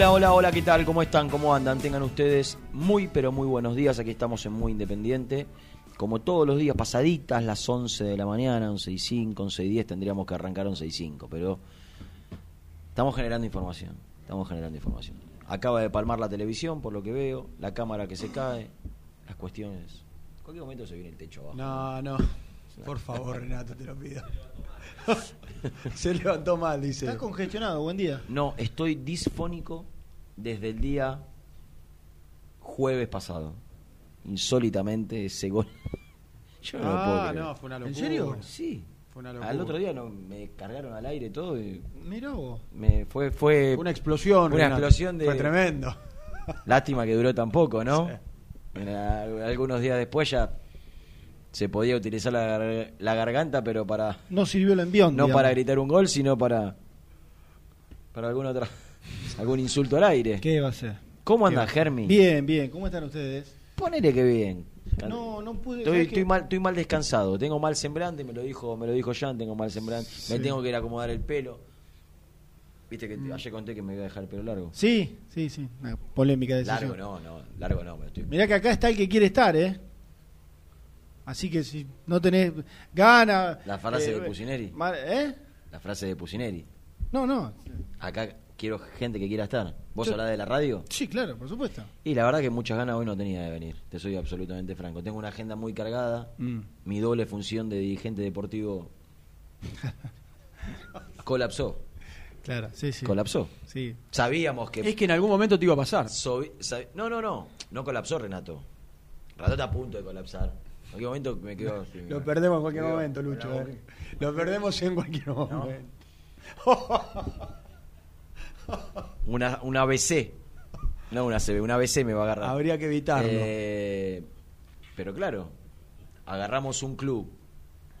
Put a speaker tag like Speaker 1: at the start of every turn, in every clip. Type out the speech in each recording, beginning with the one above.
Speaker 1: Hola, hola, hola, ¿qué tal? ¿Cómo están? ¿Cómo andan? Tengan ustedes muy, pero muy buenos días. Aquí estamos en Muy Independiente. Como todos los días, pasaditas las 11 de la mañana, 11 y 5, 11 y 10, tendríamos que arrancar 11 y 5, pero estamos generando información. Estamos generando información. Acaba de palmar la televisión, por lo que veo, la cámara que se cae, las cuestiones. En cualquier momento se viene el techo abajo.
Speaker 2: No, no. Por favor, Renato, te lo pido. Se levantó mal, dice.
Speaker 3: Estás congestionado, buen día.
Speaker 1: No, estoy disfónico desde el día jueves pasado. Insólitamente ese gol. Yo no lo puedo
Speaker 2: Ah,
Speaker 1: creer.
Speaker 2: no, fue una
Speaker 3: ¿En
Speaker 2: locura.
Speaker 3: serio?
Speaker 1: Sí.
Speaker 2: Fue una locura.
Speaker 1: Al otro día no, me cargaron al aire todo y
Speaker 3: Mirá vos.
Speaker 1: me fue fue
Speaker 2: Fue una explosión.
Speaker 1: Una
Speaker 2: Renato.
Speaker 1: explosión de-
Speaker 2: Fue tremendo.
Speaker 1: lástima que duró tan poco, ¿no?
Speaker 2: Sí.
Speaker 1: Algunos días después ya se podía utilizar la, gar- la garganta, pero para
Speaker 3: No sirvió el envión.
Speaker 1: no
Speaker 3: digamos.
Speaker 1: para gritar un gol, sino para para alguna otra algún insulto al aire.
Speaker 3: ¿Qué va a ser?
Speaker 1: ¿Cómo
Speaker 3: ¿Qué
Speaker 1: anda? Germi?
Speaker 3: Bien, bien. ¿Cómo están ustedes?
Speaker 1: Ponele que bien.
Speaker 3: No, no pude.
Speaker 1: Estoy,
Speaker 3: ¿sabés
Speaker 1: estoy mal, estoy mal descansado, tengo mal semblante, me lo dijo, me lo dijo Jan, tengo mal semblante, me tengo que ir a acomodar el pelo. Viste que ayer conté que me iba a dejar el pelo largo.
Speaker 3: Sí, sí, sí. Una polémica decisión.
Speaker 1: Largo no, no, largo no, me estoy.
Speaker 3: Mirá que acá está el que quiere estar, ¿eh? Así que si no tenés gana.
Speaker 1: La frase de Pusineri.
Speaker 3: ma- ¿Eh?
Speaker 1: La frase de Pusineri.
Speaker 4: No, no.
Speaker 1: Acá quiero gente que quiera estar. ¿Vos
Speaker 4: Yo-
Speaker 1: hablás de la radio?
Speaker 4: Sí, claro, por supuesto.
Speaker 1: Y la verdad que muchas ganas hoy no tenía de venir, te soy absolutamente franco. Tengo una agenda muy cargada,
Speaker 4: Mm.
Speaker 1: mi doble función de dirigente deportivo colapsó,
Speaker 4: Claro, sí, sí.
Speaker 1: colapsó.
Speaker 4: Sí.
Speaker 1: Sabíamos que...
Speaker 2: Es que en algún momento te iba a pasar.
Speaker 1: sab- No, no, no, no colapsó Renato. Renato está a punto de colapsar. En cualquier momento me quedo...
Speaker 2: Lo perdemos en cualquier momento, Lucho. eh. Lo perdemos en cualquier momento.
Speaker 1: Una, una ABC, no una CB, una ABC me va a agarrar.
Speaker 2: Habría que evitarlo.
Speaker 1: Eh, pero claro, agarramos un club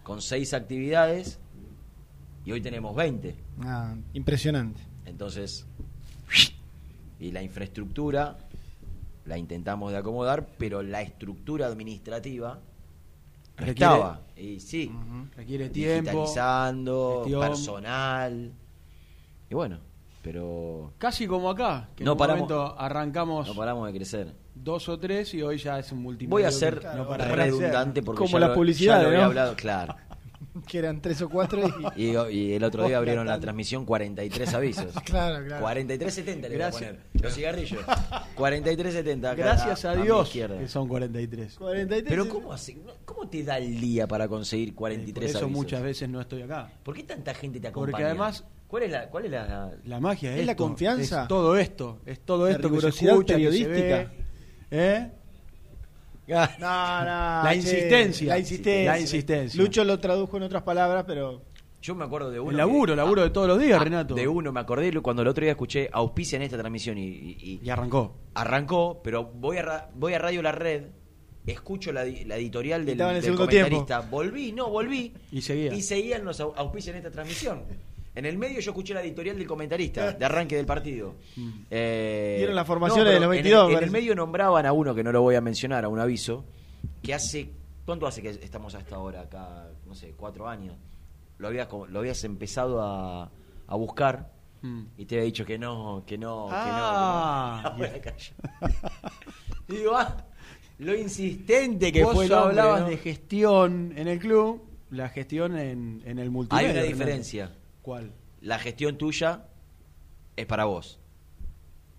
Speaker 1: con seis actividades y hoy tenemos 20.
Speaker 4: Ah, impresionante.
Speaker 1: Entonces, y la infraestructura la intentamos de acomodar, pero la estructura administrativa
Speaker 2: Requiere-
Speaker 1: estaba. Y sí,
Speaker 2: Requiere tiempo.
Speaker 1: digitalizando,
Speaker 2: gestión.
Speaker 1: personal. Y bueno, pero
Speaker 2: Casi como acá, que
Speaker 1: No
Speaker 2: en un
Speaker 1: paramos-
Speaker 2: momento arrancamos
Speaker 1: no paramos de crecer.
Speaker 2: dos o tres y hoy ya es un multimedia.
Speaker 1: Voy a ser
Speaker 2: no
Speaker 1: redundante porque
Speaker 4: Como
Speaker 1: ya
Speaker 4: la
Speaker 1: lo-
Speaker 4: publicidad,
Speaker 1: ya lo había hablado, claro.
Speaker 4: Que eran tres o cuatro y...
Speaker 1: Y, y el otro día abrieron la transmisión 43 avisos.
Speaker 4: Claro, claro.
Speaker 1: 43.70 le voy a
Speaker 2: Gracias.
Speaker 1: poner. Los cigarrillos. 43.70. acá
Speaker 2: Gracias a
Speaker 1: mi
Speaker 2: Dios
Speaker 1: izquierda.
Speaker 2: que son 43.
Speaker 4: 43.
Speaker 1: Pero ¿cómo, hace, ¿cómo te da el día para conseguir
Speaker 2: Eh,
Speaker 1: 43
Speaker 2: Por eso
Speaker 1: avisos?
Speaker 2: muchas veces no estoy acá.
Speaker 1: ¿Por qué tanta gente te acompaña?
Speaker 2: Porque además-
Speaker 1: ¿Cuál es la...? Cuál es la...
Speaker 2: La magia es,
Speaker 4: ¿Es la confianza?
Speaker 2: Es todo esto. Es todo
Speaker 4: La
Speaker 2: esto que se escucha, que se
Speaker 4: periodística.
Speaker 2: ve. ¿Eh?
Speaker 4: No, no.
Speaker 2: La
Speaker 4: che,
Speaker 2: insistencia.
Speaker 4: La insistencia.
Speaker 2: La insistencia.
Speaker 4: Lucho lo tradujo en otras palabras, pero.
Speaker 1: Yo me acuerdo de uno...
Speaker 2: El laburo,
Speaker 1: que-
Speaker 2: laburo de todos los días,
Speaker 1: Ah,
Speaker 2: Renato.
Speaker 1: De uno, me acordé cuando el otro día escuché auspicia en esta transmisión y- y- y
Speaker 2: Y arrancó.
Speaker 1: arrancó, pero voy a, ra- voy a Radio La Red, escucho la, di- la editorial del, del comentarista, volví, no, volví,
Speaker 2: Y seguía.
Speaker 1: y seguían los au- auspicios en esta transmisión. En el medio yo escuché la editorial del comentarista, de arranque del partido. Eh,
Speaker 4: Dieron las formaciones de los
Speaker 1: en el-
Speaker 4: 22,
Speaker 1: En el, medio nombraban a uno que no lo voy a mencionar, a un aviso, que hace, ¿cuánto hace que estamos hasta ahora acá? No sé, cuatro años. Lo habías, lo habías empezado a, a buscar
Speaker 2: Mm.
Speaker 1: y te había dicho que no, que no,
Speaker 2: Ah,
Speaker 1: que no. que no. Y digo, ah, lo insistente que
Speaker 2: Vos
Speaker 1: fue hombre,
Speaker 2: hablabas
Speaker 1: ¿no?
Speaker 2: de gestión en el club, la gestión en, en el
Speaker 1: Hay
Speaker 2: multimedia.
Speaker 1: una
Speaker 2: Renato.
Speaker 1: diferencia.
Speaker 2: ¿Cuál?
Speaker 1: La gestión tuya es para vos.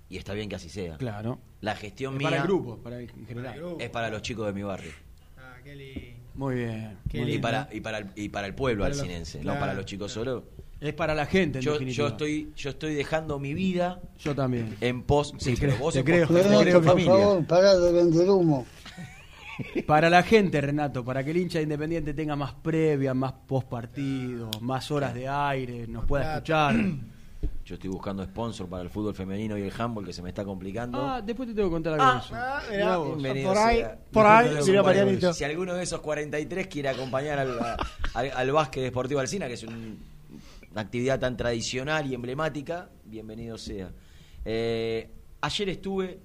Speaker 1: Y está bien que así sea.
Speaker 2: Claro.
Speaker 1: La gestión
Speaker 2: Es
Speaker 1: mía
Speaker 2: para el grupo, para el, en general.
Speaker 1: es para los chicos de mi barrio.
Speaker 4: Ah, qué lindo.
Speaker 2: Muy bien.
Speaker 4: Qué
Speaker 1: Y para, y, para el, y para el pueblo
Speaker 4: Para los-
Speaker 1: alcinense, no para los chicos solo.
Speaker 2: Es para la gente, en
Speaker 1: Yo,
Speaker 2: definitiva.
Speaker 1: yo, estoy, yo estoy dejando mi vida
Speaker 2: Yo también.
Speaker 1: en pos. Sí, pero
Speaker 2: creo,
Speaker 1: vos
Speaker 2: te
Speaker 1: en
Speaker 2: creo.
Speaker 1: pos-
Speaker 2: Te por
Speaker 1: familia.
Speaker 5: favor, pará de vender humo.
Speaker 2: Para la gente, Renato, para que el hincha de Independiente tenga más previa, más post partido, más horas de aire, nos pueda escuchar.
Speaker 1: Yo estoy buscando sponsor para el fútbol femenino y el handball que se me está complicando.
Speaker 2: Ah, después te tengo que contar algo.
Speaker 4: Ah,
Speaker 2: Mirá.
Speaker 1: Bienvenido
Speaker 4: por ahí,
Speaker 1: sea.
Speaker 4: por ahí,
Speaker 2: sea.
Speaker 4: Marianito.
Speaker 1: Si alguno de esos 43 quiere acompañar al, al, al básquet deportivo Alcina, que es un- una actividad tan tradicional y emblemática, bienvenido sea. Eh, ayer estuve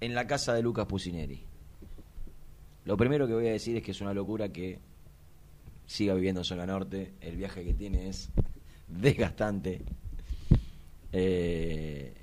Speaker 1: en la casa de Lucas Pusineri. Lo primero que voy a decir es que es una locura que siga viviendo en zona norte. El viaje que tiene es desgastante. Eh,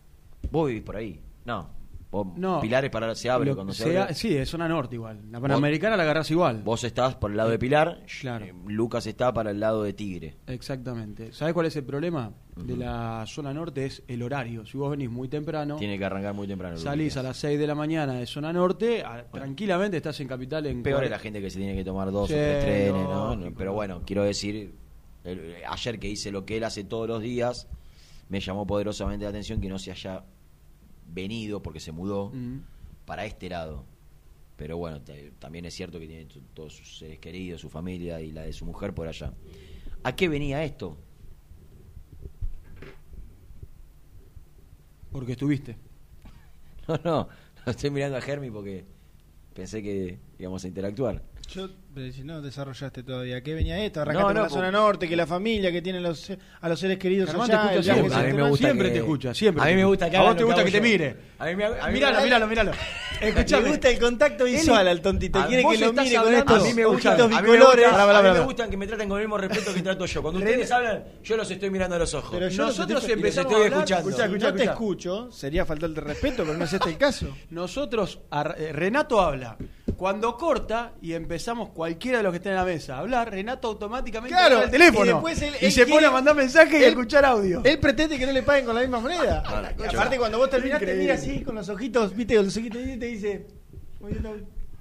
Speaker 1: ¿Vos vivís por ahí? No. Vos-
Speaker 2: No.
Speaker 1: Pilares para se abre cuando se,
Speaker 2: se
Speaker 1: abre.
Speaker 2: Sí, es zona norte igual. La Panamericana la agarrás igual.
Speaker 1: Vos estás por el lado de Pilar,
Speaker 2: Claro.
Speaker 1: eh, Lucas está para el lado de Tigre.
Speaker 2: Exactamente. ¿Sabes cuál es el problema de la zona norte? Es el horario. Si vos venís muy temprano,
Speaker 1: Tiene que arrancar muy temprano.
Speaker 2: salís a las 6 de la mañana de zona norte, a- tranquilamente estás en capital en
Speaker 1: Peor es la gente que se tiene que tomar dos
Speaker 2: Sí,
Speaker 1: o tres trenes, ¿no? Pero bueno, quiero decir, el- ayer que hice lo que él hace todos los días, me llamó poderosamente la atención que no se haya venido, porque se mudó,
Speaker 2: Mm.
Speaker 1: para este lado. Pero bueno, te- también es cierto que tiene todos sus seres queridos, su familia y la de su mujer por allá. ¿A qué venía esto?
Speaker 2: Porque estuviste.
Speaker 1: No, no, no estoy mirando a Germi porque pensé que íbamos a interactuar.
Speaker 4: Yo, si no desarrollaste todavía. ¿Qué venía esto? Arrancaste
Speaker 1: No,
Speaker 4: la zona norte, que la familia, que tiene los, a los seres queridos
Speaker 2: Germán
Speaker 4: allá.
Speaker 2: te escucha siempre.
Speaker 1: A mí me gusta
Speaker 2: siempre
Speaker 1: que-
Speaker 2: te escucha, siempre.
Speaker 1: A mí me gusta que
Speaker 2: A vos te gusta que te
Speaker 1: yo.
Speaker 2: mire.
Speaker 1: A mí me- a mí
Speaker 2: Míralo,
Speaker 1: me-
Speaker 2: míralo, míralo.
Speaker 4: Me gusta el contacto visual al tontito.
Speaker 1: A-
Speaker 4: Quiere que lo mire con estos
Speaker 1: a mí me gusta,
Speaker 4: ojitos
Speaker 1: a mí me gusta- a mí gustan que me traten con el mismo respeto que trato yo. Cuando ustedes hablan, yo los estoy mirando a los ojos.
Speaker 4: Pero yo
Speaker 2: Nosotros empezamos
Speaker 1: estoy escuchando.
Speaker 4: No te escucho, sería faltarte respeto, pero no es este el caso.
Speaker 2: Nosotros, eh, Renato habla. Cuando corta y empezamos cualquiera de los que están en la mesa a hablar, Renato automáticamente
Speaker 4: Claro,
Speaker 2: el teléfono
Speaker 4: y después él-
Speaker 2: y
Speaker 4: él
Speaker 2: se
Speaker 4: quiere-
Speaker 2: pone a mandar mensajes y a escuchar audio.
Speaker 4: Él pretende que no le paguen con la misma moneda.
Speaker 1: Yo-
Speaker 4: aparte, cuando vos terminás, te mira así con los ojitos, viste, con los ojitos y te dice: "Oye, no,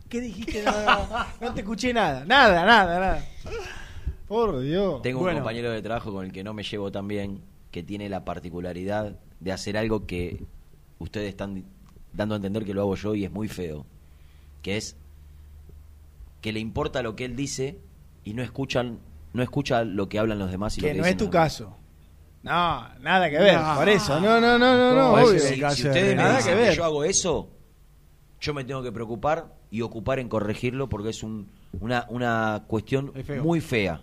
Speaker 4: ¿Qué dijiste? No, no, no te escuché nada, nada, nada, nada. Por Dios.
Speaker 1: Tengo
Speaker 2: Bueno.
Speaker 1: un compañero de trabajo con el que no me llevo tan bien, que tiene la particularidad de hacer algo que ustedes están dando a entender que lo hago yo y es muy feo. Que es que le importa lo que él dice y no escuchan, no escucha lo que hablan los demás y lo
Speaker 4: Que
Speaker 1: que
Speaker 4: no
Speaker 1: dicen
Speaker 4: es tu caso. No, nada que ver,
Speaker 2: No.
Speaker 4: por eso. No, no, no, no, no,
Speaker 2: Por
Speaker 4: obvio.
Speaker 1: si, si
Speaker 2: de
Speaker 1: ustedes me
Speaker 4: que
Speaker 1: dicen que
Speaker 4: ver.
Speaker 1: yo hago eso, yo me tengo que preocupar y ocupar en corregirlo porque es un, una, una cuestión muy fea.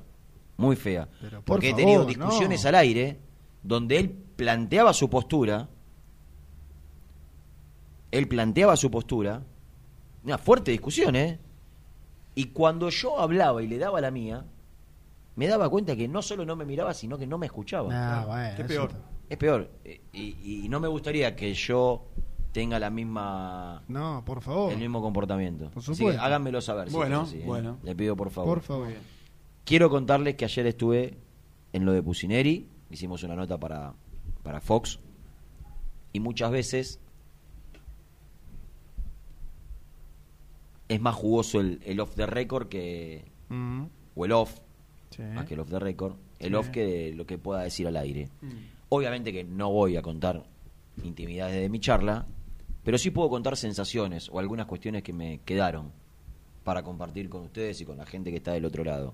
Speaker 1: Muy fea.
Speaker 4: Pero, por
Speaker 1: porque he
Speaker 4: favor,
Speaker 1: tenido discusiones
Speaker 4: no.
Speaker 1: al aire donde él planteaba su postura. Él planteaba su postura. Una fuerte discusión, ¿eh? Y cuando yo hablaba y le daba la mía, me daba cuenta que no solo no me miraba, sino que no me escuchaba.
Speaker 4: Ah, bueno,
Speaker 2: Qué
Speaker 4: eso
Speaker 2: peor.
Speaker 1: Es peor. eh, Y, y no me gustaría que yo tenga la misma
Speaker 4: No, por favor.
Speaker 1: el mismo comportamiento.
Speaker 4: Por
Speaker 1: Así que
Speaker 4: supuesto.
Speaker 1: háganmelo saber. si
Speaker 2: Bueno,
Speaker 1: es así, ¿eh?
Speaker 2: bueno.
Speaker 1: Le pido por favor.
Speaker 4: Por favor.
Speaker 1: Quiero contarles que ayer estuve en lo de Pusineri, hicimos una nota para, para Fox, y muchas veces es más jugoso el, el off the record que.
Speaker 4: Mm,
Speaker 1: o el off,
Speaker 4: sí.
Speaker 1: más que el off the record, el
Speaker 4: Sí.
Speaker 1: off que lo que pueda decir al aire.
Speaker 2: Mm.
Speaker 1: Obviamente que no voy a contar intimidades de mi charla, pero sí puedo contar sensaciones o algunas cuestiones que me quedaron para compartir con ustedes y con la gente que está del otro lado.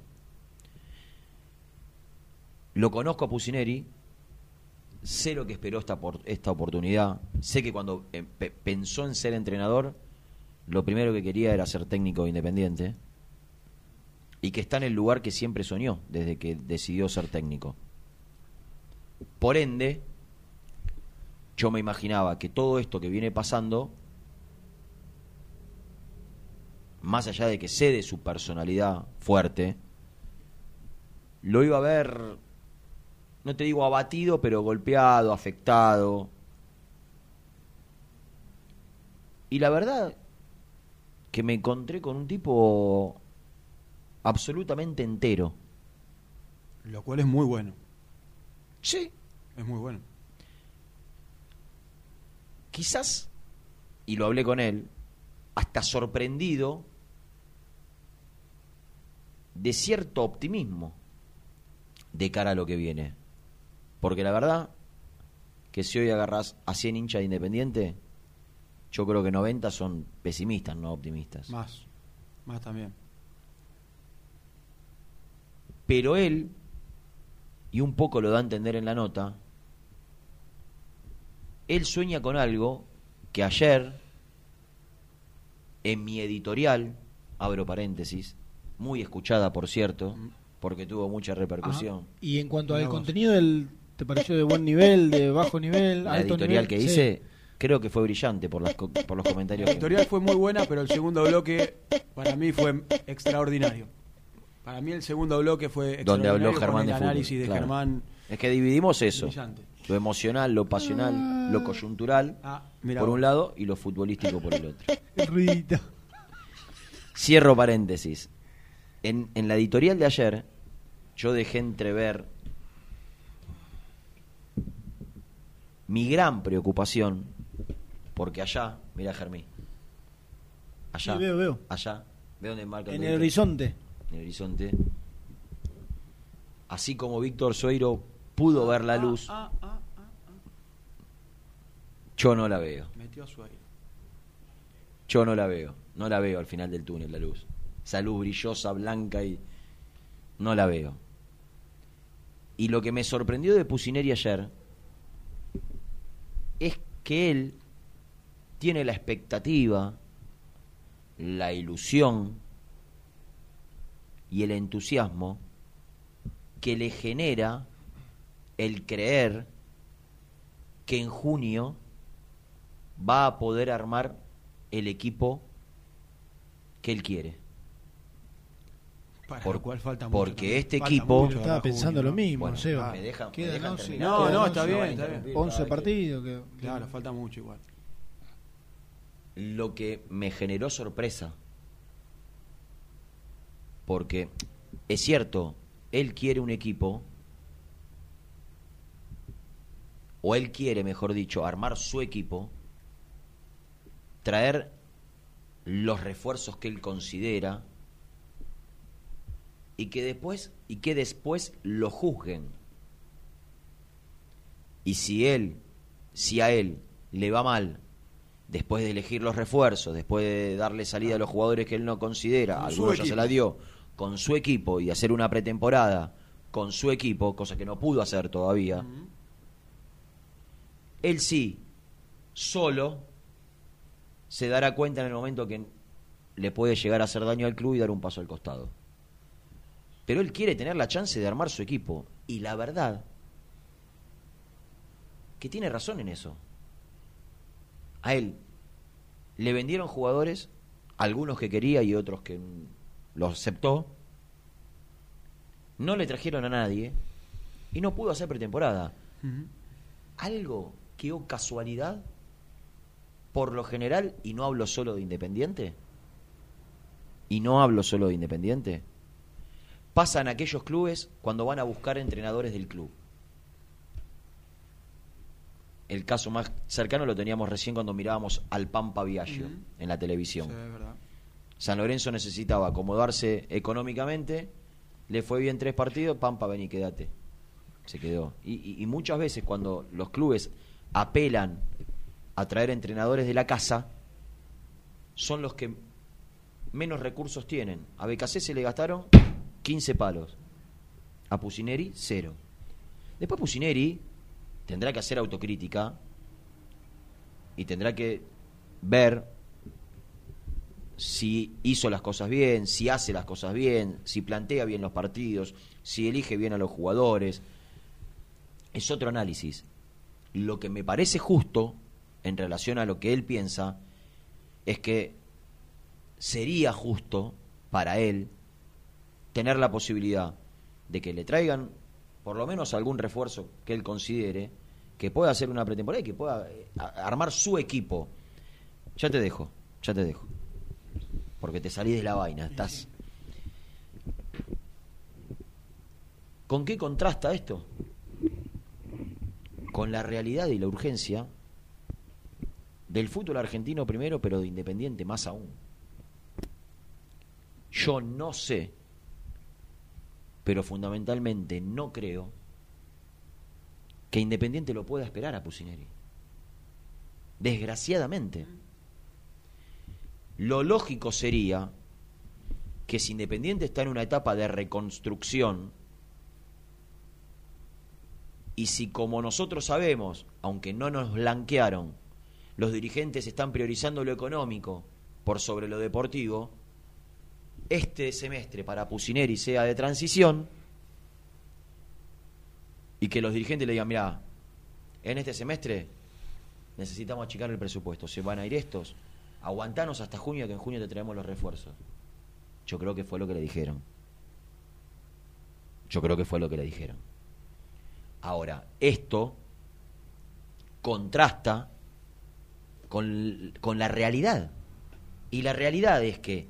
Speaker 1: Lo conozco a Pusineri, sé lo que esperó esta, por- esta oportunidad, sé que cuando eh, pe- pensó en ser entrenador, lo primero que quería era ser técnico independiente y que está en el lugar que siempre soñó desde que decidió ser técnico. Por ende, yo me imaginaba que todo esto que viene pasando, más allá de que sé de su personalidad fuerte, lo iba a ver, no te digo abatido, pero golpeado, afectado. Y la verdad que me encontré con un tipo absolutamente entero.
Speaker 2: Lo cual es muy bueno.
Speaker 1: Sí,
Speaker 2: Es muy bueno.
Speaker 1: quizás, y lo hablé con él, hasta sorprendido de cierto optimismo de cara a lo que viene. Porque la verdad que si hoy agarras a 100 hinchas de Independiente, yo creo que 90 son pesimistas, no optimistas.
Speaker 2: Más. Más también.
Speaker 1: Pero él, y un poco lo da a entender en la nota, él sueña con algo que ayer, en mi editorial, abro paréntesis, muy escuchada por cierto, porque tuvo mucha repercusión.
Speaker 4: Y en cuanto al contenido, del, ¿te pareció de buen nivel, de bajo nivel,
Speaker 1: La
Speaker 4: alto
Speaker 1: editorial
Speaker 4: nivel?
Speaker 1: que
Speaker 4: Sí.
Speaker 1: Creo que fue brillante por, las, co- por los comentarios.
Speaker 2: La editorial fue muy buena, pero el segundo bloque para mí fue extraordinario. Para mí el segundo bloque fue
Speaker 1: donde habló
Speaker 2: extraordinario
Speaker 1: Germán
Speaker 2: con
Speaker 1: de
Speaker 2: el
Speaker 1: fútbol.
Speaker 2: análisis de
Speaker 1: claro.
Speaker 2: Germán.
Speaker 1: Es que dividimos eso,
Speaker 2: Brillante.
Speaker 1: lo emocional, lo pasional, lo coyuntural,
Speaker 2: Ah, mirá
Speaker 1: por
Speaker 2: vos.
Speaker 1: un lado, y lo futbolístico por el otro.
Speaker 4: Ruidito.
Speaker 1: Cierro paréntesis. En, en la editorial de ayer, yo dejé entrever mi gran preocupación, porque allá, mira Germí, allá,
Speaker 4: Sí, veo, veo.
Speaker 1: allá, ve dónde marca
Speaker 4: En el horizonte.
Speaker 1: en el horizonte, así como Víctor Sueiro pudo ver la luz,
Speaker 2: Ah, ah, ah,
Speaker 1: yo no la veo.
Speaker 2: metió a.
Speaker 1: Yo no la veo, no la veo al final del túnel la luz. Esa luz brillosa, blanca y no la veo. Y lo que me sorprendió de Pusineri ayer es que él tiene la expectativa, la ilusión y el entusiasmo que le genera el creer que en junio va a poder armar el equipo que él quiere.
Speaker 2: Para
Speaker 1: Por-
Speaker 2: lo cual falta
Speaker 1: porque
Speaker 2: mucho
Speaker 1: este
Speaker 2: también.
Speaker 1: equipo-
Speaker 2: mucho
Speaker 4: estaba pensando
Speaker 2: junio,
Speaker 4: lo mismo,
Speaker 1: Bueno,
Speaker 4: Seba.
Speaker 1: me dejan, me
Speaker 4: Queda,
Speaker 1: dejan
Speaker 4: no.
Speaker 2: No, no, está
Speaker 4: no,
Speaker 2: bien, está bien.
Speaker 1: interrumpir
Speaker 4: 11
Speaker 1: cada vez que-
Speaker 4: partidos. Que,
Speaker 2: Claro, falta mucho igual.
Speaker 1: Lo que me generó sorpresa Porque es cierto, él quiere un equipo, o él quiere, mejor dicho, armar su equipo, traer los refuerzos que él considera y que después y que después lo juzguen. Y si él, si a él le va mal después de elegir los refuerzos, después de darle salida a los jugadores que él no considera,
Speaker 2: Con
Speaker 1: algunos ya se la dio, con su equipo y hacer una pretemporada con su equipo, cosa que no pudo hacer todavía, él sí, solo, se dará cuenta en el momento que le puede llegar a hacer daño al club y dar un paso al costado. Pero él quiere tener la chance de armar su equipo. Y la verdad, que tiene razón en eso. A él le vendieron jugadores, algunos que quería y otros que los aceptó. No le trajeron a nadie y no pudo hacer pretemporada. Algo que o casualidad, por lo general, y no hablo solo de Independiente, y no hablo solo de Independiente, pasa en aquellos clubes cuando van a buscar entrenadores del club. El caso más cercano lo teníamos recién cuando mirábamos al Pampa Viaggio en la televisión.
Speaker 2: Sí, es verdad.
Speaker 1: San Lorenzo necesitaba acomodarse económicamente, le fue bien tres partidos, Pampa, ven y quédate. Se quedó. Y, y- y muchas veces cuando los clubes apelan a traer entrenadores de la casa, son los que menos recursos tienen. A BKC se le gastaron 15 palos. A Pusineri, cero. Después Pusineri tendrá que hacer autocrítica y tendrá que ver si hizo las cosas bien, si hace las cosas bien, si plantea bien los partidos, si elige bien a los jugadores. Es otro análisis. Lo que me parece justo en relación a lo que él piensa es que sería justo para él tener la posibilidad de que le traigan por lo menos algún refuerzo que él considere que pueda hacer una pretemporada y que pueda eh, armar su equipo. Ya te dejo, ya te dejo. Porque te salís de la vaina, estás. ¿Con qué contrasta esto? Con la realidad y la urgencia del fútbol argentino primero, pero de Independiente más aún. Yo no sé, pero fundamentalmente no creo que Independiente lo pueda esperar a Pusineri. Desgraciadamente. Lo lógico sería que si Independiente está en una etapa de reconstrucción, y si como nosotros sabemos, aunque no nos blanquearon, los dirigentes están priorizando lo económico por sobre lo deportivo, este semestre para Pusineri sea de transición y que los dirigentes le digan, mira, en este semestre necesitamos achicar el presupuesto, se van a ir estos, aguantanos hasta junio que en junio te traemos los refuerzos. Yo creo que fue lo que le dijeron. Yo creo que fue lo que le dijeron. Ahora, esto contrasta con, con la realidad. Y la realidad es que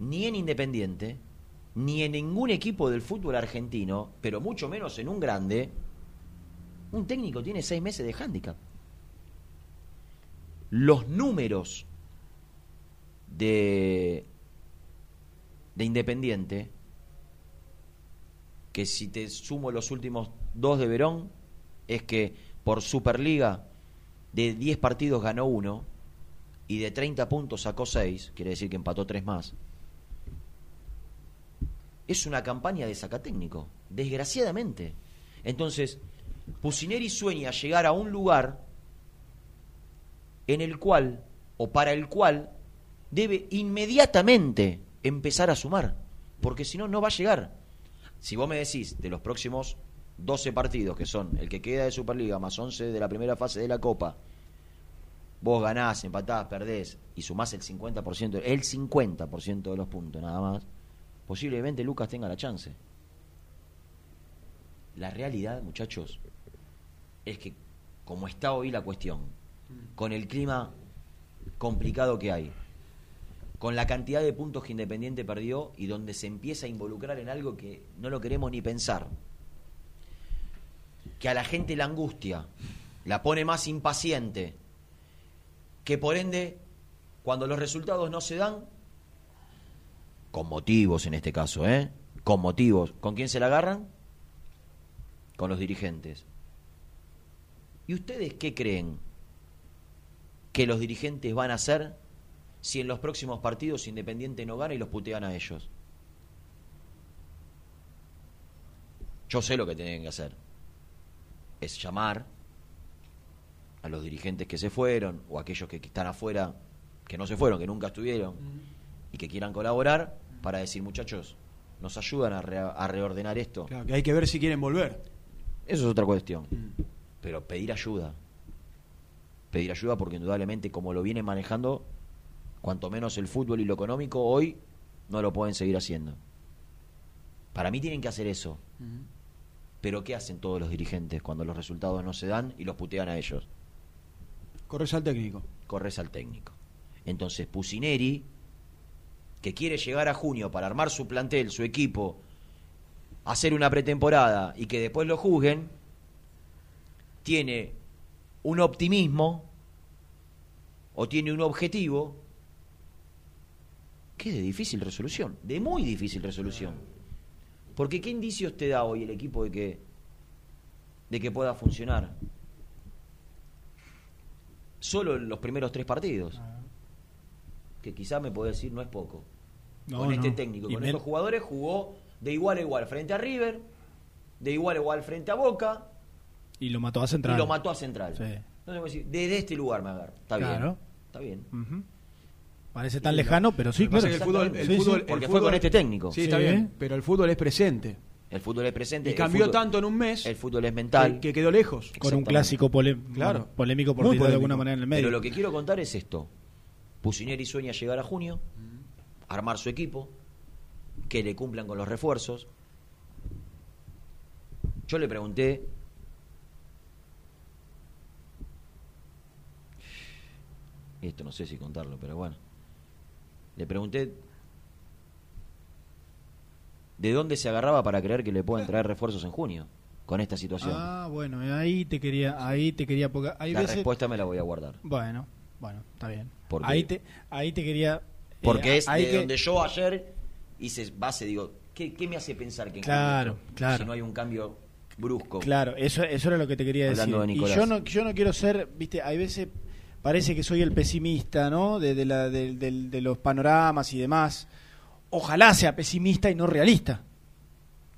Speaker 1: ni en Independiente, ni en ningún equipo del fútbol argentino, pero mucho menos en un grande, un técnico tiene seis meses de hándicap. Los números de, de Independiente, que si te sumo los últimos dos de Verón, es que por Superliga de 10 partidos ganó uno y de 30 puntos sacó 6, quiere decir que empató 3 más. Es una campaña de sacatécnico, desgraciadamente. Entonces, Pusineri sueña llegar a un lugar en el cual, o para el cual, debe inmediatamente empezar a sumar, porque si no, no va a llegar. Si vos me decís de los próximos 12 partidos, que son el que queda de Superliga más 11 de la primera fase de la Copa, vos ganás, empatás, perdés y sumás el 50%, el 50% de los puntos nada más, posiblemente Lucas tenga la chance. La realidad, muchachos, es que como está hoy la cuestión, con el clima complicado que hay, con la cantidad de puntos que Independiente perdió y donde se empieza a involucrar en algo que no lo queremos ni pensar. Que a la gente la angustia, la pone más impaciente, que por ende, cuando los resultados no se dan, con motivos en este caso, ¿eh? Con motivos, ¿con quién se la agarran? Con los dirigentes. ¿Y ustedes qué creen que los dirigentes van a hacer si en los próximos partidos Independiente no gana y los putean a ellos? Yo sé lo que tienen que hacer. Es llamar a los dirigentes que se fueron o a aquellos que están afuera, que no se fueron, que nunca estuvieron y que quieran colaborar para decir, muchachos, nos ayudan a, re- a reordenar esto.
Speaker 2: Claro, que hay que ver si quieren volver.
Speaker 1: Eso es otra cuestión. Pero pedir ayuda. Pedir ayuda porque indudablemente como lo vienen manejando, cuanto menos el fútbol y lo económico, hoy no lo pueden seguir haciendo. Para mí tienen que hacer eso. Pero ¿qué hacen todos los dirigentes cuando los resultados no se dan y los putean a ellos?
Speaker 2: Corres al técnico.
Speaker 1: Corres al técnico. Entonces Pusineri, que quiere llegar a junio para armar su plantel, su equipo, hacer una pretemporada y que después lo juzguen, tiene un optimismo o tiene un objetivo que es de difícil resolución, de muy difícil resolución. Porque ¿qué indicios te da hoy el equipo de que, de que pueda funcionar? Solo en los primeros tres partidos. Que quizás me puede decir no es poco.
Speaker 3: No,
Speaker 1: con este
Speaker 3: no.
Speaker 1: técnico,
Speaker 3: Y
Speaker 1: con estos jugadores jugó de igual a igual frente a River, de igual a igual frente a Boca
Speaker 3: Y lo mató a Central.
Speaker 1: y lo mató a Central.
Speaker 3: Sí.
Speaker 1: Entonces voy a decir, desde este lugar me agarro. Está
Speaker 3: Claro.
Speaker 1: bien. Está bien.
Speaker 3: Parece tan lejano, pero sí, claro.
Speaker 2: el fútbol, el
Speaker 3: Sí, sí.
Speaker 2: fútbol- el
Speaker 1: Porque fue con este técnico.
Speaker 2: Sí, está
Speaker 3: Sí.
Speaker 2: bien. Pero el fútbol es presente.
Speaker 1: El fútbol es presente.
Speaker 2: Y cambió
Speaker 1: fútbol-
Speaker 2: tanto en un mes
Speaker 1: El fútbol es mental.
Speaker 2: que, que quedó lejos.
Speaker 3: Con un clásico pole-
Speaker 2: Claro.
Speaker 3: bueno, polémico por
Speaker 2: Muy
Speaker 3: decirlo de alguna manera en el medio.
Speaker 1: Pero lo que quiero contar es esto. Pusineri sueña llegar a junio, armar su equipo, que le cumplan con los refuerzos. Yo le pregunté, esto no sé si contarlo, pero bueno, le pregunté de dónde se agarraba para creer que le pueden traer refuerzos en junio con esta situación.
Speaker 3: Ah, bueno, ahí te quería, ahí te quería porque hay
Speaker 1: la
Speaker 3: veces
Speaker 1: respuesta me la voy a guardar.
Speaker 3: Bueno, bueno, está bien.
Speaker 1: ¿Por qué?
Speaker 3: Ahí te ahí te quería eh,
Speaker 1: Porque es
Speaker 3: ahí
Speaker 1: de
Speaker 3: que-
Speaker 1: donde yo ayer hice base, digo, ¿qué, qué me hace pensar que en
Speaker 3: Claro,
Speaker 1: esto,
Speaker 3: claro.
Speaker 1: si no hay un cambio brusco?
Speaker 3: Claro, eso, eso era lo que te quería
Speaker 1: Hablando
Speaker 3: decir.
Speaker 1: de
Speaker 3: y yo no, yo no quiero ser, viste, hay veces parece que soy el pesimista, ¿no? De, de la, de, del- de los panoramas y demás. Ojalá sea pesimista y no realista.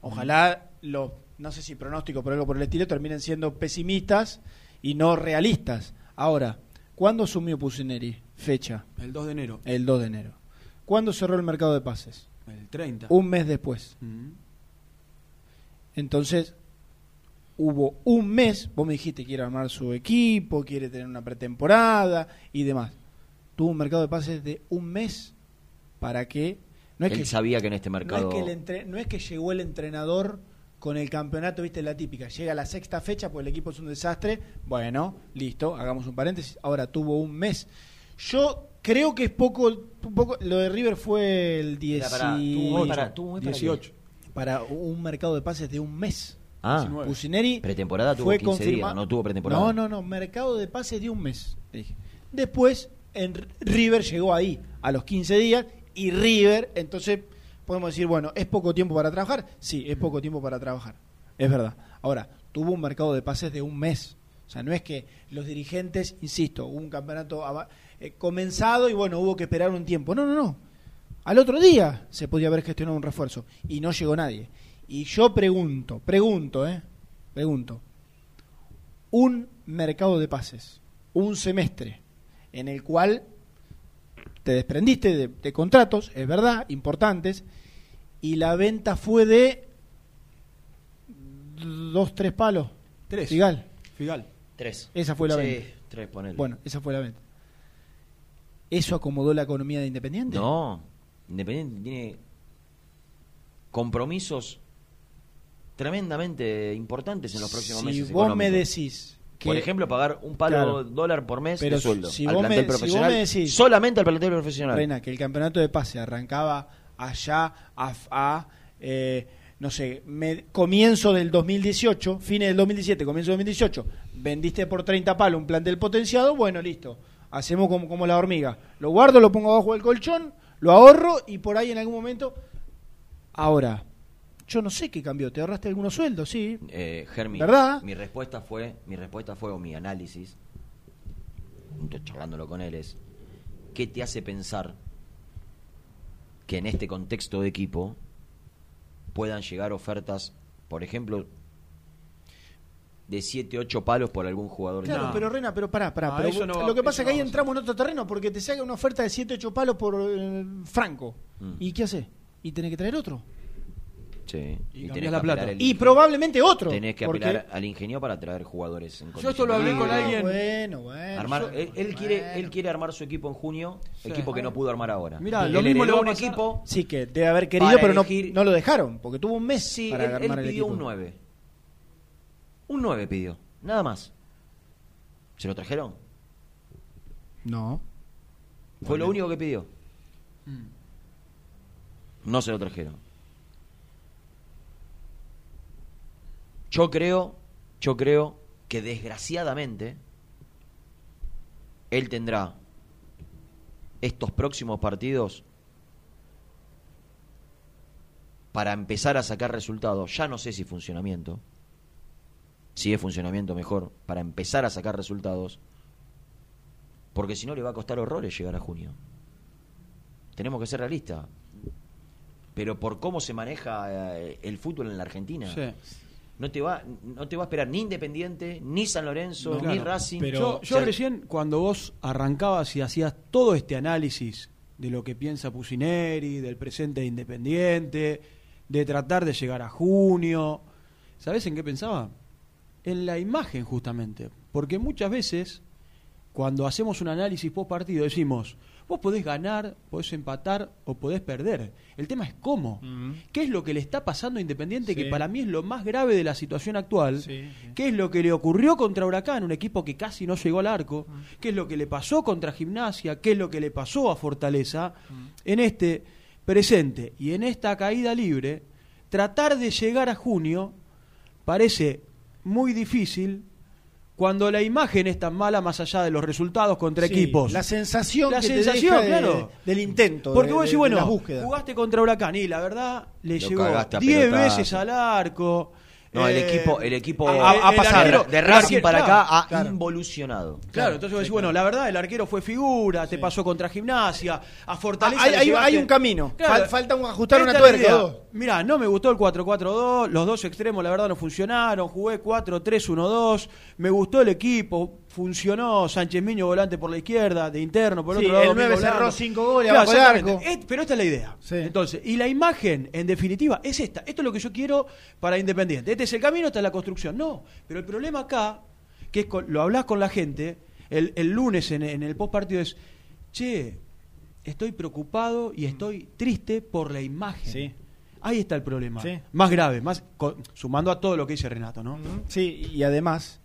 Speaker 3: Ojalá los, no sé si pronósticos por algo por el estilo, terminen siendo pesimistas y no realistas. Ahora, ¿cuándo asumió Pusineri? Fecha,
Speaker 2: El 2 de enero.
Speaker 3: el 2 de enero. ¿Cuándo cerró el mercado de pases?
Speaker 2: El 30.
Speaker 3: Un mes después.
Speaker 2: Mm.
Speaker 3: Entonces, hubo un mes, vos me dijiste quiere armar su equipo, quiere tener una pretemporada y demás. Tuvo un mercado de pases de un mes para que no es
Speaker 1: Él
Speaker 3: que
Speaker 1: sabía que en este
Speaker 3: no
Speaker 1: mercado
Speaker 3: es que el entre- no es que llegó el entrenador con el campeonato, viste la típica, llega la sexta fecha pues el equipo es un desastre, bueno, listo, hagamos un paréntesis, ahora tuvo un mes. Yo creo que es poco, un poco lo de River fue el 10
Speaker 1: Pará, pará, tuvo muy para- tuvo muy para
Speaker 2: 18.
Speaker 3: para un mercado de pases de un mes.
Speaker 1: Ah,
Speaker 2: 19.
Speaker 3: Pusineri
Speaker 1: Pretemporada tuvo
Speaker 3: fue
Speaker 1: 15 días, no tuvo pretemporada.
Speaker 3: No, no, no, mercado de pases de un mes. dije. Después, en River llegó ahí a los 15 días y River, entonces podemos decir, bueno, ¿es poco tiempo para trabajar? Sí, es poco tiempo para trabajar. Es verdad. Ahora, tuvo un mercado de pases de un mes. O sea, no es que los dirigentes, insisto, hubo un campeonato eh, comenzado y bueno, hubo que esperar un tiempo. No, no, no. Al otro día se podía haber gestionado un refuerzo y no llegó nadie. Y yo pregunto, pregunto, ¿eh? Pregunto. Un mercado de pases, un semestre, en el cual te desprendiste de, de contratos, es verdad, importantes, y la venta fue de dos, tres palos.
Speaker 2: Tres.
Speaker 3: Figal.
Speaker 2: Figal.
Speaker 1: Tres.
Speaker 3: Esa fue la
Speaker 1: Sí,
Speaker 3: venta.
Speaker 1: tres, ponele.
Speaker 3: Bueno, esa fue la venta. ¿Eso acomodó la economía de Independiente?
Speaker 1: No, Independiente tiene compromisos tremendamente importantes en los próximos
Speaker 3: si
Speaker 1: meses.
Speaker 3: vos me decís
Speaker 1: Por ejemplo, pagar un palo
Speaker 3: Claro.
Speaker 1: dólar por mes
Speaker 3: Pero
Speaker 1: de sueldo
Speaker 3: si
Speaker 1: al
Speaker 3: vos me-
Speaker 1: plantel
Speaker 3: si vos
Speaker 1: profesional.
Speaker 3: me decís-
Speaker 1: solamente al plantel profesional.
Speaker 3: Reina, que el campeonato de pase arrancaba allá a, a, eh, no sé, me- comienzo del 2018, fines del 2017, comienzo del 2018, vendiste por 30 palos un plantel potenciado, bueno, listo, hacemos como, como la hormiga. Lo guardo, lo pongo abajo del colchón, lo ahorro y por ahí en algún momento... Ahora, yo no sé qué cambió, ¿te ahorraste algunos sueldos? Sí.
Speaker 1: Eh, Germi,
Speaker 3: ¿Verdad?
Speaker 1: mi respuesta fue, mi respuesta fue o mi análisis, junto charlándolo con él es, ¿qué te hace pensar que en este contexto de equipo puedan llegar ofertas, por ejemplo, de 7, 8 palos por algún jugador?
Speaker 3: Claro,
Speaker 2: No.
Speaker 3: pero Rena, pero pará, pará.
Speaker 2: No,
Speaker 3: pero
Speaker 2: eso no va-
Speaker 3: lo que pasa es que ahí entramos en otro terreno porque te saca una oferta de 7, 8 palos por eh, Franco.
Speaker 1: Mm.
Speaker 3: ¿Y qué hace? Y tenés que traer otro.
Speaker 1: Sí,
Speaker 2: Y
Speaker 1: tenés
Speaker 2: la plata.
Speaker 3: probablemente otro.
Speaker 1: Tenés que
Speaker 3: porque-
Speaker 1: apelar al ingenio para traer jugadores en
Speaker 2: Yo esto lo hablé con alguien.
Speaker 3: Bueno, bueno.
Speaker 1: Armar,
Speaker 3: yo-
Speaker 1: él, él quiere, él quiere armar su equipo en junio,
Speaker 2: Sí.
Speaker 1: equipo que no pudo armar ahora.
Speaker 2: Mirá,
Speaker 1: Él
Speaker 2: lo mismo le
Speaker 1: heredó
Speaker 2: va a
Speaker 1: un
Speaker 2: pasar-
Speaker 1: equipo.
Speaker 3: Sí, que debe haber querido, pero no,
Speaker 1: elegir-
Speaker 3: no lo dejaron. Porque tuvo un mes
Speaker 1: Sí,
Speaker 3: para
Speaker 1: él, él
Speaker 3: armar el
Speaker 1: pidió
Speaker 3: equipo.
Speaker 1: un 9. Un 9 pidió, nada más. ¿Se lo trajeron?
Speaker 3: No.
Speaker 1: Fue lo único que pidió. No se lo trajeron. Yo creo, yo creo que desgraciadamente él tendrá estos próximos partidos para empezar a sacar resultados. Ya no sé si funcionamiento, si es funcionamiento mejor, para empezar a sacar resultados, porque si no le va a costar horrores llegar a junio. Tenemos que ser realistas. Pero por cómo se maneja eh, el fútbol en la Argentina,
Speaker 2: Sí.
Speaker 1: No te va no te va a esperar ni Independiente, ni San Lorenzo,
Speaker 2: No,
Speaker 1: ni
Speaker 2: claro.
Speaker 1: Racing.
Speaker 3: Pero-
Speaker 2: yo yo
Speaker 1: O sea,
Speaker 2: recién, cuando vos arrancabas y hacías todo este análisis de lo que piensa Pusineri, del presente de Independiente, de tratar de llegar a junio, ¿sabés en qué pensaba? En la imagen, justamente. Porque muchas veces, cuando hacemos un análisis post partido, decimos, vos podés ganar, podés empatar o podés perder. El tema es cómo. ¿Qué es lo que le está pasando a Independiente?
Speaker 3: Sí.
Speaker 2: Que para mí es lo más grave de la situación actual.
Speaker 3: Sí, sí.
Speaker 2: ¿Qué es lo que le ocurrió contra Huracán, un equipo que casi no llegó al arco? ¿Qué es lo que le pasó contra Gimnasia? ¿Qué es lo que le pasó a Fortaleza? En este presente y en esta caída libre, tratar de llegar a junio parece muy difícil cuando la imagen es tan mala más allá de los resultados contra
Speaker 3: Sí,
Speaker 2: equipos.
Speaker 3: La sensación,
Speaker 2: La
Speaker 3: que te
Speaker 2: sensación,
Speaker 3: deja de-
Speaker 2: claro.
Speaker 3: del intento.
Speaker 2: Porque
Speaker 3: de-
Speaker 2: vos
Speaker 3: de-
Speaker 2: decís,
Speaker 3: de
Speaker 2: bueno, jugaste contra Huracán y la verdad le
Speaker 1: Lo
Speaker 2: llegó
Speaker 1: cagaste a
Speaker 2: 10
Speaker 1: pelotazo.
Speaker 2: veces al arco.
Speaker 1: No, el
Speaker 2: Eh,
Speaker 1: equipo, el equipo
Speaker 2: a-
Speaker 1: de-
Speaker 2: a- a
Speaker 1: de- Racing
Speaker 2: arquero,
Speaker 1: para
Speaker 2: claro,
Speaker 1: acá ha
Speaker 3: claro.
Speaker 1: involucionado.
Speaker 2: Claro, entonces vos decís, bueno, la verdad, el arquero fue figura, te pasó contra Gimnasia, a Fortaleza.
Speaker 3: Ah, hay-
Speaker 2: le
Speaker 3: hay- un camino. Fal- falta un- ajustar una tuerca.
Speaker 2: Mirá, no me gustó el 4-4-2, los dos extremos la verdad no funcionaron, jugué 4-3-1-2, me gustó el equipo, funcionó Sánchez Miño volante por la izquierda, de interno, por
Speaker 3: Sí,
Speaker 2: otro lado.
Speaker 3: el
Speaker 2: Domingo
Speaker 3: nueve cerró
Speaker 2: Blanco.
Speaker 3: cinco goles
Speaker 2: Claro,
Speaker 3: abajo del
Speaker 2: exactamente.
Speaker 3: arco.
Speaker 2: Es- pero esta es la idea.
Speaker 3: Sí.
Speaker 2: Entonces, y la imagen, en definitiva, es esta. Esto es lo que yo quiero para Independiente. Este es el camino, esta es la construcción. No, pero el problema acá, que es con- lo hablas con la gente, el, el lunes en, en el post partido es, che, estoy preocupado y estoy triste por la imagen.
Speaker 3: Sí.
Speaker 2: Ahí está el problema. Más grave, más sumando a todo lo que dice Renato, ¿no?
Speaker 3: Sí, y además,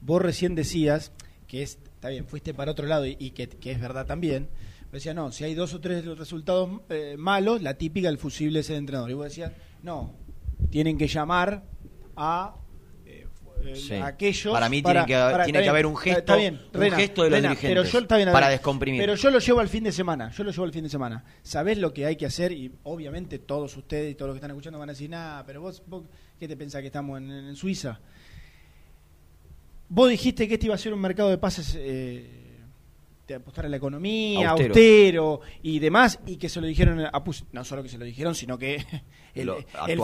Speaker 3: vos recién decías que es, está bien, fuiste para otro lado y, y que, que es verdad también. Vos decías, no, si hay dos o tres resultados eh, malos, la típica del fusible es el entrenador. Y vos decías, no, tienen que llamar a eh,
Speaker 1: Sí.
Speaker 3: aquellos.
Speaker 1: Para mí tiene que
Speaker 3: para-
Speaker 1: tiene que haber un gesto-
Speaker 3: está bien,
Speaker 1: un
Speaker 3: Rena,
Speaker 1: gesto de los
Speaker 3: Rena,
Speaker 1: dirigentes
Speaker 3: pero yo, está bien,
Speaker 1: para descomprimir.
Speaker 3: Pero yo lo llevo al fin de semana. Yo lo llevo al fin de semana. ¿Sabés lo que hay que hacer? Y obviamente todos ustedes y todos los que están escuchando van a decir, nada, pero vos, vos ¿qué te pensás que estamos en, en Suiza? Vos dijiste que este iba a ser un mercado de pases eh, de apostar a la economía,
Speaker 1: Austero.
Speaker 3: austero. y demás, y que se lo dijeron a Pus- no solo que se lo dijeron, sino que el,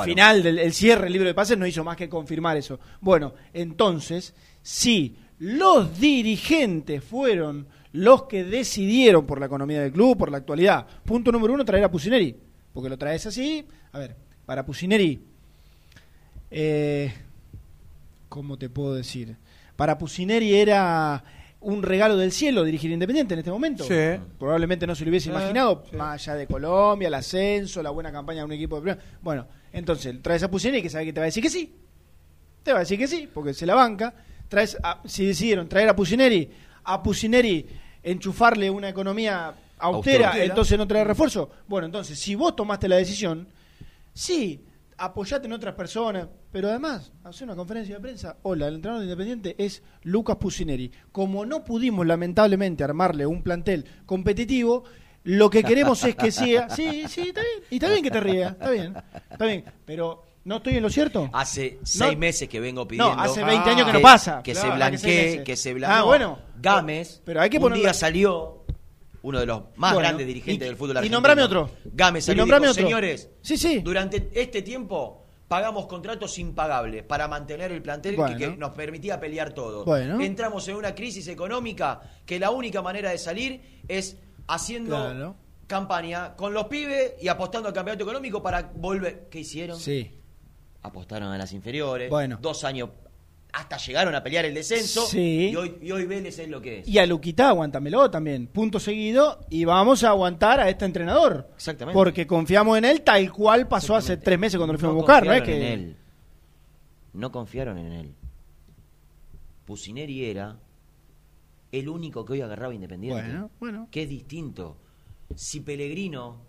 Speaker 3: final del el cierre del libro de pases no hizo más que confirmar eso. Bueno, entonces, si los dirigentes fueron los que decidieron por la economía del club, por la actualidad, punto número uno, traer a Pusineri, porque lo traes así, a ver, para Pusineri, eh, ¿cómo te puedo decir? Para Pusineri era un regalo del cielo dirigir Independiente en este momento.
Speaker 2: Sí.
Speaker 3: Probablemente no se lo hubiese
Speaker 2: Eh,
Speaker 3: imaginado,
Speaker 2: sí.
Speaker 3: más allá de Colombia, el ascenso, la buena campaña de un equipo de primera. Bueno, entonces traes a Pusineri que sabe que te va a decir que sí. Te va a decir que sí, porque se la banca. traes a- si decidieron traer a Pusineri, a Pusineri enchufarle una economía austera,
Speaker 1: Austera.
Speaker 3: entonces no traer refuerzo. Bueno, entonces, si vos tomaste la decisión, sí, apoyate en otras personas, pero además, hacer una conferencia de prensa. Hola, el entrenador de Independiente es Lucas Pusineri. Como no pudimos, lamentablemente, armarle un plantel competitivo, lo que queremos es que siga. Sí, sí, está bien. Y está bien que te rías, está bien. Está bien. Pero, ¿no estoy en lo cierto?
Speaker 1: Hace seis meses que vengo pidiendo.
Speaker 3: No, hace 20 años que
Speaker 1: que
Speaker 3: no pasa.
Speaker 1: Que
Speaker 3: Claro,
Speaker 1: se
Speaker 3: que
Speaker 1: blanquee, que se blanquee.
Speaker 3: Ah, bueno.
Speaker 1: Gámez.
Speaker 3: Pero hay que
Speaker 1: un
Speaker 3: ponerlo-
Speaker 1: día salió uno de los más
Speaker 3: Bueno,
Speaker 1: grandes dirigentes
Speaker 3: y-
Speaker 1: del fútbol
Speaker 3: y
Speaker 1: argentino.
Speaker 3: nombrame otro.
Speaker 1: Gámez
Speaker 3: Y
Speaker 1: y
Speaker 3: nombrame
Speaker 1: dijo,
Speaker 3: otro.
Speaker 1: señores,
Speaker 3: Sí, sí.
Speaker 1: durante este tiempo pagamos contratos impagables para mantener el plantel
Speaker 3: Bueno.
Speaker 1: que, que nos permitía pelear todo.
Speaker 3: Bueno.
Speaker 1: Entramos en una crisis económica que la única manera de salir es haciendo
Speaker 3: Claro.
Speaker 1: campaña con los pibes y apostando al campeonato económico para volver. ¿Qué hicieron?
Speaker 3: Sí.
Speaker 1: apostaron a las inferiores,
Speaker 3: Bueno.
Speaker 1: dos años hasta llegaron a pelear el descenso
Speaker 3: Sí.
Speaker 1: y, hoy, y hoy Vélez es lo que es.
Speaker 3: Y a Luquita, aguántamelo también. Punto seguido. Y vamos a aguantar a este entrenador.
Speaker 1: Exactamente.
Speaker 3: Porque confiamos en él tal cual pasó hace tres meses cuando lo fuimos a buscar. No es que.
Speaker 1: en él. No confiaron en él. Pusineri era el único que hoy agarraba Independiente.
Speaker 3: Bueno, bueno.
Speaker 1: Que es distinto. Si Pellegrino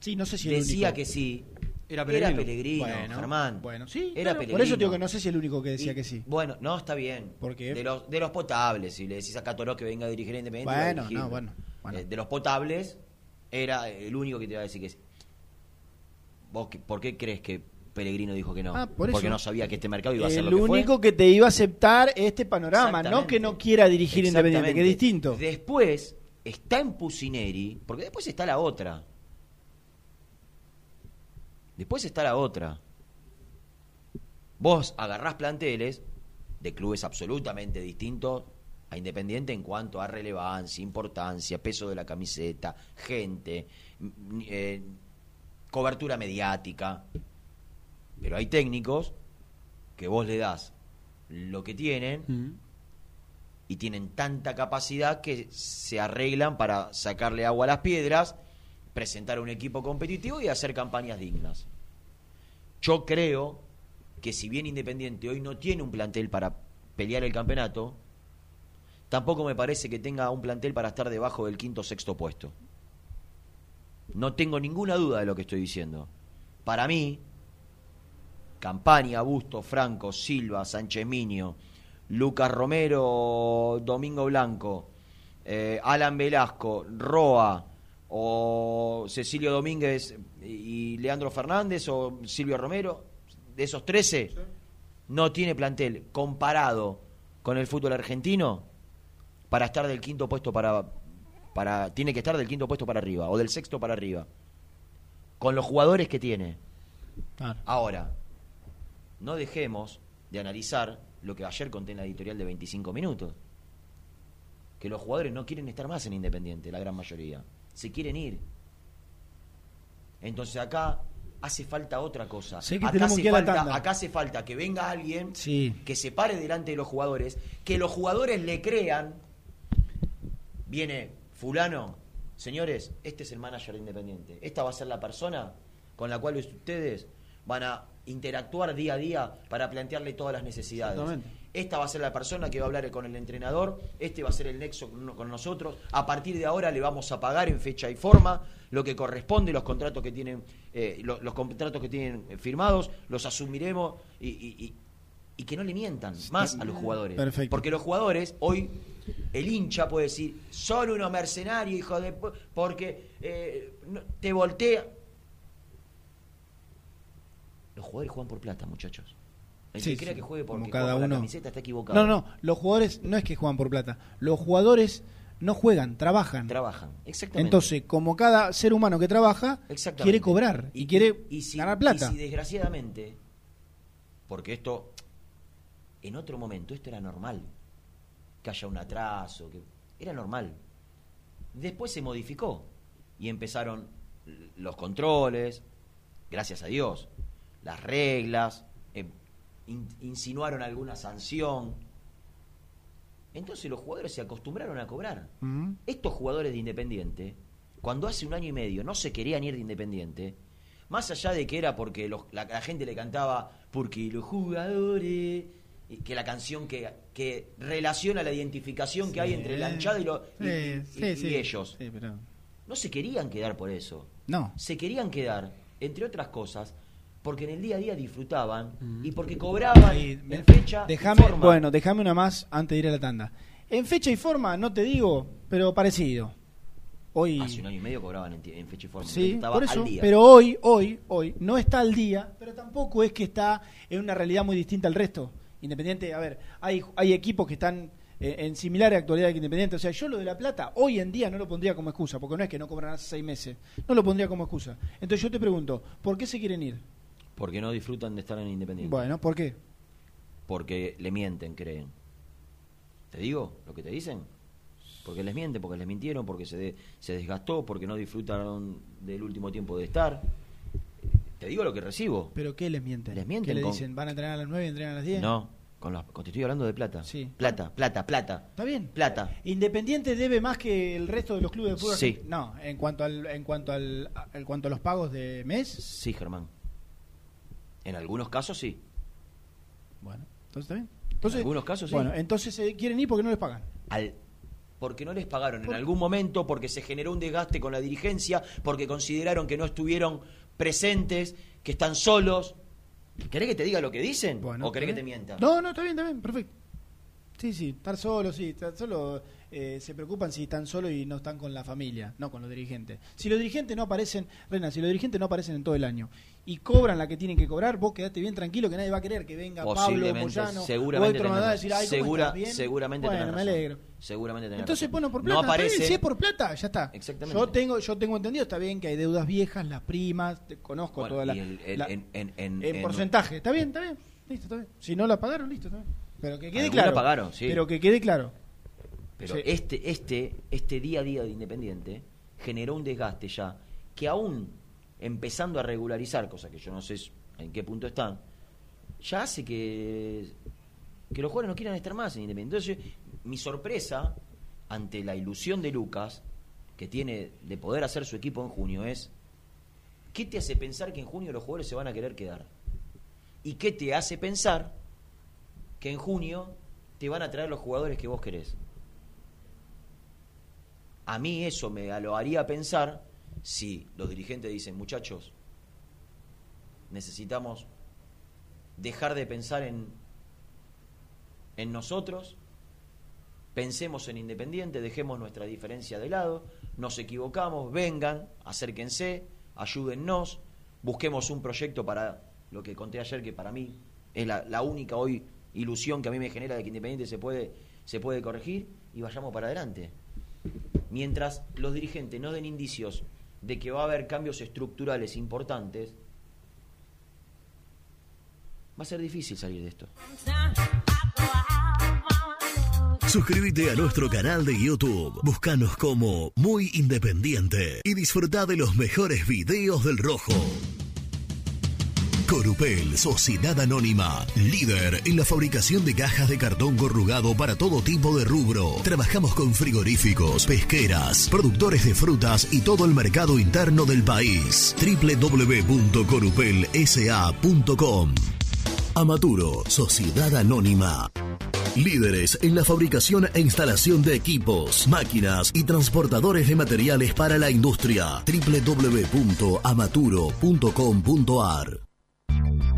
Speaker 3: Sí, no sé si
Speaker 1: decía que sí,
Speaker 2: Era
Speaker 1: era
Speaker 2: Pellegrino.
Speaker 1: Pellegrino,
Speaker 3: Bueno,
Speaker 1: Germán.
Speaker 3: Bueno, sí.
Speaker 1: era
Speaker 3: claro,
Speaker 1: Pellegrino.
Speaker 3: por eso digo que no sé si el único que decía
Speaker 1: Y,
Speaker 3: que sí.
Speaker 1: Bueno, no, está bien.
Speaker 3: ¿Por qué?
Speaker 1: De los, de los potables, si le decís a Catoró que venga a dirigir a Independiente. a
Speaker 3: Bueno,
Speaker 1: dirigir.
Speaker 3: no, bueno, bueno.
Speaker 1: Eh, de los potables, era el único que te iba a decir que sí. ¿Vos qué- por qué crees que Pellegrino dijo que no?
Speaker 3: Ah, por
Speaker 1: Porque
Speaker 3: eso.
Speaker 1: no sabía que este mercado iba a ser
Speaker 3: El
Speaker 1: lo que fue.
Speaker 3: único que te iba a aceptar este panorama, no que no quiera dirigir Independiente, que es distinto.
Speaker 1: Después está en Pusineri, porque después está la otra. Después está la otra. Vos agarrás planteles de clubes absolutamente distintos a Independiente en cuanto a relevancia, importancia, peso de la camiseta, gente, m- eh, cobertura mediática. Pero hay técnicos que vos le das lo que tienen
Speaker 2: Mm.
Speaker 1: y tienen tanta capacidad que se arreglan para sacarle agua a las piedras, presentar un equipo competitivo y hacer campañas dignas. Yo creo que si bien Independiente hoy no tiene un plantel para pelear el campeonato, tampoco me parece que tenga un plantel para estar debajo del quinto o sexto puesto. No tengo ninguna duda de lo que estoy diciendo. Para mí, Campaña, Busto, Franco, Silva, Sánchez Miño, Lucas Romero, Domingo Blanco, eh, Alan Velasco, Roa o Cecilio Domínguez y Leandro Fernández o Silvio Romero, de esos 13, no tiene plantel comparado con el fútbol argentino para estar del quinto puesto para, para tiene que estar del quinto puesto para arriba o del sexto para arriba con los jugadores que tiene.
Speaker 3: Claro.
Speaker 1: Ahora, no dejemos de analizar lo que ayer conté en la editorial de 25 minutos. Que los jugadores no quieren estar más en Independiente, la gran mayoría. Se quieren ir. Entonces acá hace falta otra cosa.
Speaker 3: Sé que
Speaker 1: acá, hace
Speaker 3: que
Speaker 1: falta, acá hace falta que venga alguien
Speaker 3: Sí.
Speaker 1: que se pare delante de los jugadores, que los jugadores le crean. Viene fulano, señores, este es el manager de Independiente. Esta va a ser la persona con la cual ustedes van a interactuar día a día para plantearle todas las necesidades. Esta va a ser la persona que va a hablar con el entrenador, este va a ser el nexo con nosotros. A partir de ahora le vamos a pagar en fecha y forma lo que corresponde, los contratos que tienen, eh, lo- los, contratos que tienen eh, firmados, los asumiremos y, y- y- y que no le mientan más a los jugadores.
Speaker 3: Perfecto.
Speaker 1: Porque los jugadores, hoy, el hincha puede decir, son unos mercenarios, hijo de... porque eh, te voltea. Los jugadores juegan por plata, muchachos. El
Speaker 3: Sí,
Speaker 1: que crea
Speaker 3: sí,
Speaker 1: que juegue
Speaker 3: como cada
Speaker 1: juega
Speaker 3: uno.
Speaker 1: la camiseta está equivocado.
Speaker 3: No, no, los jugadores no es que juegan por plata. Los jugadores no juegan, trabajan.
Speaker 1: Trabajan, exactamente.
Speaker 3: Entonces, como cada ser humano que trabaja, quiere cobrar y, quiere
Speaker 1: y si-
Speaker 3: ganar plata.
Speaker 1: Y si desgraciadamente, porque esto, en otro momento, esto era normal, que haya un atraso, que era normal. Después se modificó y empezaron los controles, gracias a Dios, las reglas, in- insinuaron alguna sanción. Entonces los jugadores se acostumbraron a cobrar. Estos jugadores de Independiente, cuando hace un año y medio no se querían ir de Independiente, más allá de que era porque los- la, la gente le cantaba, porque los jugadores y que la canción que, que relaciona la identificación que hay entre la hinchada y, lo- y-
Speaker 3: Sí,
Speaker 1: y-
Speaker 3: sí,
Speaker 1: y
Speaker 3: sí.
Speaker 1: ellos.
Speaker 3: Pero-
Speaker 1: No se querían quedar por eso.
Speaker 3: No.
Speaker 1: Se querían quedar, entre otras cosas, porque en el día a día disfrutaban y porque cobraban en fecha y forma.
Speaker 3: bueno, déjame una más antes de ir a la tanda. En fecha y forma, no te digo, pero parecido. Hoy.
Speaker 1: Hace un año y medio cobraban en, fecha y forma.
Speaker 3: Sí,
Speaker 1: Estaba
Speaker 3: por eso.
Speaker 1: al día.
Speaker 3: Pero hoy, hoy, hoy, no está al día, pero tampoco es que está en una realidad muy distinta al resto. Independiente, a ver, hay, hay equipos que están eh, en similar actualidad que Independiente. O sea, yo lo de La Plata, hoy en día no lo pondría como excusa, porque no es que no cobran hace seis meses. No lo pondría como excusa. Entonces yo te pregunto, ¿por qué se quieren ir?
Speaker 1: Porque no disfrutan de estar en Independiente.
Speaker 3: Bueno, ¿por qué?
Speaker 1: Porque le mienten, creen. ¿Te digo lo que te dicen? Porque les mienten, porque les mintieron, porque se, de- se desgastó, porque no disfrutaron del último tiempo de estar. Te digo lo que recibo.
Speaker 3: ¿Pero qué les mienten?
Speaker 1: Les mienten
Speaker 3: ¿Qué le
Speaker 1: con-
Speaker 3: dicen? ¿Van a entrenar a las 9 y entrenan a las 10?
Speaker 1: No, con los, con- te estoy hablando de plata.
Speaker 3: Sí.
Speaker 1: Plata, plata, plata.
Speaker 3: ¿Está bien?
Speaker 1: Plata.
Speaker 3: ¿Independiente debe más que el resto de los clubes de fútbol?
Speaker 1: Sí.
Speaker 3: No, en cuanto al, en cuanto al, en cuanto a los pagos de mes.
Speaker 1: Sí, Germán. En algunos casos sí.
Speaker 3: Bueno, entonces está bien. Entonces,
Speaker 1: algunos casos sí.
Speaker 3: Bueno, entonces se quieren ir porque no les pagan.
Speaker 1: Al, porque no les pagaron en algún momento, porque se generó un desgaste con la dirigencia, porque consideraron que no estuvieron presentes, que están solos. ¿Querés que te diga lo que dicen? ¿O querés que te mienta?
Speaker 3: No, no, está bien, está bien, perfecto. Sí, sí, estar solo, sí, estar solo. eh, se preocupan si están solos y no están con la familia, no con los dirigentes. Si los dirigentes no aparecen, Rena, si los dirigentes no aparecen en todo el año y cobran la que tienen que cobrar, vos quedate bien tranquilo que nadie va a querer que venga Pablo Moyano
Speaker 1: seguramente
Speaker 3: o a decir, ay, ¿cómo
Speaker 1: Segura-?
Speaker 3: ¿Bien?
Speaker 1: seguramente
Speaker 3: bueno, me
Speaker 1: razón.
Speaker 3: alegro.
Speaker 1: Seguramente
Speaker 3: Entonces,
Speaker 1: razón.
Speaker 3: bueno, por
Speaker 1: No
Speaker 3: plata, bien,
Speaker 1: aparece-
Speaker 3: si es por plata, ya está.
Speaker 1: Exactamente.
Speaker 3: Yo tengo, yo tengo entendido, está bien que hay deudas viejas, las primas, te- conozco
Speaker 1: Bueno,
Speaker 3: toda la,
Speaker 1: el- el-
Speaker 3: la-
Speaker 1: en- en- en
Speaker 3: en- porcentaje. Está bien, está bien. Listo, está bien. Si no la pagaron, listo, está bien. Pero que quede claro.
Speaker 1: pagaron, sí.
Speaker 3: Pero que quede claro.
Speaker 1: Pero
Speaker 3: Sí.
Speaker 1: este, este, este día a día de Independiente generó un desgaste ya que aún empezando a regularizar, cosa que yo no sé en qué punto están, ya hace que, que los jugadores no quieran estar más en Independiente. Entonces, mi sorpresa ante la ilusión de Lucas, que tiene de poder hacer su equipo en junio, es ¿qué te hace pensar que en junio los jugadores se van a querer quedar? ¿Y qué te hace pensar que en junio te van a traer los jugadores que vos querés? A mí eso me lo haría pensar si los dirigentes dicen, muchachos, necesitamos dejar de pensar en, en nosotros, pensemos en Independiente, dejemos nuestra diferencia de lado, nos equivocamos, vengan, acérquense, ayúdennos, busquemos un proyecto para lo que conté ayer, que para mí es la, la única hoy ilusión que a mí me genera de que Independiente se puede, se puede corregir y vayamos para adelante. Mientras los dirigentes no den indicios de que va a haber cambios estructurales importantes, va a ser difícil salir de esto.
Speaker 6: Suscríbete a nuestro canal de YouTube. Búscanos como Muy Independiente y disfruta de los mejores videos del Rojo. Corupel, Sociedad Anónima, líder en la fabricación de cajas de cartón corrugado para todo tipo de rubro. Trabajamos con frigoríficos, pesqueras, productores de frutas y todo el mercado interno del país. www.corupelsa.com Amaturo, Sociedad Anónima. Líderes en la fabricación e instalación de equipos, máquinas y transportadores de materiales para la industria. www.amaturo.com.ar Thank you.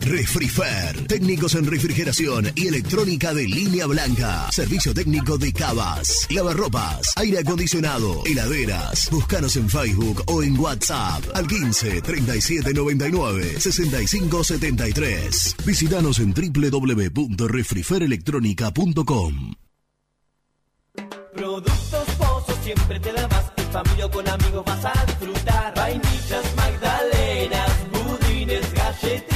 Speaker 6: Refrifer, técnicos en refrigeración y electrónica de línea blanca. Servicio técnico de cavas, lavarropas, aire acondicionado, heladeras. Búscanos en Facebook o en WhatsApp al 15 37 99 65 73. Visítanos en www.refriferelectronica.com.
Speaker 7: Productos Pozos siempre te da más. En familia o con amigos vas a disfrutar. Vainillas, magdalenas, budines, galletitas.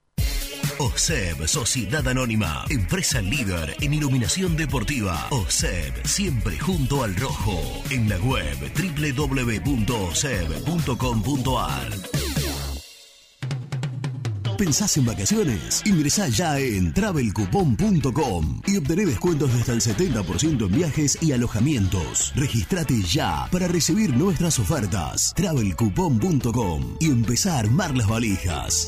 Speaker 6: OSEB, Sociedad Anónima, empresa líder en iluminación deportiva. OSEB, siempre junto al rojo. En la web www.oseb.com.ar. ¿Pensás en vacaciones? Ingresá ya en travelcoupon.com y obtené descuentos de hasta el 70% en viajes y alojamientos. Registrate ya para recibir nuestras ofertas. travelcoupon.com y empezá a armar las valijas.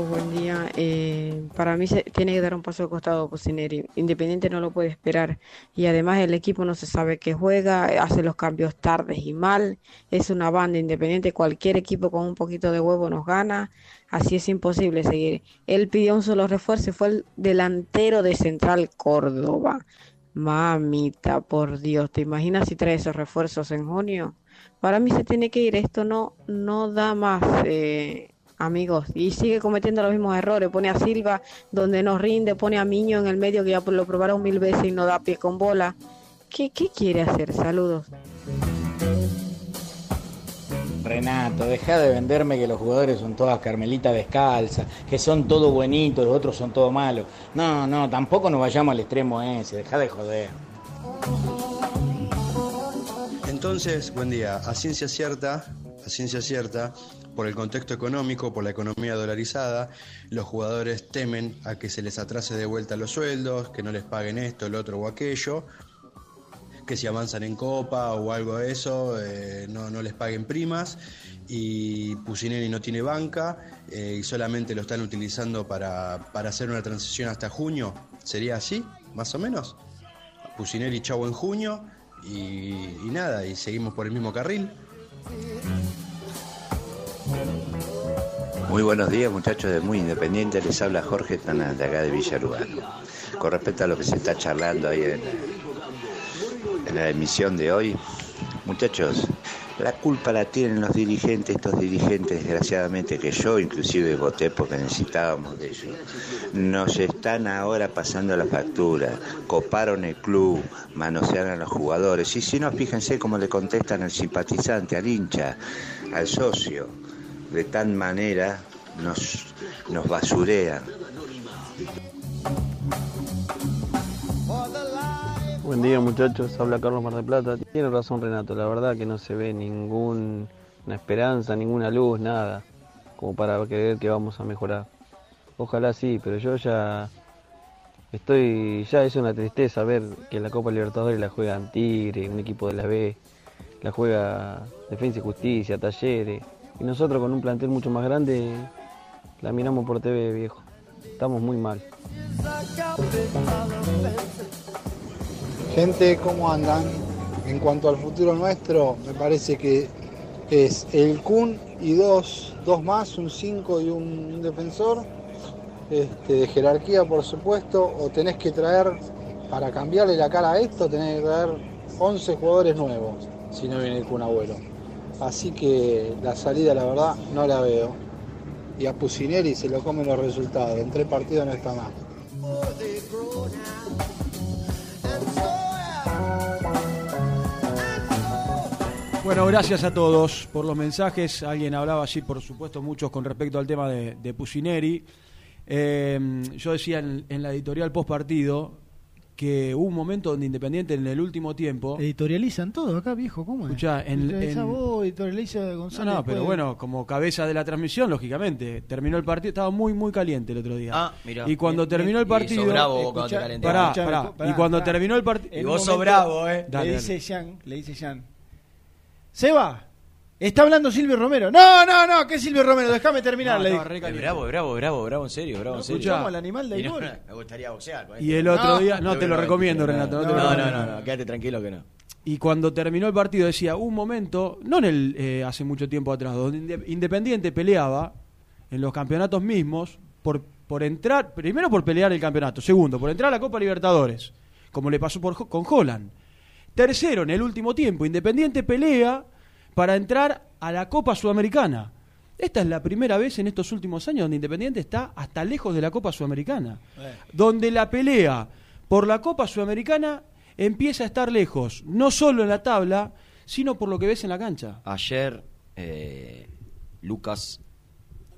Speaker 8: Buen día. Eh, para mí se tiene que dar un paso de costado Pusineri. Independiente no lo puede esperar. Y además el equipo no se sabe qué juega, hace los cambios tardes y mal. Es una banda independiente. Cualquier equipo con un poquito de huevo nos gana. Así es imposible seguir. Él pidió un solo refuerzo y fue el delantero de Central Córdoba. Mamita, por Dios, ¿te imaginas si trae esos refuerzos en junio? Para mí se tiene que ir. Esto no, no da más. eh, amigos, y sigue cometiendo los mismos errores. Pone a Silva donde no rinde, pone a Miño en el medio que ya lo probaron mil veces y no da pie con bola. ¿Qué, qué quiere hacer? Saludos.
Speaker 4: Renato, deja de venderme que los jugadores son todas carmelitas descalzas, que son todo buenitos, los otros son todo malos. No, no, tampoco nos vayamos al extremo ese, deja de joder.
Speaker 9: Entonces, buen día, a ciencia cierta, a ciencia cierta, por el contexto económico, por la economía dolarizada, los jugadores temen a que se les atrase de vuelta los sueldos, que no les paguen esto, el otro o aquello, que si avanzan en copa o algo de eso, eh, no, no les paguen primas, y Pusineri no tiene banca eh, y solamente lo están utilizando para, para hacer una transición hasta junio. ¿Sería así, más o menos? Pusineri chau en junio y nada, y seguimos por el mismo carril.
Speaker 10: Muy buenos días muchachos de Muy Independiente, les habla Jorge Tanal de acá de Villa Lugano. Con respecto a lo que se está charlando ahí en, en la emisión de hoy, muchachos, la culpa la tienen los dirigentes, estos dirigentes desgraciadamente que yo inclusive voté porque necesitábamos de ellos. Nos están ahora pasando la factura, coparon el club, manosearon a los jugadores y si no, fíjense cómo le contestan al simpatizante, al hincha, al socio de tal manera nos, nos basurean.
Speaker 11: Buen día muchachos, habla Carlos Mar del Plata. Tiene razón Renato, la verdad que no se ve ninguna esperanza, ninguna luz, nada, como para creer que vamos a mejorar. Ojalá sí, pero yo ya estoy, ya es una tristeza ver que la Copa Libertadores la juegan Tigre, un equipo de la B, la juega Defensa y Justicia, Talleres, y nosotros con un plantel mucho más grande la miramos por TV, viejo. Estamos muy mal.
Speaker 5: Gente, ¿cómo andan? En cuanto al futuro nuestro, me parece que es el Kun y dos, dos más, un 5 y un defensor, este, de jerarquía por supuesto, o tenés que traer, para cambiarle la cara a esto, tenés que traer 11 jugadores nuevos, si no viene el Kun Abuelo. Así que la salida, la verdad, no la veo. Y a Pusineri se lo comen los resultados, en tres partidos no está más.
Speaker 2: Bueno, gracias a todos por los mensajes. Alguien hablaba así, por supuesto, muchos con respecto al tema de, de Pusineri. Eh, yo decía en, en la editorial post partido que hubo un momento donde Independiente en el último tiempo.
Speaker 3: Editorializan todo acá, viejo, ¿cómo es?
Speaker 2: Escuchá, en-
Speaker 3: Editorializa
Speaker 2: en-
Speaker 3: vos, editorializa
Speaker 2: No,
Speaker 3: Gonzalo.
Speaker 2: no,
Speaker 3: después-
Speaker 2: pero bueno, como cabeza de la transmisión, lógicamente, terminó el partido, estaba muy, muy caliente el otro día.
Speaker 1: Ah, mirá.
Speaker 2: Y cuando terminó el partido.
Speaker 1: Y sos bravo vos cuando te calentás.
Speaker 2: pará, pará.
Speaker 3: pará,
Speaker 2: y cuando
Speaker 3: pará.
Speaker 2: terminó el partido.
Speaker 3: En un momento,
Speaker 2: Dale,
Speaker 3: Le
Speaker 2: dale.
Speaker 3: dice Jean, le dice Jean. Seba, está hablando Silvio Romero. No, no, no, ¿qué es Silvio Romero? Déjame terminar,
Speaker 2: No,
Speaker 3: le dije.
Speaker 1: bravo, bravo, bravo, bravo, en serio, bravo,
Speaker 3: No
Speaker 1: en serio.
Speaker 3: escuchamos al animal del gol.
Speaker 1: Me gustaría boxear con
Speaker 2: Y el otro
Speaker 3: No,
Speaker 2: día. No, te lo recomiendo, Renato. No,
Speaker 1: No,
Speaker 2: te lo
Speaker 1: no, no, quédate tranquilo que no.
Speaker 2: Y cuando terminó el partido decía, un momento, no en el eh, hace mucho tiempo atrás, donde Inde- Independiente peleaba en los campeonatos mismos por, por entrar, primero por pelear el campeonato, segundo, por entrar a la Copa Libertadores, como le pasó por, con Holland. Tercero, en el último tiempo, Independiente pelea para entrar a la Copa Sudamericana. Esta es la primera vez en estos últimos años donde Independiente está hasta lejos de la Copa Sudamericana. Donde la pelea por la Copa Sudamericana empieza a estar lejos, no solo en la tabla, sino por lo que ves en la cancha.
Speaker 1: Ayer Eh, Lucas.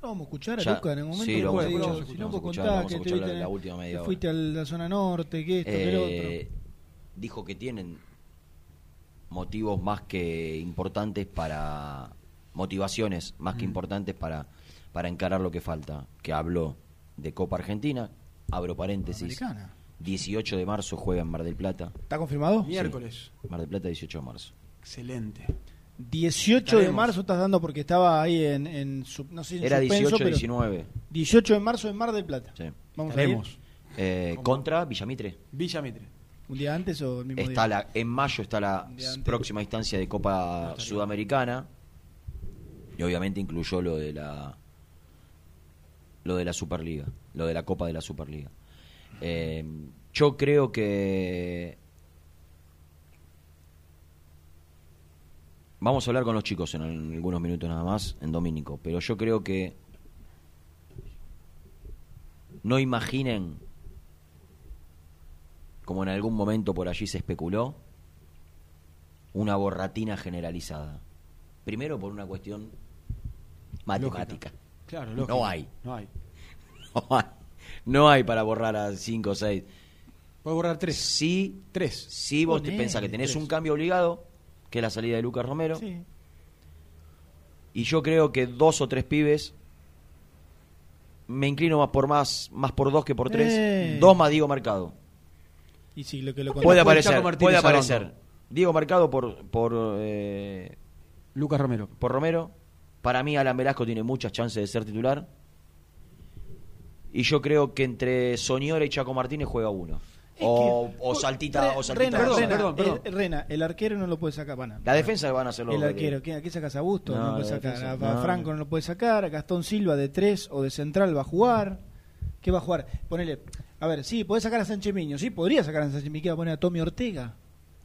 Speaker 3: No, vamos a escuchar a
Speaker 1: Ya-
Speaker 3: Luca en el momento.
Speaker 1: sí, lo vamos escuchar, vamos a
Speaker 3: si
Speaker 1: escuchar,
Speaker 3: no
Speaker 1: vamos escuchar,
Speaker 3: contar
Speaker 1: vamos a
Speaker 3: que
Speaker 1: escuchar la- la
Speaker 3: en-
Speaker 1: última media
Speaker 3: que fuiste a la zona norte, que esto, que lo otro.
Speaker 1: Eh, dijo que tienen motivos más que importantes para motivaciones más que importantes para para encarar lo que falta que habló de Copa Argentina abro paréntesis
Speaker 3: Americana.
Speaker 1: 18 de marzo juega en Mar del Plata
Speaker 3: ¿Está confirmado?
Speaker 1: Sí,
Speaker 2: Miércoles.
Speaker 1: Mar del Plata 18 de marzo
Speaker 2: Excelente.
Speaker 3: 18 de marzo estás dando porque estaba ahí en, en sub- no sé, en
Speaker 1: Era
Speaker 3: suspenso,
Speaker 1: 18
Speaker 3: pero
Speaker 1: 19
Speaker 3: 18 de marzo en Mar del Plata.
Speaker 1: sí.
Speaker 3: Vamos a.
Speaker 2: Estaremos.
Speaker 1: Eh, contra Villamitre
Speaker 2: Villa Mitre.
Speaker 3: ¿Un día antes o el mismo
Speaker 1: está
Speaker 3: día?
Speaker 1: la en mayo está la próxima instancia de Copa Sudamericana y obviamente incluyó lo de la lo de la Superliga, lo de la Copa de la Superliga. Eh, yo creo que vamos a hablar con los chicos en algunos minutos nada más en Domínico, pero yo creo que no imaginen como en algún momento por allí se especuló, una borratina generalizada. Primero por una cuestión matemática.
Speaker 2: Claro,
Speaker 1: No hay.
Speaker 2: No hay.
Speaker 1: No hay. No hay para borrar a 5 o 6.
Speaker 2: Puedes borrar tres.
Speaker 1: Sí,
Speaker 2: Tres.
Speaker 1: sí vos te pensás que tenés
Speaker 3: tres.
Speaker 1: un cambio obligado, que es la salida de Lucas Romero,
Speaker 3: Sí.
Speaker 1: y yo creo que dos o tres pibes, me inclino más por más, más por dos que por tres,
Speaker 3: Eh.
Speaker 1: dos más Diego Marcado.
Speaker 3: Y sí, lo que lo
Speaker 1: Puede aparecer, puede aparecer. Diego Marcado por por eh,
Speaker 2: Lucas Romero.
Speaker 1: por Romero. Para mí Alan Velasco tiene muchas chances de ser titular. Y yo creo que entre Soñora y Chaco Martínez juega uno. O, o saltita,
Speaker 3: Re-
Speaker 1: o saltita.
Speaker 3: Rena,
Speaker 2: Perdón,
Speaker 3: Rena,
Speaker 2: perdón, perdón.
Speaker 3: el- Rena, el arquero no lo puede sacar. Bueno,
Speaker 1: La defensa van a hacer los
Speaker 3: El arquero, ¿quién, ¿aquí sacas a Busto? No,
Speaker 1: No,
Speaker 3: lo puede sacar.
Speaker 1: defensa,
Speaker 3: a, a
Speaker 1: no.
Speaker 3: Franco no lo puede sacar. A Gastón Silva de tres o de central va a jugar. ¿Qué va a jugar? Ponele. A ver, sí, podés sacar a Sánchez Miño. Sí, podría sacar a Sánchez Miño. ¿Qué va a poner a Tommy Ortega?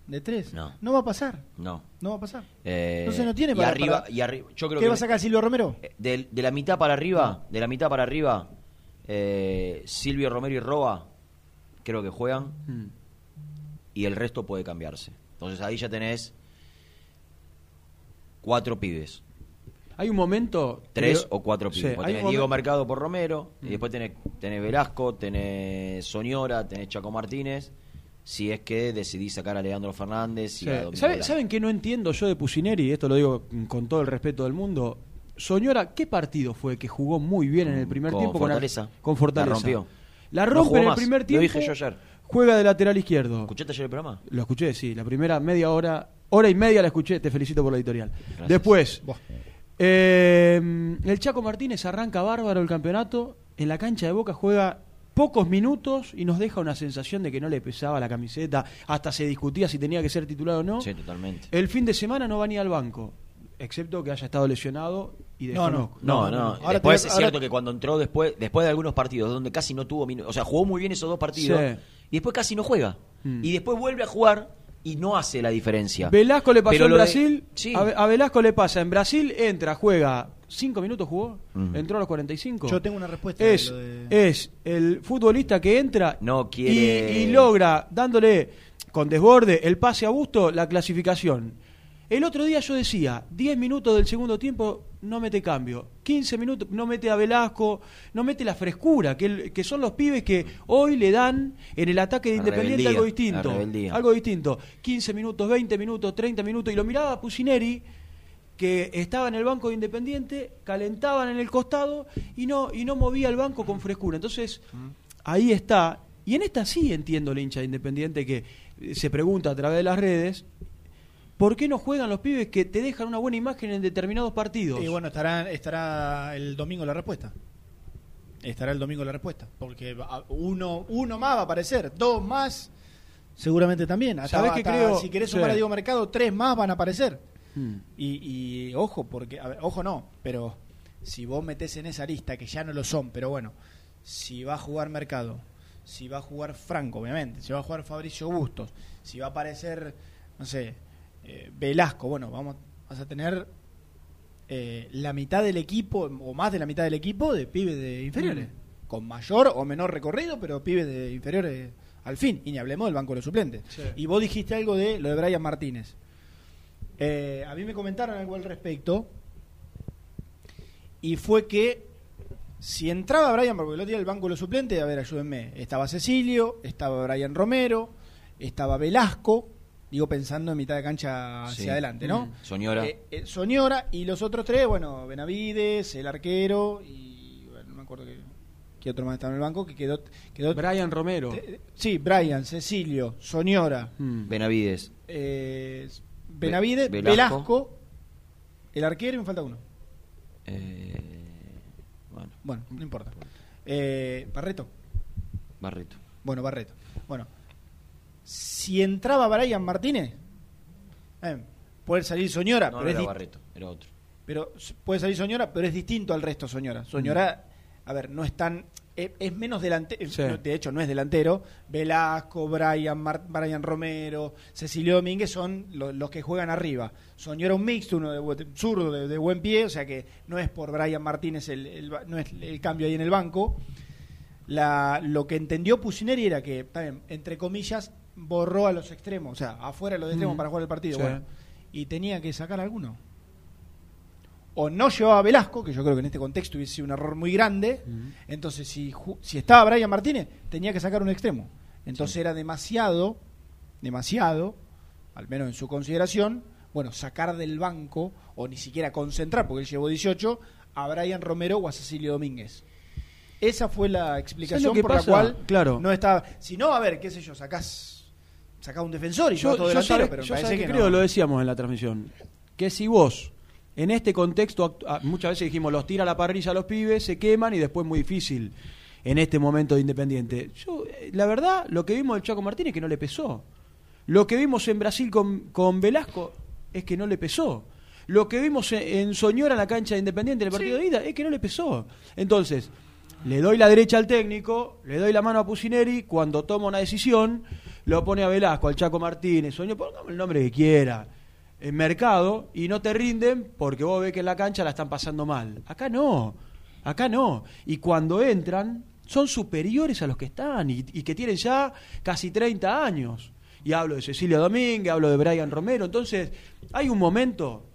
Speaker 3: De tres.
Speaker 1: No.
Speaker 3: va a pasar.
Speaker 1: No.
Speaker 3: No va a pasar.
Speaker 1: Eh,
Speaker 3: Entonces no tiene
Speaker 1: y
Speaker 3: para-
Speaker 1: arriba,
Speaker 3: para-
Speaker 1: y arriba, yo creo
Speaker 3: ¿Qué
Speaker 1: que
Speaker 3: va a sacar Silvio Romero?
Speaker 1: de, de la mitad para arriba, de la mitad para arriba, eh, Silvio Romero y Roa creo que juegan
Speaker 2: Mm.
Speaker 1: y el resto puede cambiarse. Entonces ahí ya tenés cuatro pibes.
Speaker 2: Hay un momento.
Speaker 1: Tres
Speaker 2: creo-
Speaker 1: o cuatro
Speaker 2: Sí,
Speaker 1: pibes. Tenés
Speaker 2: un
Speaker 1: Diego Mercado por Romero,
Speaker 2: Mm.
Speaker 1: y después tenés, tenés Velasco, tenés Soñora, tenés Chaco Martínez, si es que decidís sacar a Leandro Fernández y
Speaker 2: Sí.
Speaker 1: a
Speaker 2: ¿Sabe-. ¿Saben qué no entiendo yo de Pusineri? Esto lo digo con todo el respeto del mundo. Soñora, ¿qué partido fue que jugó muy bien en el primer
Speaker 1: Con
Speaker 2: tiempo?
Speaker 1: Fortaleza.
Speaker 2: Con, con Fortaleza.
Speaker 1: La rompió.
Speaker 2: La
Speaker 1: No
Speaker 2: rompe en el
Speaker 1: más.
Speaker 2: primer
Speaker 1: Lo
Speaker 2: tiempo.
Speaker 1: dije yo ayer.
Speaker 2: Juega de lateral izquierdo.
Speaker 1: ¿Escuchaste ayer el programa?
Speaker 2: Lo escuché, sí. La primera media hora, hora y media la escuché. Te felicito por la editorial.
Speaker 1: Gracias.
Speaker 2: Después, eh, el Chaco Martínez arranca bárbaro el campeonato. En la cancha de Boca juega pocos minutos y nos deja una sensación de que no le pesaba la camiseta. Hasta se discutía si tenía que ser titular o no.
Speaker 1: Sí, totalmente.
Speaker 2: El fin de semana no va ni al banco. Excepto que haya estado lesionado y
Speaker 3: No.
Speaker 1: No, no.
Speaker 3: Ahora
Speaker 1: después
Speaker 3: te-
Speaker 1: es
Speaker 3: ahora-
Speaker 1: cierto que cuando entró después, después de algunos partidos donde casi no tuvo minutos, o sea, jugó muy bien esos dos partidos
Speaker 2: Sí.
Speaker 1: y después casi no juega.
Speaker 2: Mm.
Speaker 1: Y después vuelve a jugar y no hace la diferencia.
Speaker 2: Velasco le pasó
Speaker 1: Pero
Speaker 2: en
Speaker 1: de-
Speaker 2: Brasil.
Speaker 1: Sí.
Speaker 2: A, Velasco le pasa en Brasil, entra, juega. ¿Cinco minutos jugó? Entró a los 45.
Speaker 3: Yo tengo una respuesta de
Speaker 2: Es,
Speaker 3: lo de-
Speaker 2: es el futbolista que entra
Speaker 1: No quiere-
Speaker 2: y, y logra, dándole con desborde el pase a Busto, la clasificación. El otro día yo decía, 10 minutos del segundo tiempo no mete cambio, 15 minutos no mete a Velasco, no mete la frescura, que, el- que son los pibes que hoy le dan en el ataque de
Speaker 1: La
Speaker 2: Independiente
Speaker 1: rebeldía,
Speaker 2: algo distinto. Algo distinto. 15 minutos, 20 minutos, 30 minutos. Y lo miraba Pusineri, que estaba en el banco de Independiente, calentaban en el costado y no, y no movía el banco con frescura. Entonces, ahí está. Y en esta sí entiendo el hincha de Independiente que eh, se pregunta a través de las redes. ¿Por qué no juegan los pibes que te dejan una buena imagen en determinados partidos?
Speaker 3: Y bueno, estará, estará el domingo la respuesta. Estará el domingo la respuesta. Porque uno, uno más va a aparecer, dos más seguramente también. Hasta,
Speaker 2: ¿Sabés
Speaker 3: hasta
Speaker 2: creo?
Speaker 3: si querés
Speaker 2: Sí.
Speaker 3: sumar a Diego Mercado, tres más van a aparecer.
Speaker 2: Hmm.
Speaker 3: Y, y ojo, porque, a ver, ojo no, pero si vos metés en esa lista, que ya no lo son, pero bueno, si va a jugar Mercado, si va a jugar Franco, obviamente, si va a jugar Fabricio Bustos, si va a aparecer, no sé, eh, Velasco, bueno, vamos, vas a tener eh, la mitad del equipo, o más de la mitad del equipo, de pibes de inferiores. Con mayor o menor recorrido, pero pibes de inferiores al fin. Y ni hablemos del banco de los suplentes.
Speaker 2: Sí.
Speaker 3: Y vos dijiste algo de lo de Brian Martínez. Eh, a mí me comentaron algo al respecto y fue que si entraba Brian, porque el otro día el banco de los suplentes, a ver, ayúdenme, estaba Cecilio, estaba Brian Romero, estaba Velasco, digo pensando en mitad de cancha hacia
Speaker 1: Sí.
Speaker 3: adelante, ¿no?
Speaker 1: Mm. Soñora.
Speaker 3: Eh, eh, Soñora y los otros tres, bueno, Benavides, el arquero y bueno, no me acuerdo qué, qué otro más estaba en el banco, que quedó... quedó
Speaker 2: Brian Romero.
Speaker 3: Eh, sí, Brian, Cecilio, Soñora,
Speaker 1: Benavides.
Speaker 3: eh, Benavides,
Speaker 1: Ve-
Speaker 3: Velasco.
Speaker 1: Velasco.
Speaker 3: el arquero y me falta uno.
Speaker 1: Eh, bueno,
Speaker 3: Bueno, no importa. Eh, Barreto.
Speaker 1: Barreto.
Speaker 3: Bueno, Barreto. Bueno, si entraba Brian Martínez, eh, puede salir Soñora,
Speaker 1: No,
Speaker 3: pero
Speaker 1: no
Speaker 3: es
Speaker 1: era Barreto, era otro.
Speaker 3: pero puede salir Soñora, pero es distinto al resto Soñora. Soñora, a ver, no es tan es, es menos delantero,
Speaker 2: Sí.
Speaker 3: de hecho no es delantero. Velasco, Brian, Mar- Brian Romero, Cecilio Domínguez son lo- los que juegan arriba. Soñora un mixto, uno de zurdo de, de buen pie, o sea que no es por Brian Martínez el, no es el cambio ahí en el banco. La, lo que entendió Pusineri era que, también, entre comillas, borró a los extremos, o sea, afuera de los extremos
Speaker 2: Mm.
Speaker 3: para jugar el partido.
Speaker 2: Sí.
Speaker 3: Bueno, y tenía que sacar alguno. O no llevaba a Velasco, que yo creo que en este contexto hubiese sido un error muy grande. Entonces, si, si estaba Brian Martínez, tenía que sacar un extremo. Entonces era demasiado, demasiado, al menos en su consideración, bueno, sacar del banco, o ni siquiera concentrar, porque él llevó 18, a Brian Romero o a Cecilio Domínguez. Esa fue la explicación por
Speaker 2: pasa?
Speaker 3: la cual
Speaker 2: Claro.
Speaker 3: no estaba. Si no, a ver, qué sé yo, sacás, sacás un defensor y
Speaker 2: Yo,
Speaker 3: yo, todo
Speaker 2: yo
Speaker 3: delantero,
Speaker 2: sabe-
Speaker 3: pero
Speaker 2: yo
Speaker 3: me
Speaker 2: sabe
Speaker 3: parece
Speaker 2: que
Speaker 3: que
Speaker 2: creo,
Speaker 3: no.
Speaker 2: lo decíamos en la transmisión, que si vos, en este contexto, ah, muchas veces dijimos, los tira a la parrilla a los pibes, se queman y después muy difícil en este momento de Independiente. Yo, eh, la verdad, lo que vimos del Chaco Martínez es que no le pesó. Lo que vimos en Brasil con, con Velasco es que no le pesó. Lo que vimos en, en Soñora en la cancha de Independiente en el partido de ida es que no le pesó. Entonces, le doy la derecha al técnico, le doy la mano a Pusineri, cuando toma una decisión, lo pone a Velasco, al Chaco Martínez, Soñó, pongamos el nombre que quiera, en mercado, y no te rinden porque vos ves que en la cancha la están pasando mal. Acá no, acá no. Y cuando entran, son superiores a los que están y, y que tienen ya casi 30 años. Y hablo de Cecilia Domínguez, hablo de Brian Romero. Entonces, hay un momento,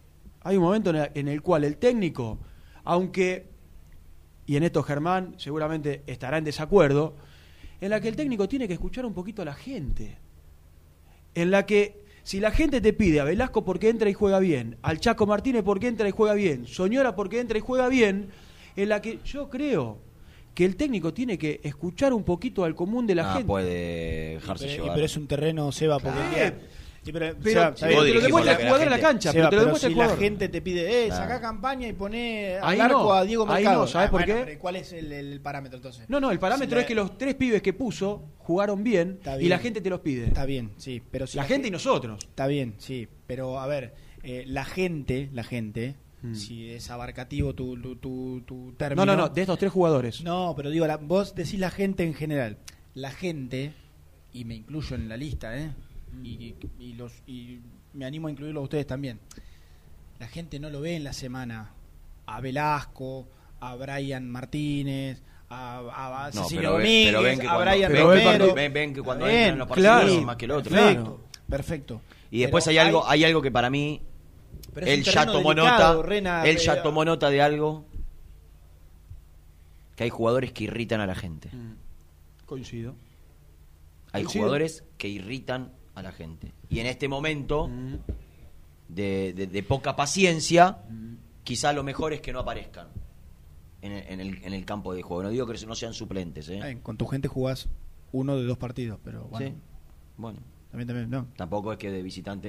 Speaker 2: hay un momento en el, en el cual el técnico, aunque y en esto Germán seguramente estará en desacuerdo, en la que el técnico tiene que escuchar un poquito a la gente. En la que si la gente te pide a Velasco porque entra y juega bien, al Chaco Martínez porque entra y juega bien, Soñora porque entra y juega bien, en la que yo creo que el técnico tiene que escuchar un poquito al común de la
Speaker 1: Ah,
Speaker 2: gente.
Speaker 1: puede dejarse
Speaker 3: Y pero, y
Speaker 1: llevar.
Speaker 3: pero es un terreno, Seba, porque Sí, pero,
Speaker 2: Pero- te lo demuestra el jugador en la cancha,
Speaker 3: Seba,
Speaker 2: pero te lo demuestra
Speaker 3: si
Speaker 2: el
Speaker 3: la
Speaker 2: jugador.
Speaker 3: gente te pide, eh,
Speaker 2: Claro.
Speaker 3: sacá campaña y poné al
Speaker 2: Ahí
Speaker 3: arco
Speaker 2: no,
Speaker 3: a Diego
Speaker 2: ahí
Speaker 3: Mercado.
Speaker 2: no, ¿sabes
Speaker 3: Ah,
Speaker 2: por
Speaker 3: bueno,
Speaker 2: qué?
Speaker 3: pero ¿Cuál es el, el parámetro entonces?
Speaker 2: No, no, el parámetro
Speaker 3: Si la-
Speaker 2: es que los tres pibes que puso jugaron bien, y la gente te los pide.
Speaker 3: Está bien, sí, pero si
Speaker 2: La gente y nosotros.
Speaker 3: Está bien, sí, pero a ver, eh, la gente, la gente,
Speaker 2: Mm.
Speaker 3: si es abarcativo tu, tu, tu, tu término.
Speaker 2: No, no, no, de estos tres jugadores.
Speaker 3: No, pero digo, la- vos decís la gente en general. La gente, y me incluyo en la lista, ¿eh? Y, y los, y me animo a incluirlo a ustedes también. La gente no lo ve en la semana a Velasco, a Brian Martínez, a, a, a
Speaker 1: No,
Speaker 3: Cecilio
Speaker 1: pero ve-
Speaker 3: Domínguez,
Speaker 1: pero ven que
Speaker 3: a
Speaker 1: cuando-
Speaker 3: Brian
Speaker 1: ven-
Speaker 3: Romero.
Speaker 1: ven- ven que cuando
Speaker 3: Está
Speaker 1: entran los partidos
Speaker 3: claro,
Speaker 1: son más que el otro.
Speaker 3: Perfecto,
Speaker 1: Claro.
Speaker 3: perfecto.
Speaker 1: Y después hay algo, hay algo que para mí él ya tomó
Speaker 3: delicado,
Speaker 1: nota,
Speaker 3: Rena,
Speaker 1: él ya tomó nota de algo que hay jugadores que irritan a la gente.
Speaker 2: Coincido.
Speaker 1: Hay
Speaker 2: Coincido.
Speaker 1: jugadores que irritan a la gente. Y en este momento de, de- de poca paciencia, quizá lo mejor es que no aparezcan en el, en el- en el campo de juego. No digo que no sean suplentes, ¿eh?
Speaker 3: Eh, Con tu gente jugás uno de dos partidos, pero bueno.
Speaker 1: Sí. Bueno.
Speaker 3: También, también, no.
Speaker 1: Tampoco es que de visitante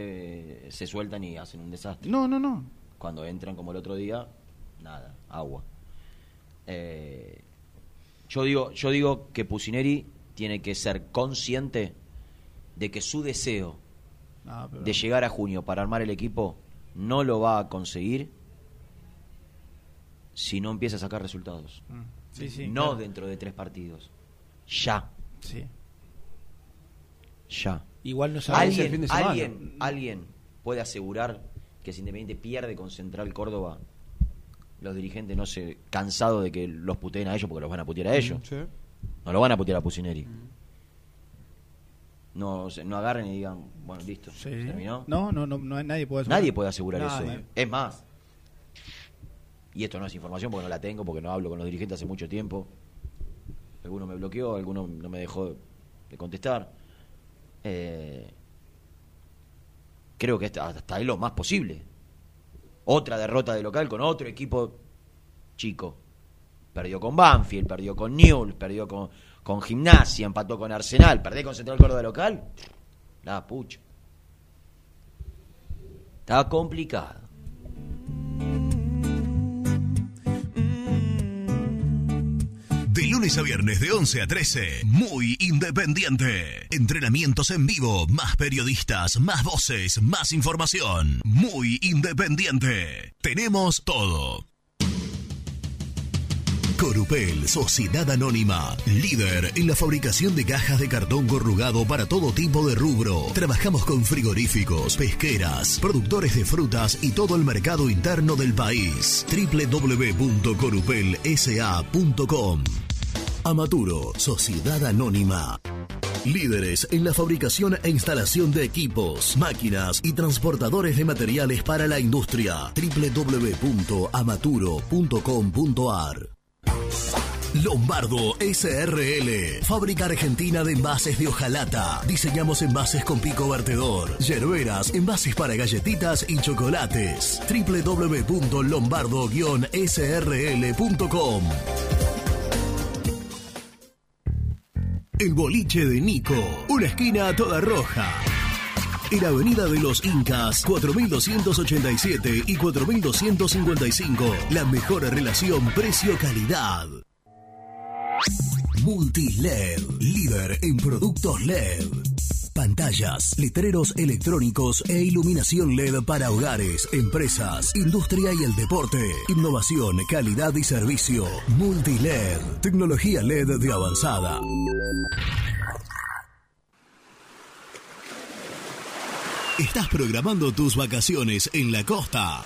Speaker 1: eh, se sueltan y hacen un desastre.
Speaker 3: No, no, no.
Speaker 1: Cuando entran como el otro día, nada, agua. Eh, yo digo, yo digo que Pusineri tiene que ser consciente de que su deseo
Speaker 3: Ah, pero-
Speaker 1: de llegar a junio para armar el equipo no lo va a conseguir si no empieza a sacar resultados.
Speaker 3: Mm. Sí, sí,
Speaker 1: no
Speaker 3: claro.
Speaker 1: dentro de tres partidos. Ya.
Speaker 3: Sí.
Speaker 1: Ya.
Speaker 3: Igual no sabes el fin
Speaker 1: ¿Alguien,
Speaker 3: de semana.
Speaker 1: alguien, alguien puede asegurar que si Independiente pierde con Central Córdoba, los dirigentes no se cansado de que los puteen a ellos porque los van a putear a ellos.
Speaker 2: Mm, Sí.
Speaker 1: No lo van a putear a Pusineri. No, no agarren y digan, bueno, listo,
Speaker 3: Sí.
Speaker 1: terminó.
Speaker 3: No, no, no, no, nadie puede asegurar.
Speaker 1: Nadie puede asegurar eso. Es más, y esto no es información porque no la tengo, porque no hablo con los dirigentes hace mucho tiempo. Alguno me bloqueó, alguno no me dejó de contestar. Eh, creo que hasta, hasta ahí lo más posible. Otra derrota de local con otro equipo chico. Perdió con Banfield, perdió con Newell, perdió con, con Gimnasia, empató con Arsenal, perdí con Central Córdoba local. La pucha. Está complicado.
Speaker 6: De lunes a viernes de 11 a 13, muy independiente. Entrenamientos en vivo, más periodistas, más voces, más información. Muy independiente. Tenemos todo. Corupel, Sociedad Anónima, líder en la fabricación de cajas de cartón corrugado para todo tipo de rubro. Trabajamos con frigoríficos, pesqueras, productores de frutas y todo el mercado interno del país. www.corupelsa.com Amaturo, Sociedad Anónima. Líderes en la fabricación e instalación de equipos, máquinas y transportadores de materiales para la industria. www.amaturo.com.ar Lombardo SRL, fábrica argentina de envases de hojalata. Diseñamos envases con pico vertedor, yerberas, envases para galletitas y chocolates. www.lombardo-srl.com El boliche de Nico, una esquina toda roja. En Avenida de los Incas, 4287 y 4255. La mejor relación precio-calidad. Multiled, líder en productos LED. Pantallas, letreros electrónicos e iluminación LED para hogares, empresas, industria y el deporte. Innovación, calidad y servicio. Multiled, tecnología LED de avanzada. ¿Estás programando tus vacaciones en la costa?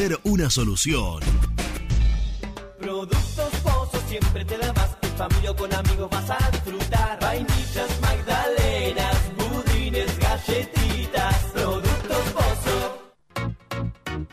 Speaker 6: una solución.
Speaker 7: Productos Pozos siempre te da más. En familia o con amigos vas a disfrutar. Vainillas,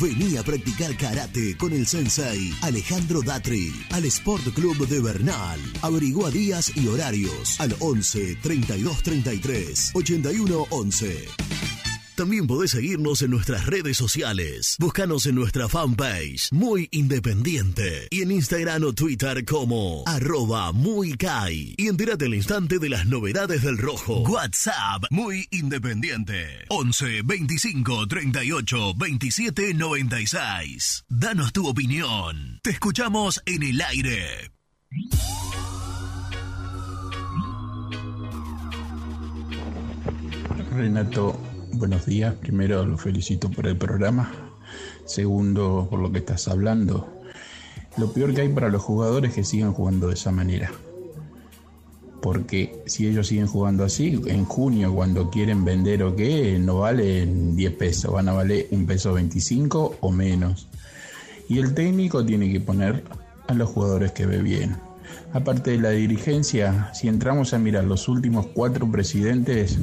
Speaker 6: Vení a practicar karate con el sensei Alejandro Datri al Sport Club de Bernal. Averigua días y horarios al 11 32 33 81 11. También podés seguirnos en nuestras redes sociales. Búscanos en nuestra fanpage, Muy Independiente. Y en Instagram o Twitter como arroba muy Kai. Y entérate al instante de las novedades del rojo. WhatsApp, Muy Independiente. 11 25 38 27 96. Danos tu opinión. Te escuchamos en el aire.
Speaker 12: Renato, buenos días. Primero lo felicito por el programa. Segundo, por lo que estás hablando. Lo peor que hay para los jugadores es que sigan jugando de esa manera. Porque si ellos siguen jugando así, en junio cuando quieren vender o qué, no valen 10 pesos, van a valer un peso 25 o menos. Y el técnico tiene que poner a los jugadores que ve bien. Aparte de la dirigencia, si entramos a mirar los últimos cuatro presidentes,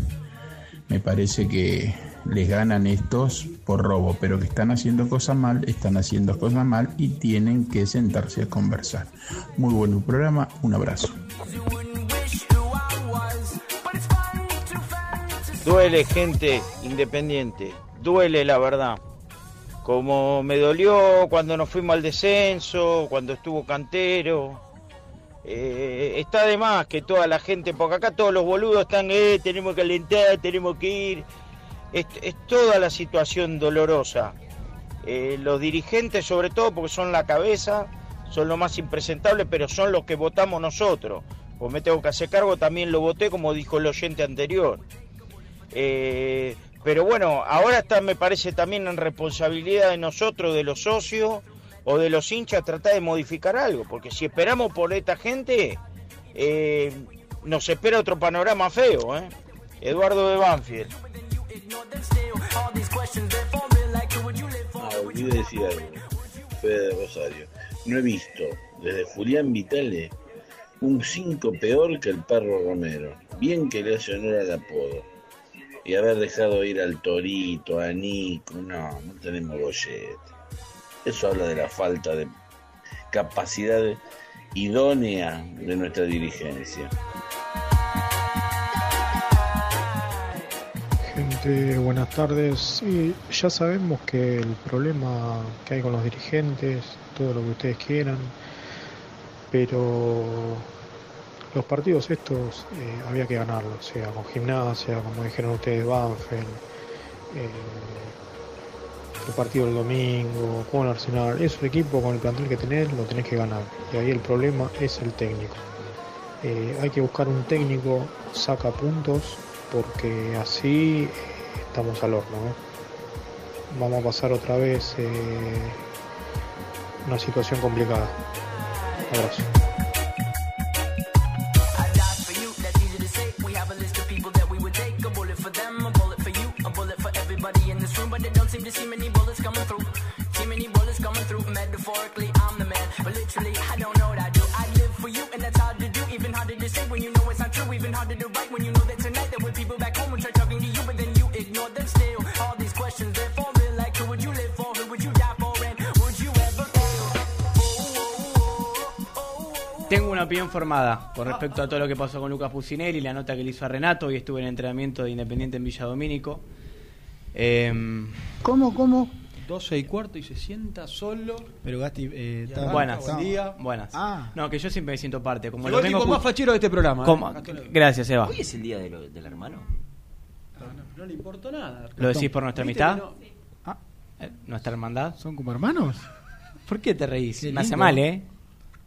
Speaker 12: me parece que les ganan estos por robo, pero que están haciendo cosas mal, están haciendo cosas mal y tienen que sentarse a conversar. Muy buen programa, un abrazo.
Speaker 13: Duele gente independiente, duele la verdad. Como me dolió cuando nos fuimos al descenso, cuando estuvo Cantero. Eh, está de más que toda la gente, porque acá todos los boludos están, eh, tenemos que alentar, tenemos que ir. Es, es toda la situación dolorosa. Eh, los dirigentes, sobre todo, porque son la cabeza, son lo más impresentables, pero son los que votamos nosotros. Pues me tengo que hacer cargo, también lo voté, como dijo el oyente anterior. Eh, pero bueno, ahora está, me parece también en responsabilidad de nosotros, de los socios o de los hinchas, tratar de modificar algo, porque si esperamos por esta gente, eh, nos espera otro panorama feo. ¿eh? Eduardo de Banfield.
Speaker 14: Ah, olvidé decir algo. Fede de Rosario. No he visto desde Julián Vitale un 5 peor que el perro Romero. Bien que le hace honor al apodo. Y haber dejado ir al Torito, a Nico, no, no tenemos bollete. Eso habla de la falta de capacidad idónea de nuestra dirigencia.
Speaker 15: Eh, buenas tardes. Sí, ya sabemos que el problema que hay con los dirigentes, todo lo que ustedes quieran, pero los partidos estos eh, había que ganarlos, sea con gimnasia, como dijeron ustedes, Banfield, eh, el partido del domingo, con Arsenal, es un equipo con el plantel que tenés, lo tenés que ganar. Y ahí el problema es el técnico. Eh, hay que buscar un técnico saca puntos porque así eh, estamos al horno. ¿no? Vamos a pasar otra vez eh, una situación complicada. Abrazo.
Speaker 16: Tengo una opinión formada con respecto a todo lo que pasó con Lucas Pucinelli, la nota que le hizo a Renato. Hoy estuve en entrenamiento de Independiente en Villa Domínico. Em,
Speaker 3: ¿Cómo, cómo?
Speaker 2: 12 y cuarto y se sienta solo.
Speaker 3: Pero Gasti, eh, está-
Speaker 16: buenas.
Speaker 3: está-
Speaker 2: día.
Speaker 16: Buenas.
Speaker 3: Ah.
Speaker 16: No, que yo siempre me siento parte. Como lo
Speaker 2: el
Speaker 16: escu-
Speaker 2: más fachero de este programa, ¿eh?
Speaker 16: Gracias, Eva.
Speaker 1: Hoy es el día de lo- del hermano.
Speaker 2: No le importó nada.
Speaker 16: ¿Lo decís por nuestra
Speaker 2: ¿Viste
Speaker 16: amistad?
Speaker 2: no?
Speaker 3: Ah.
Speaker 16: Eh, ¿Nuestra hermandad?
Speaker 3: ¿Son como hermanos?
Speaker 16: ¿Por qué te reís?
Speaker 3: Qué
Speaker 16: Me hace mal, ¿eh?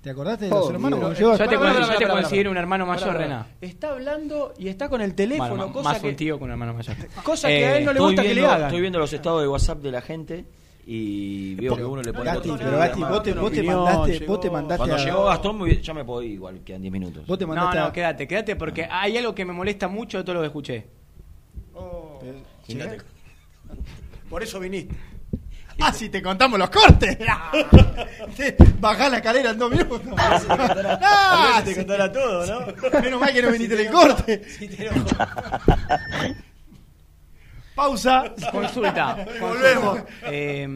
Speaker 3: ¿Te acordaste de los
Speaker 2: Oh,
Speaker 3: hermanos? A
Speaker 16: Yo te, con- yo te
Speaker 2: pará,
Speaker 16: considero
Speaker 2: pará.
Speaker 16: un hermano mayor. Rená.
Speaker 2: Está hablando y está con el teléfono,
Speaker 16: Bueno,
Speaker 2: cosa
Speaker 16: más
Speaker 2: que,
Speaker 16: un tío que un hermano mayor.
Speaker 2: cosa que a él no le gusta que le hagan.
Speaker 1: Estoy viendo los estados de WhatsApp de la gente y veo que uno le pone
Speaker 3: Gasti, pero Gasti, vos te, vos te mandaste,
Speaker 2: llegó-
Speaker 3: vos te mandaste
Speaker 1: Cuando
Speaker 3: a-
Speaker 1: llegó Gastón, muy bien, ya me puedo ir igual, quedan 10 minutos.
Speaker 3: Vos te
Speaker 16: No,
Speaker 3: mandaste
Speaker 16: no,
Speaker 3: a-
Speaker 16: quédate, quédate porque hay algo que me molesta mucho de todo lo que escuché.
Speaker 2: Llegué. Por eso viniste.
Speaker 3: Ah, si te contamos los cortes. Bajá la escalera en dos minutos. Ah,
Speaker 2: te contará todo, ¿no?
Speaker 3: Menos mal que no viniste en el corte. Pausa.
Speaker 16: Consulta.
Speaker 3: Volvemos.
Speaker 16: Eh,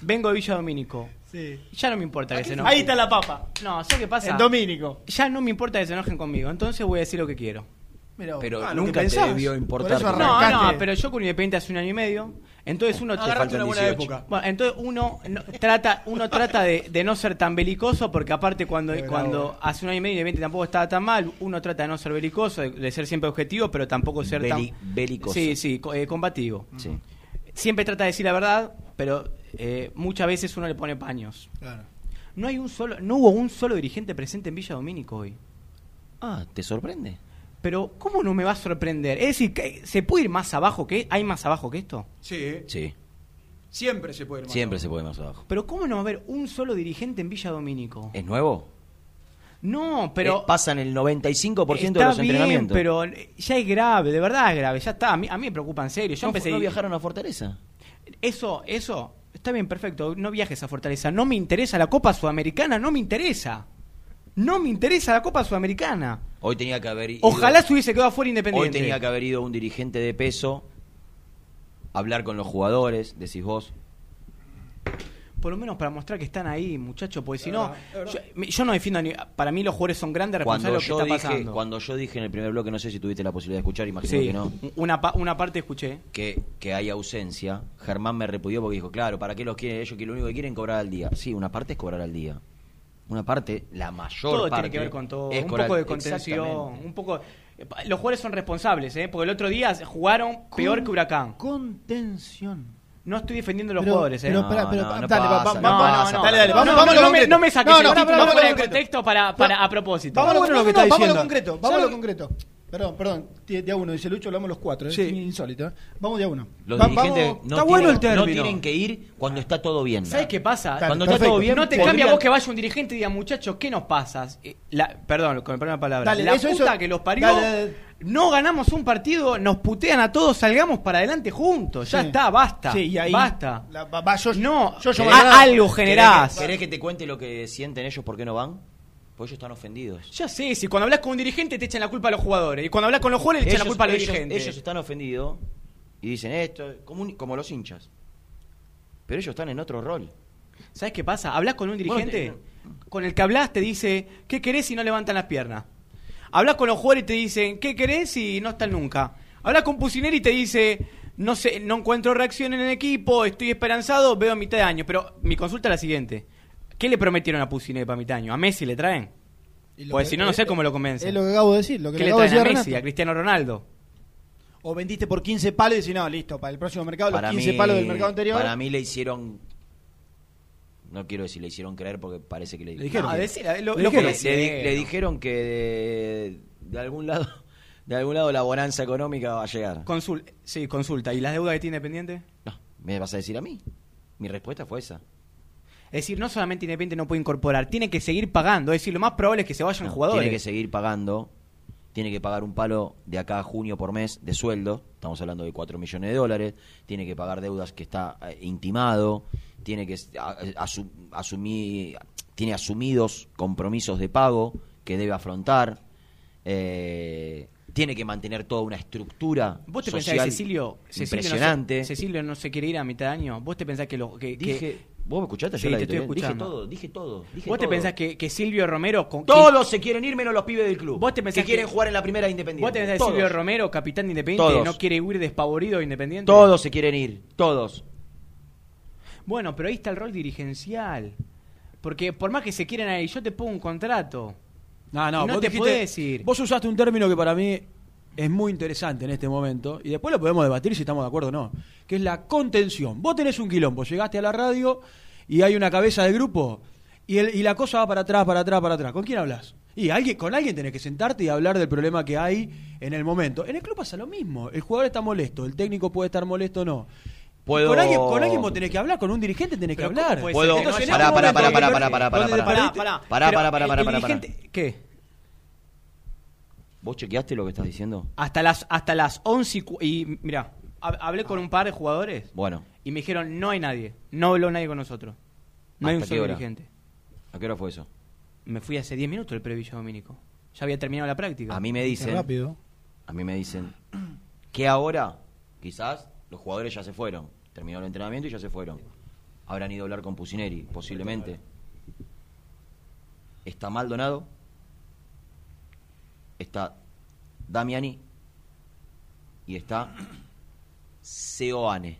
Speaker 16: vengo de Villa Domínico.
Speaker 3: Sí.
Speaker 16: Ya no me importa que se enojen.
Speaker 3: Ahí está la papa.
Speaker 16: No, ¿sabes qué pasa?
Speaker 3: En Domínico.
Speaker 16: Ya no me importa que se enojen conmigo, entonces voy a decir lo que quiero.
Speaker 3: Pero,
Speaker 1: Pero
Speaker 3: ah,
Speaker 1: nunca te debió
Speaker 3: Por
Speaker 1: importar.
Speaker 16: No, no, pero yo con Independiente hace un año y medio. Entonces uno
Speaker 1: faltan
Speaker 2: una buena
Speaker 1: 18.
Speaker 2: época.
Speaker 16: Bueno, entonces uno no- trata, uno trata de, de no ser tan belicoso, porque aparte cuando,
Speaker 3: bravo.
Speaker 16: cuando hace un año y medio Independiente tampoco estaba tan mal, uno trata de no ser belicoso, de, de ser siempre objetivo, pero tampoco ser
Speaker 1: Beli-
Speaker 16: tan...
Speaker 1: belicoso.
Speaker 16: Sí, sí, co- eh, combativo.
Speaker 1: Sí.
Speaker 16: Siempre trata de decir la verdad, pero eh, muchas veces uno le pone paños.
Speaker 3: Claro.
Speaker 16: No hay un solo, no hubo un solo dirigente presente en Villa Domínico hoy.
Speaker 1: Ah, ¿te sorprende?
Speaker 16: Pero, ¿cómo no me va a sorprender? Es decir, que ¿se puede ir más abajo que hay más abajo que esto?
Speaker 2: Sí,
Speaker 1: Sí,
Speaker 2: siempre se puede ir más
Speaker 1: siempre
Speaker 2: abajo.
Speaker 1: se puede más abajo.
Speaker 16: Pero ¿cómo no va a haber un solo dirigente en Villa Domínico?
Speaker 1: ¿Es nuevo?
Speaker 16: No, pero
Speaker 1: Eh, pasan el 95% de
Speaker 16: está
Speaker 1: los
Speaker 16: bien,
Speaker 1: entrenamientos.
Speaker 16: pero eh, ya es grave, de verdad es grave, ya está. A mí, a mí me preocupa en serio. Yo
Speaker 1: ¿No,
Speaker 16: empecé
Speaker 1: ¿No viajaron a Fortaleza?
Speaker 16: eso, eso está bien, perfecto. No viajes a Fortaleza. No me interesa la Copa Sudamericana, no me interesa. No me interesa la Copa Sudamericana.
Speaker 1: Hoy tenía que haber ido...
Speaker 16: Ojalá se hubiese quedado afuera
Speaker 1: Hoy
Speaker 16: Independiente.
Speaker 1: tenía que haber ido un dirigente de peso, hablar con los jugadores, decís vos.
Speaker 16: Por lo menos para mostrar que están ahí, muchachos, porque si no, yo, no defiendo ni. Para mí, los jugadores son grandes
Speaker 1: Cuando
Speaker 16: responsables de
Speaker 1: yo,
Speaker 16: lo que está
Speaker 1: dije,
Speaker 16: pasando.
Speaker 1: cuando yo dije en el primer bloque, no sé si tuviste la posibilidad de escuchar, imagino
Speaker 16: Sí,
Speaker 1: que no,
Speaker 16: una, pa- una parte escuché.
Speaker 1: que, que hay ausencia, Germán me repudió porque dijo, claro, ¿para qué los quieren ellos que lo único que quieren es cobrar al día? Sí, una parte es cobrar al día. Una parte, la mayor
Speaker 16: Todo
Speaker 1: parte...
Speaker 16: tiene que ver con todo.
Speaker 1: es
Speaker 16: Un poco de contención,
Speaker 1: Exactamente.
Speaker 16: un poco. eh, Los jugadores son responsables, ¿eh? Porque el otro día jugaron peor que Huracán.
Speaker 3: Contención.
Speaker 16: No estoy defendiendo a los
Speaker 3: Pero-
Speaker 16: jugadores, ¿eh?
Speaker 3: pero,
Speaker 16: no,
Speaker 3: espera, pero,
Speaker 1: no, no
Speaker 3: dale,
Speaker 1: pasa,
Speaker 3: vamos,
Speaker 16: no,
Speaker 3: dale, dale,
Speaker 16: no,
Speaker 3: vamos,
Speaker 16: no,
Speaker 3: vamos a
Speaker 16: no
Speaker 3: lo
Speaker 16: me,
Speaker 3: concreto.
Speaker 16: no me saques
Speaker 3: No,
Speaker 16: el
Speaker 3: no,
Speaker 16: título
Speaker 3: vamos a lo
Speaker 16: fuera de
Speaker 3: concreto.
Speaker 16: contexto para, para, a propósito.
Speaker 3: Vamos a lo,
Speaker 2: bueno lo que
Speaker 3: no,
Speaker 2: está
Speaker 3: vamos a lo
Speaker 2: diciendo.
Speaker 3: concreto, vamos a
Speaker 2: ¿Sabe
Speaker 3: lo
Speaker 2: lo-
Speaker 3: concreto. Perdón, perdón, de a uno, dice Lucho, hablamos los cuatro, ¿eh?
Speaker 2: Sí.
Speaker 3: es insólito. ¿eh? Vamos de a uno.
Speaker 1: Los
Speaker 3: Va-
Speaker 1: dirigentes
Speaker 3: vamos-
Speaker 1: no,
Speaker 2: está bueno
Speaker 1: tienen,
Speaker 2: el término.
Speaker 1: no tienen que ir cuando está todo bien.
Speaker 16: ¿Sabes qué pasa?
Speaker 3: Dale,
Speaker 1: Cuando
Speaker 3: perfecto.
Speaker 1: está todo bien,
Speaker 16: no te
Speaker 1: podrían-
Speaker 16: cambia vos que vaya un dirigente y diga, muchachos, ¿qué nos pasa? Eh, La, perdón, con la palabra.
Speaker 3: Dale,
Speaker 16: la
Speaker 3: eso,
Speaker 16: puta
Speaker 3: eso.
Speaker 16: que los parió.
Speaker 3: Dale, dale.
Speaker 16: No ganamos un partido, nos putean a todos, salgamos para adelante juntos. Ya
Speaker 3: Sí.
Speaker 16: está, basta.
Speaker 3: Sí, y ahí-
Speaker 16: Basta.
Speaker 3: La- va- va, yo,
Speaker 16: No,
Speaker 3: yo,
Speaker 16: ¿querés-
Speaker 3: a-
Speaker 16: algo
Speaker 1: ¿Querés
Speaker 16: generás.
Speaker 1: que- ¿Querés que te cuente lo que sienten ellos por qué no van? Pues ellos están ofendidos.
Speaker 16: Ya sé, si cuando hablas con un dirigente te echan la culpa a los jugadores. Y cuando hablas con los jugadores le echan la culpa a los
Speaker 1: ellos-
Speaker 16: dirigentes.
Speaker 1: ellos están ofendidos y dicen esto, como, un- como los hinchas. Pero ellos están en otro rol.
Speaker 16: ¿Sabes qué pasa? Hablas con un dirigente,
Speaker 1: Bueno,
Speaker 16: con el que hablas te dice, ¿qué querés si no levantan las piernas? Hablas con los jugadores y te dicen, ¿qué querés si no están nunca? Hablas con Pusineri y te dice, no sé, no encuentro reacción en el equipo, estoy esperanzado, veo a mitad de año. Pero mi consulta es la siguiente. ¿Qué le prometieron a Pusineri para mitad de año? ¿A Messi le traen? Pues si no, no sé cómo lo convence.
Speaker 3: Es lo que acabo de decir. Lo que
Speaker 16: ¿Qué
Speaker 3: le
Speaker 16: traen a
Speaker 3: decir
Speaker 16: Messi,
Speaker 3: Renato.
Speaker 16: a Cristiano Ronaldo?
Speaker 3: O vendiste por 15 palos y decís, no, listo, para el próximo mercado, los
Speaker 1: Para
Speaker 3: 15
Speaker 1: mí-
Speaker 3: palos del mercado anterior.
Speaker 1: Para mí le hicieron. No quiero decir le hicieron creer porque parece que le,
Speaker 16: Le dijeron. Decir, lo-
Speaker 1: le, dijeron,
Speaker 16: que
Speaker 1: le di-
Speaker 16: dijeron.
Speaker 1: le dijeron que de, de algún lado de algún lado la bonanza económica va a llegar.
Speaker 16: Consul sí, consulta. ¿Y las deudas que tiene Independiente?
Speaker 1: No, ¿me vas a decir a mí? Mi respuesta fue esa.
Speaker 16: Es decir, no solamente Independiente no puede incorporar, tiene que seguir pagando. Es decir, lo más probable es que se vayan
Speaker 1: No,
Speaker 16: jugadores.
Speaker 1: Tiene que seguir pagando. Tiene que pagar un palo de acá a junio por mes de sueldo. Estamos hablando de 4 millones de dólares. Tiene que pagar deudas que está eh, intimado. Tiene que asu- asumir, tiene asumidos compromisos de pago que debe afrontar. Eh, tiene que mantener toda una estructura
Speaker 16: ¿Vos te pensás
Speaker 1: social
Speaker 16: que Cecilio, Cecilio
Speaker 1: impresionante.
Speaker 16: No se, Cecilio no se quiere ir a mitad de año? ¿Vos te pensás que lo que, que-
Speaker 1: Dije, ¿vos me escuchaste?
Speaker 16: Sí,
Speaker 1: Yo la
Speaker 16: te estoy
Speaker 1: editorial. Dije
Speaker 16: escuchando.
Speaker 1: todo, dije todo. dije
Speaker 16: ¿Vos te pensás que, que Silvio Romero con
Speaker 1: Todos se quieren ir menos los pibes del club.
Speaker 16: ¿Vos te pensás
Speaker 1: que quieren jugar en la primera Independiente.
Speaker 16: ¿Vos te pensás que. Silvio Romero, capitán de Independiente,
Speaker 1: Todos.
Speaker 16: no quiere huir despavorido de Independiente?
Speaker 1: Todos se quieren ir, todos.
Speaker 16: Bueno, pero ahí está el rol dirigencial. Porque por más que se quieran ahí, yo te pongo un contrato.
Speaker 2: No, no,
Speaker 16: no
Speaker 2: vos
Speaker 16: te
Speaker 2: dijiste-
Speaker 16: podés decir.
Speaker 2: Vos usaste un término que para mí es muy interesante en este momento, y después lo podemos debatir si estamos de acuerdo o no, que es la contención. Vos tenés un quilombo, llegaste a la radio y hay una cabeza de grupo, y, el- y la cosa va para atrás, para atrás, para atrás. ¿Con quién hablas? Y alguien, con alguien tenés que sentarte y hablar del problema que hay en el momento. En el club pasa lo mismo. El jugador está molesto, el técnico puede estar molesto o no.
Speaker 1: Puedo-
Speaker 2: Con, alguien, con alguien vos tenés que hablar, con un dirigente tenés que
Speaker 16: Pero ¿cómo
Speaker 2: hablar.
Speaker 1: Puedo-
Speaker 16: haya-
Speaker 1: Pará, pará, pará, pará, pará, pará, pará, pará.
Speaker 16: pará, pará.
Speaker 1: Pará, pará, pará, pará, pará, pará.
Speaker 16: ¿Qué?
Speaker 1: ¿Vos chequeaste lo que estás diciendo?
Speaker 16: Hasta las, hasta las 11 y, cu- y mira, hablé con un par de jugadores
Speaker 1: Bueno,
Speaker 16: y me dijeron, no hay nadie, no habló nadie con nosotros. No hay un
Speaker 1: ¿Hasta qué
Speaker 16: solo
Speaker 1: hora?
Speaker 16: dirigente.
Speaker 1: ¿a qué hora fue eso?
Speaker 16: Me fui hace 10 minutos del previllo dominico. Ya había terminado la práctica.
Speaker 1: A mí me dicen.
Speaker 3: rápido.
Speaker 1: A mí me dicen que ahora, quizás, los jugadores ya se fueron. Terminó el entrenamiento y ya se fueron. Habrán ido a hablar con Pusineri, posiblemente. Está Maldonado. Está Damiani. Y está Seoane.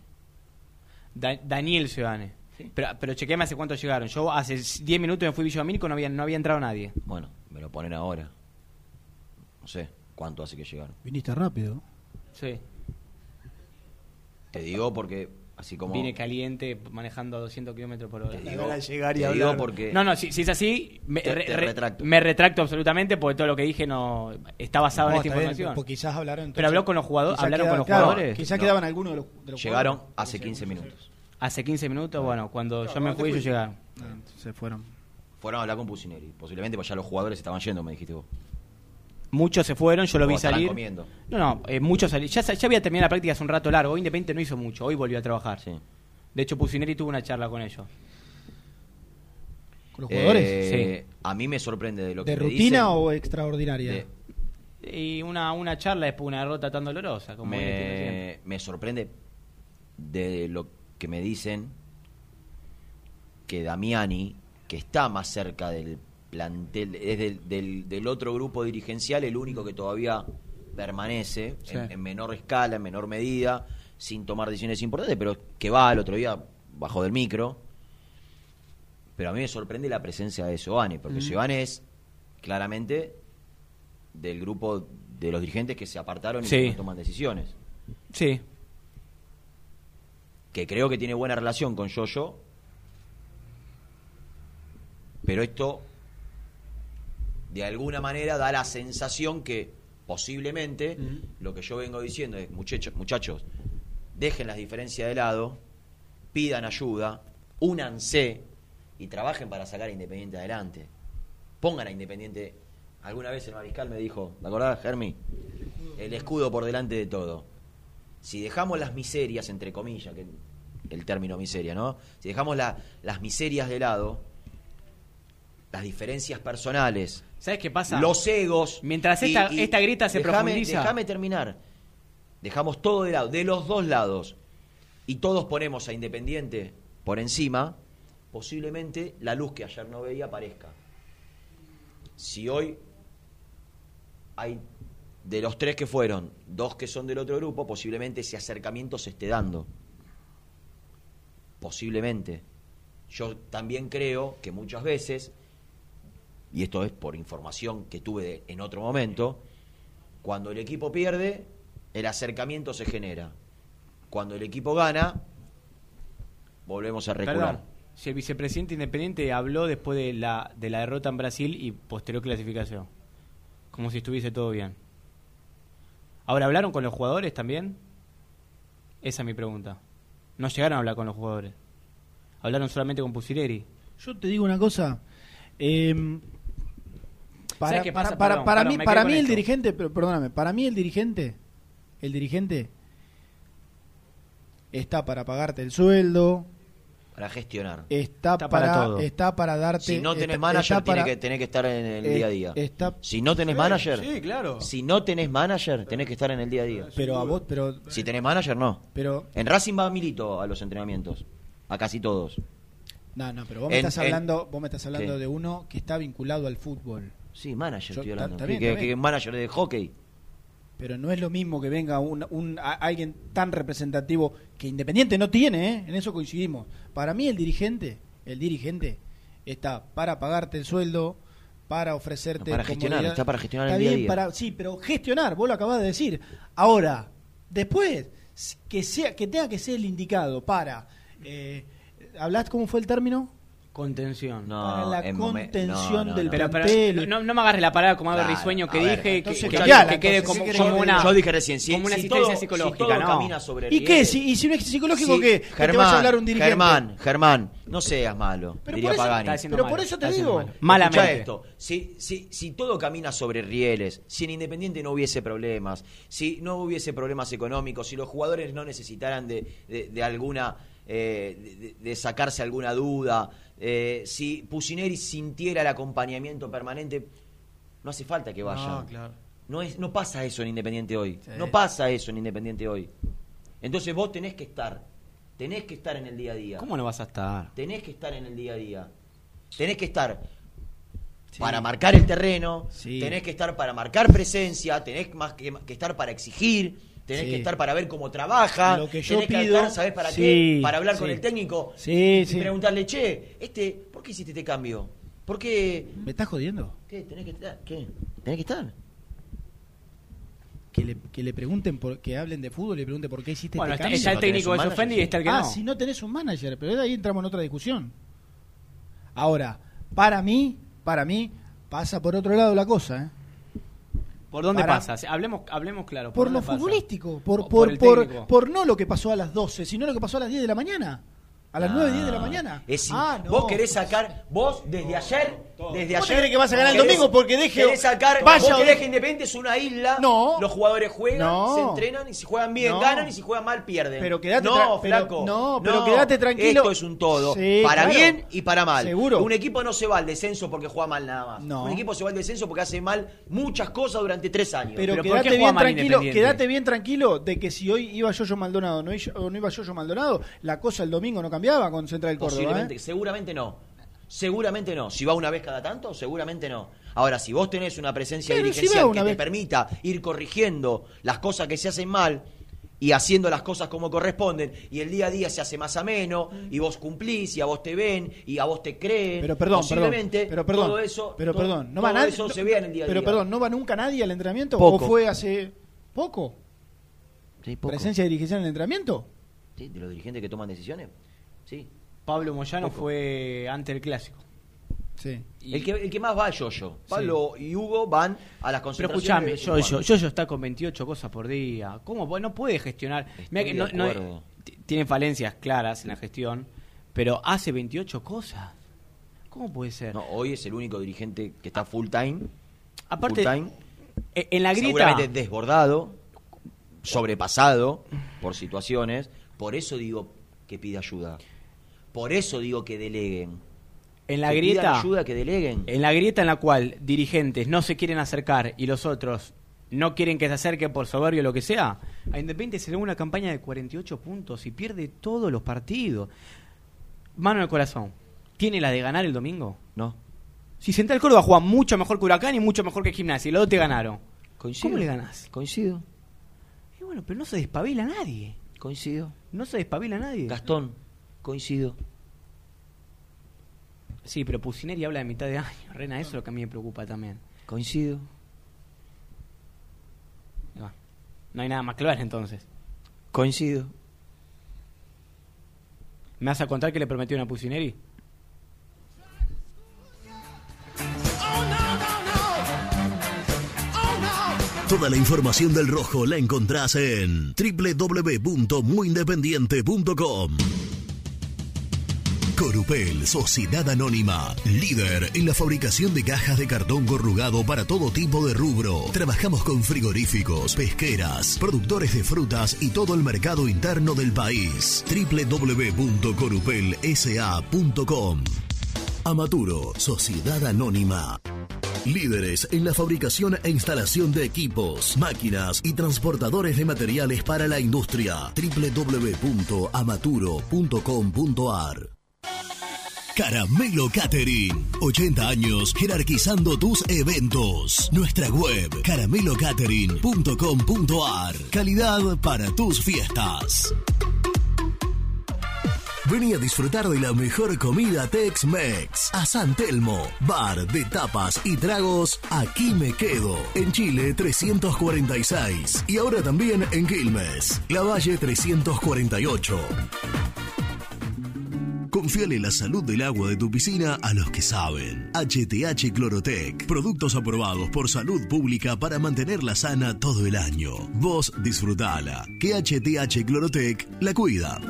Speaker 16: Da- Daniel Sebane. Pero, pero chequeame hace cuánto llegaron. Yo hace 10 minutos me fui a Villa Domínico no había, no había entrado nadie.
Speaker 1: Bueno, me lo ponen ahora. No sé cuánto hace que llegaron.
Speaker 3: Viniste rápido.
Speaker 16: Sí.
Speaker 1: Te digo porque, así como.
Speaker 16: Vine caliente manejando a 200 kilómetros por hora.
Speaker 1: Te digo, te digo porque.
Speaker 16: No, no, si, si es así, me,
Speaker 1: Te-
Speaker 16: re-
Speaker 1: te
Speaker 16: re-
Speaker 1: retracto.
Speaker 16: me retracto absolutamente porque todo lo que dije no está basado
Speaker 3: No,
Speaker 16: en esta
Speaker 3: está bien,
Speaker 16: información.
Speaker 3: porque quizás hablaron.
Speaker 16: Pero habló con los jugadores,
Speaker 3: quizás
Speaker 16: hablaron
Speaker 3: queda-
Speaker 16: con los
Speaker 3: claro,
Speaker 16: jugadores.
Speaker 3: Quizás
Speaker 1: No.
Speaker 3: quedaban algunos de los, de los
Speaker 1: Llegaron
Speaker 3: jugadores.
Speaker 1: hace 15 minutos.
Speaker 16: Hace 15 minutos, bueno, cuando yo me fui, ellos llegaron.
Speaker 3: Ah, Se fueron.
Speaker 1: Fueron a hablar con Pusineri. Posiblemente pues ya los jugadores estaban yendo, me dijiste vos.
Speaker 16: Muchos se fueron, yo lo vi salir.
Speaker 1: comiendo.
Speaker 16: No, no, eh, muchos salieron. Ya, había terminado la práctica hace un rato largo. Hoy Independiente no hizo mucho, hoy volvió a trabajar. De hecho, Pusineri tuvo una charla con ellos.
Speaker 3: ¿Con los jugadores?
Speaker 1: Eh, A mí me sorprende de lo que
Speaker 3: ¿De rutina
Speaker 1: dicen.
Speaker 3: o extraordinaria?
Speaker 1: De-
Speaker 16: Y una, una charla después de una derrota tan dolorosa como
Speaker 1: me, me sorprende de lo que me dicen que Damiani, que está más cerca del plantel, es del, del, del otro grupo dirigencial, el único que todavía permanece
Speaker 2: Sí.
Speaker 1: en, en menor escala, en menor medida, sin tomar decisiones importantes, pero que va el otro día bajo del micro. Pero a mí me sorprende la presencia de Giovanni, porque
Speaker 2: Ujú.
Speaker 1: Giovanni es claramente del grupo de los dirigentes que se apartaron y
Speaker 16: Sí.
Speaker 1: que no toman decisiones.
Speaker 16: Sí.
Speaker 1: Que creo que tiene buena relación con Yoyo. Pero esto, de alguna manera, da la sensación que posiblemente lo que yo vengo diciendo es, muchachos, muchachos, dejen las diferencias de lado, pidan ayuda, únanse y trabajen para sacar a Independiente adelante. Pongan a Independiente. Alguna vez el mariscal me dijo, ¿te acordás, Germi? El escudo por delante de todo. Si dejamos las miserias, entre comillas, que el término miseria, ¿no? Si dejamos la- las miserias de lado, las diferencias personales,
Speaker 16: ¿Sabes qué pasa?
Speaker 1: los egos.
Speaker 16: Mientras esta,
Speaker 1: y-
Speaker 16: esta grita se profundiza.
Speaker 1: Déjame terminar. Dejamos todo de lado, de los dos lados, y todos ponemos a Independiente por encima, posiblemente la luz que ayer no veía aparezca. Si hoy hay de los tres que fueron, dos que son del otro grupo, posiblemente ese acercamiento se esté dando. Posiblemente. Yo también creo que muchas veces, y esto es por información que tuve de- en otro momento, cuando el equipo pierde, el acercamiento se genera. Cuando el equipo gana, volvemos a recular.
Speaker 16: Perdón, si el vicepresidente independiente habló después de la, de la derrota en Brasil y posterior clasificación. Como si estuviese todo bien. Ahora, ¿hablaron con los jugadores también? Esa es mi pregunta. No llegaron a hablar con los jugadores. Hablaron solamente con Pusileri.
Speaker 3: Yo te digo una cosa. eh, para,
Speaker 16: ¿Sabes qué
Speaker 3: para,
Speaker 16: pasa?
Speaker 3: para-
Speaker 16: Perdón,
Speaker 3: para
Speaker 16: perdón,
Speaker 3: mí, para mí el
Speaker 16: esto.
Speaker 3: dirigente, pero perdóname, para mí el dirigente, el dirigente está para pagarte el sueldo,
Speaker 1: Para gestionar.
Speaker 3: está,
Speaker 1: Está para
Speaker 3: para,
Speaker 1: todo.
Speaker 3: está para darte.
Speaker 1: Si no tenés
Speaker 3: está-
Speaker 1: manager,
Speaker 3: está
Speaker 1: tiene
Speaker 3: para-
Speaker 1: que, tenés que estar en el
Speaker 3: eh,
Speaker 1: día a día.
Speaker 3: está-
Speaker 1: si no tenés
Speaker 3: Sí,
Speaker 1: manager,
Speaker 3: sí, claro.
Speaker 1: si no tenés manager, tenés que estar en el día a día.
Speaker 3: Pero a vos, pero
Speaker 1: Si tenés manager, no.
Speaker 3: Pero-
Speaker 1: En Racing va Milito a los entrenamientos. A casi todos.
Speaker 3: No, no, pero vos me
Speaker 1: En-
Speaker 3: estás
Speaker 1: en-
Speaker 3: hablando, vos me estás hablando
Speaker 1: ¿Qué?
Speaker 3: de uno que está vinculado al fútbol.
Speaker 1: Sí, manager
Speaker 3: Yo-
Speaker 1: estoy hablando.
Speaker 3: está
Speaker 1: Que-
Speaker 3: bien,
Speaker 1: que,
Speaker 3: está bien.
Speaker 1: que manager de hockey.
Speaker 3: Pero no es lo mismo que venga un, un- a- alguien tan representativo que Independiente no tiene, ¿eh? en eso coincidimos. Para mí el dirigente, el dirigente está para pagarte el sueldo, para ofrecerte
Speaker 1: No, para gestionar, está para gestionar
Speaker 3: Está
Speaker 1: el día a
Speaker 3: bien,
Speaker 1: día.
Speaker 3: para- sí, pero gestionar, vos lo acabas de decir. Ahora, después que sea que tenga que ser el indicado para eh, ¿Hablás cómo fue el término?
Speaker 16: Contención.
Speaker 3: Para la contención
Speaker 1: no, no,
Speaker 3: del
Speaker 1: no.
Speaker 16: Pero, no, no me agarres la palabra como
Speaker 1: Claro,
Speaker 16: risueño que
Speaker 1: a ver,
Speaker 16: dije, que,
Speaker 3: entonces
Speaker 16: que- que quede
Speaker 3: entonces,
Speaker 16: como,
Speaker 3: ¿qué
Speaker 16: como
Speaker 3: querés
Speaker 16: una,
Speaker 1: Yo dije recién, si,
Speaker 16: como una
Speaker 1: si
Speaker 16: asistencia
Speaker 1: todo, si
Speaker 16: psicológica,
Speaker 1: todo
Speaker 16: ¿no?
Speaker 1: camina sobre
Speaker 3: ¿Y qué?
Speaker 1: rieles,
Speaker 3: Si, y si no es psicológico,
Speaker 1: si-
Speaker 3: ¿qué? ¿Qué te
Speaker 1: Germán,
Speaker 3: vas a hablar un dirigente?
Speaker 1: Germán, Germán, no seas malo,
Speaker 3: Pero
Speaker 1: diría
Speaker 3: por eso-
Speaker 1: Pagani.
Speaker 16: Está haciendo
Speaker 3: Pero
Speaker 16: malo,
Speaker 3: por eso te digo.
Speaker 16: Malamente.
Speaker 1: Esto, si, si, si todo camina sobre rieles, si en Independiente no hubiese problemas, si no hubiese problemas económicos, si los jugadores no necesitaran de, de- de alguna, eh, de sacarse alguna duda, eh, si Pusineri sintiera el acompañamiento permanente, no hace falta que vayan.
Speaker 2: No, claro.
Speaker 1: No, es, no pasa eso en Independiente hoy.
Speaker 2: Sí.
Speaker 1: No pasa eso en Independiente hoy. Entonces vos tenés que estar. Tenés que estar en el día a día.
Speaker 16: ¿Cómo no vas a estar?
Speaker 1: Tenés que estar en el día a día. Tenés que estar para marcar el terreno,
Speaker 3: Sí.
Speaker 1: tenés que estar para marcar presencia, tenés más que, que estar para exigir, tenés
Speaker 3: Sí.
Speaker 1: que estar para ver cómo trabaja,
Speaker 3: Lo que yo
Speaker 1: tenés que
Speaker 3: pido-
Speaker 1: estar, ¿sabés para
Speaker 3: Sí,
Speaker 1: qué? Para hablar con el técnico
Speaker 3: Sí,
Speaker 1: y
Speaker 3: sí.
Speaker 1: preguntarle, che, este, ¿por qué hiciste este cambio? ¿Por qué?
Speaker 3: ¿Me estás jodiendo?
Speaker 1: ¿Qué? ¿Tenés que estar? ¿Qué? ¿Tenés que estar?
Speaker 3: Que le, que le pregunten, por, que hablen de fútbol y le pregunten por qué hiciste
Speaker 16: Bueno,
Speaker 3: este
Speaker 16: está,
Speaker 3: cambio.
Speaker 16: está el
Speaker 1: ¿No tenés
Speaker 16: técnico que se ofende y está el que
Speaker 3: ah,
Speaker 16: no.
Speaker 3: si no tenés un manager, pero de ahí entramos en otra discusión. Ahora, para mí, para mí, pasa por otro lado la cosa, ¿eh?
Speaker 16: ¿Por dónde
Speaker 3: Para-
Speaker 16: pasa? Hablemos, hablemos claro.
Speaker 3: Por lo
Speaker 16: dónde pasa?
Speaker 3: futbolístico, por, por, por, por no lo que pasó a las 12, sino lo que pasó a las 10 de la mañana. A las
Speaker 1: Ah,
Speaker 3: 9, 10 de la mañana.
Speaker 1: es-
Speaker 3: ah, no.
Speaker 1: Vos querés sacar, vos desde ayer, desde
Speaker 3: ¿Vos te
Speaker 1: ayer.
Speaker 3: crees que vas a ganar el domingo porque deje-
Speaker 1: sacar,
Speaker 3: vaya
Speaker 1: vos querés
Speaker 3: deje-
Speaker 1: que Independiente es una isla.
Speaker 3: No.
Speaker 1: Los jugadores juegan,
Speaker 3: No.
Speaker 1: se entrenan y si juegan bien
Speaker 3: No.
Speaker 1: ganan y si juegan mal pierden.
Speaker 3: Pero quedate
Speaker 1: no,
Speaker 3: pero-
Speaker 1: flaco.
Speaker 3: no, pero quedate tranquilo.
Speaker 1: Esto es un todo.
Speaker 3: Sí,
Speaker 1: para
Speaker 3: claro.
Speaker 1: bien y para mal.
Speaker 3: Seguro.
Speaker 1: Un equipo no se va al descenso porque juega mal nada más.
Speaker 3: No.
Speaker 1: Un equipo se va al descenso porque hace mal muchas cosas durante tres años.
Speaker 3: Pero,
Speaker 16: Pero ¿por qué
Speaker 3: quédate
Speaker 16: juega
Speaker 3: bien tranquilo, quédate bien tranquilo de que si hoy iba Yoyo Maldonado no iba- o no iba Yoyo Maldonado, la cosa el domingo no cambiaba con Central Córdoba.
Speaker 1: Posiblemente,
Speaker 3: ¿eh?
Speaker 1: seguramente no. Seguramente no. Si va una vez cada tanto, seguramente no. Ahora, si vos tenés una presencia
Speaker 3: Pero
Speaker 1: dirigencial que te permita ir corrigiendo las cosas que se hacen mal y haciendo las cosas como corresponden, y el día a día se hace más ameno, y vos cumplís, y a vos te ven, y a vos te creen,
Speaker 3: Pero perdón,
Speaker 1: posiblemente
Speaker 3: perdón, pero perdón,
Speaker 1: todo eso,
Speaker 3: pero perdón, no va nadie,
Speaker 1: eso
Speaker 3: no-
Speaker 1: se vea en el día a
Speaker 3: Pero
Speaker 1: día.
Speaker 3: perdón, ¿no va nunca nadie al entrenamiento
Speaker 1: Poco.
Speaker 3: o fue hace poco?
Speaker 1: Sí, poco.
Speaker 3: ¿Presencia dirigencial en el entrenamiento?
Speaker 1: Sí, de los dirigentes que toman decisiones. Sí.
Speaker 16: Pablo Moyano
Speaker 1: Poco.
Speaker 16: fue ante el clásico.
Speaker 3: Sí.
Speaker 1: El que, el que más va es Yoyo. Pablo y Hugo van a las
Speaker 16: Pero
Speaker 1: concentraciones.
Speaker 16: escúchame,
Speaker 1: de vez en
Speaker 16: yo,
Speaker 1: cuando.
Speaker 16: yo, yo, yo está con 28 cosas por día. ¿Cómo? No puede gestionar. Mirá que no- tiene falencias claras en la gestión, pero hace 28 cosas. ¿Cómo puede ser?
Speaker 1: No, hoy es el único dirigente que está full time.
Speaker 16: Aparte,
Speaker 1: full time.
Speaker 16: e- en la grieta.
Speaker 1: Seguramente desbordado, sobrepasado por situaciones. Por eso digo que pida ayuda. Por eso digo que deleguen.
Speaker 16: En la
Speaker 1: Que
Speaker 16: grieta.
Speaker 1: ayuda, que deleguen.
Speaker 16: En la grieta en la cual dirigentes no se quieren acercar y los otros no quieren que se acerquen por soberbio o lo que sea, a Independiente se le da una campaña de 48 puntos y pierde todos los partidos. Mano el corazón, ¿tiene la de ganar el domingo?
Speaker 1: No.
Speaker 16: Si Central Córdoba juega mucho mejor que Huracán y mucho mejor que Gimnasia y los dos te ganaron.
Speaker 1: Coincido.
Speaker 16: ¿Cómo le ganás?
Speaker 1: Coincido.
Speaker 16: Y bueno, pero no se despabila nadie.
Speaker 1: Coincido.
Speaker 16: No se despabila nadie.
Speaker 1: Gastón, coincido.
Speaker 16: Sí, pero Pusineri habla de mitad de año. Rena, eso es lo que a mí me preocupa también.
Speaker 1: Coincido.
Speaker 16: No hay nada más claro entonces.
Speaker 1: Coincido.
Speaker 16: ¿Me vas a contar que le prometió a Pusineri?
Speaker 6: Toda la información del rojo la encontrás en www.muyindependiente.com. Corupel, Sociedad Anónima, líder en la fabricación de cajas de cartón corrugado para todo tipo de rubro. Trabajamos con frigoríficos, pesqueras, productores de frutas y todo el mercado interno del país. www.corupelsa.com. Amaturo, Sociedad Anónima. Líderes en la fabricación e instalación de equipos, máquinas y transportadores de materiales para la industria. www.amaturo.com.ar Caramelo Catering. 80 años jerarquizando tus eventos. Nuestra web caramelocatering.com.ar. Calidad para tus fiestas. Vení a disfrutar de la mejor comida Tex-Mex. A San Telmo, bar de tapas y tragos, aquí me quedo. En Chile 346 y ahora también en Quilmes, La Valle 348. Confiale la salud del agua de tu piscina a los que saben. HTH Clorotec. Productos aprobados por salud pública para mantenerla sana todo el año. Vos disfrutala. Que HTH Clorotec la cuida.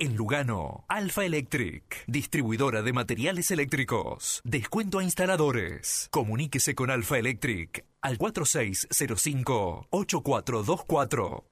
Speaker 17: En Lugano, Alfa Electric, distribuidora de materiales eléctricos. Descuento a instaladores. Comuníquese con Alfa Electric al 4605-8424.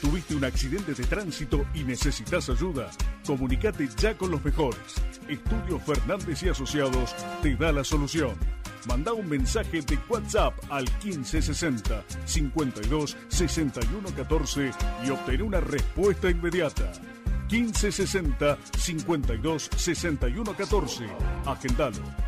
Speaker 18: ¿Tuviste un accidente de tránsito y necesitas ayuda? Comunicate ya con los mejores. Estudio Fernández y Asociados te da la solución. Manda un mensaje de WhatsApp al 1560 52 61 14 y obtén una respuesta inmediata. 1560 52 61 14. Agendalo.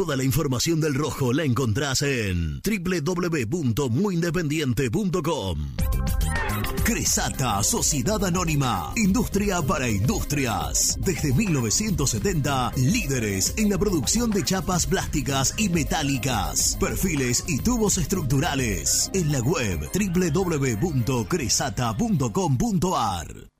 Speaker 6: Toda la información del rojo la encontrás en www.muyindependiente.com. Cresata, Sociedad Anónima, Industria para Industrias. Desde 1970, líderes en la producción de chapas plásticas y metálicas, perfiles y tubos estructurales. En la web www.cresata.com.ar.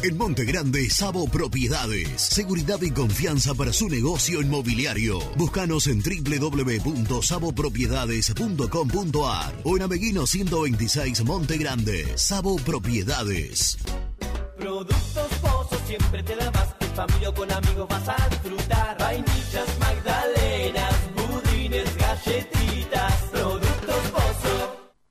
Speaker 6: En Monte Grande, Sabo Propiedades. Seguridad y confianza para su negocio inmobiliario. Búscanos en www.sabopropiedades.com.ar o en Ameguino 126 Monte Grande. Sabo Propiedades.
Speaker 7: Productos Pozos siempre te da más. En familia o con amigos vas a disfrutar. Vainillas,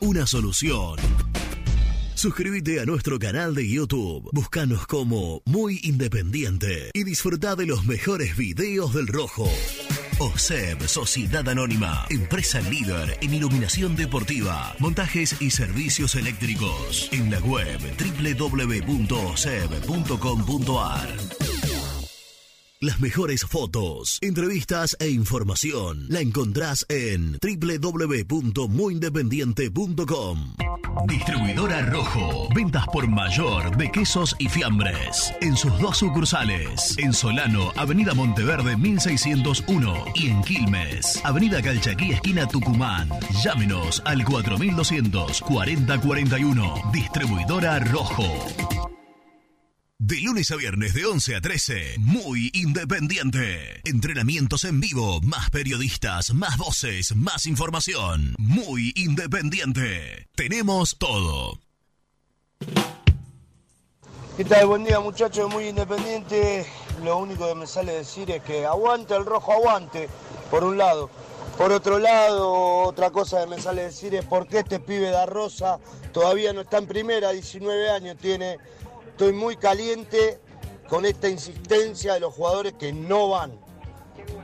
Speaker 6: una solución. Suscríbete a nuestro canal de YouTube, búscanos como Muy Independiente y disfruta de los mejores videos del Rojo. OSEB, Sociedad Anónima, empresa líder en iluminación deportiva, montajes y servicios eléctricos. En la web www.oseb.com.ar. Las mejores fotos, entrevistas e información la encontrás en www.muyindependiente.com. Distribuidora Rojo. Ventas por mayor de quesos y fiambres. En sus dos sucursales. En Solano, Avenida Monteverde 1601. Y en Quilmes, Avenida Calchaquí, esquina Tucumán. Llámenos al 4200 4041. Distribuidora Rojo. De lunes a viernes de 11 a 13, muy independiente. Entrenamientos en vivo, más periodistas, más voces, más información. Muy independiente. Tenemos todo.
Speaker 19: ¿Qué tal? Buen día muchachos, muy independiente. Lo único que me sale decir es que aguante el rojo, aguante, por un lado. Por otro lado, otra cosa que me sale decir es por qué este pibe da Rosa todavía no está en primera, 19 años tiene. Estoy muy caliente con esta insistencia de los jugadores que no van.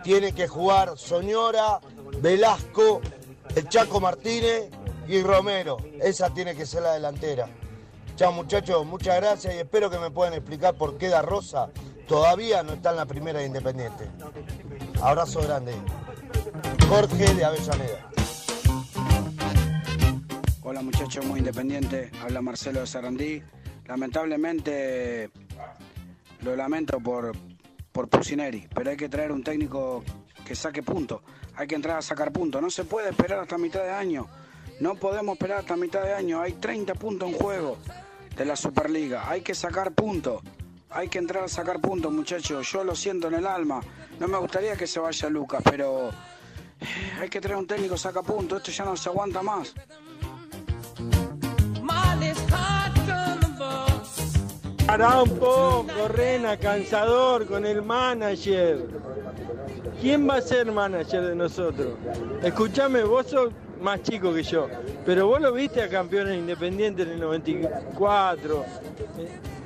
Speaker 19: Tiene que jugar Soñora, Velasco, el Chaco Martínez y Romero. Esa tiene que ser la delantera. Chao muchachos, muchas gracias y espero que me puedan explicar por qué Da Rosa todavía no está en la primera de Independiente. Abrazo grande. Jorge de Avellaneda.
Speaker 20: Hola muchachos, muy independiente. Habla Marcelo de Sarandí. Lamentablemente lo lamento por, por Pusineri, pero hay que traer un técnico que saque puntos. Hay que entrar a sacar puntos. No se puede esperar hasta mitad de año. No podemos esperar hasta mitad de año. Hay 30 puntos en juego de la Superliga. Hay que sacar puntos. Hay que entrar a sacar puntos, muchachos. Yo lo siento en el alma. No me gustaría que se vaya Lucas, pero eh, hay que traer un técnico saca puntos. Esto ya no se aguanta más.
Speaker 21: Pará un poco, Rena, cansador con el manager. ¿Quién va a ser manager de nosotros? Escúchame, vos sos más chico que yo, pero vos lo viste a campeones independientes en el 94,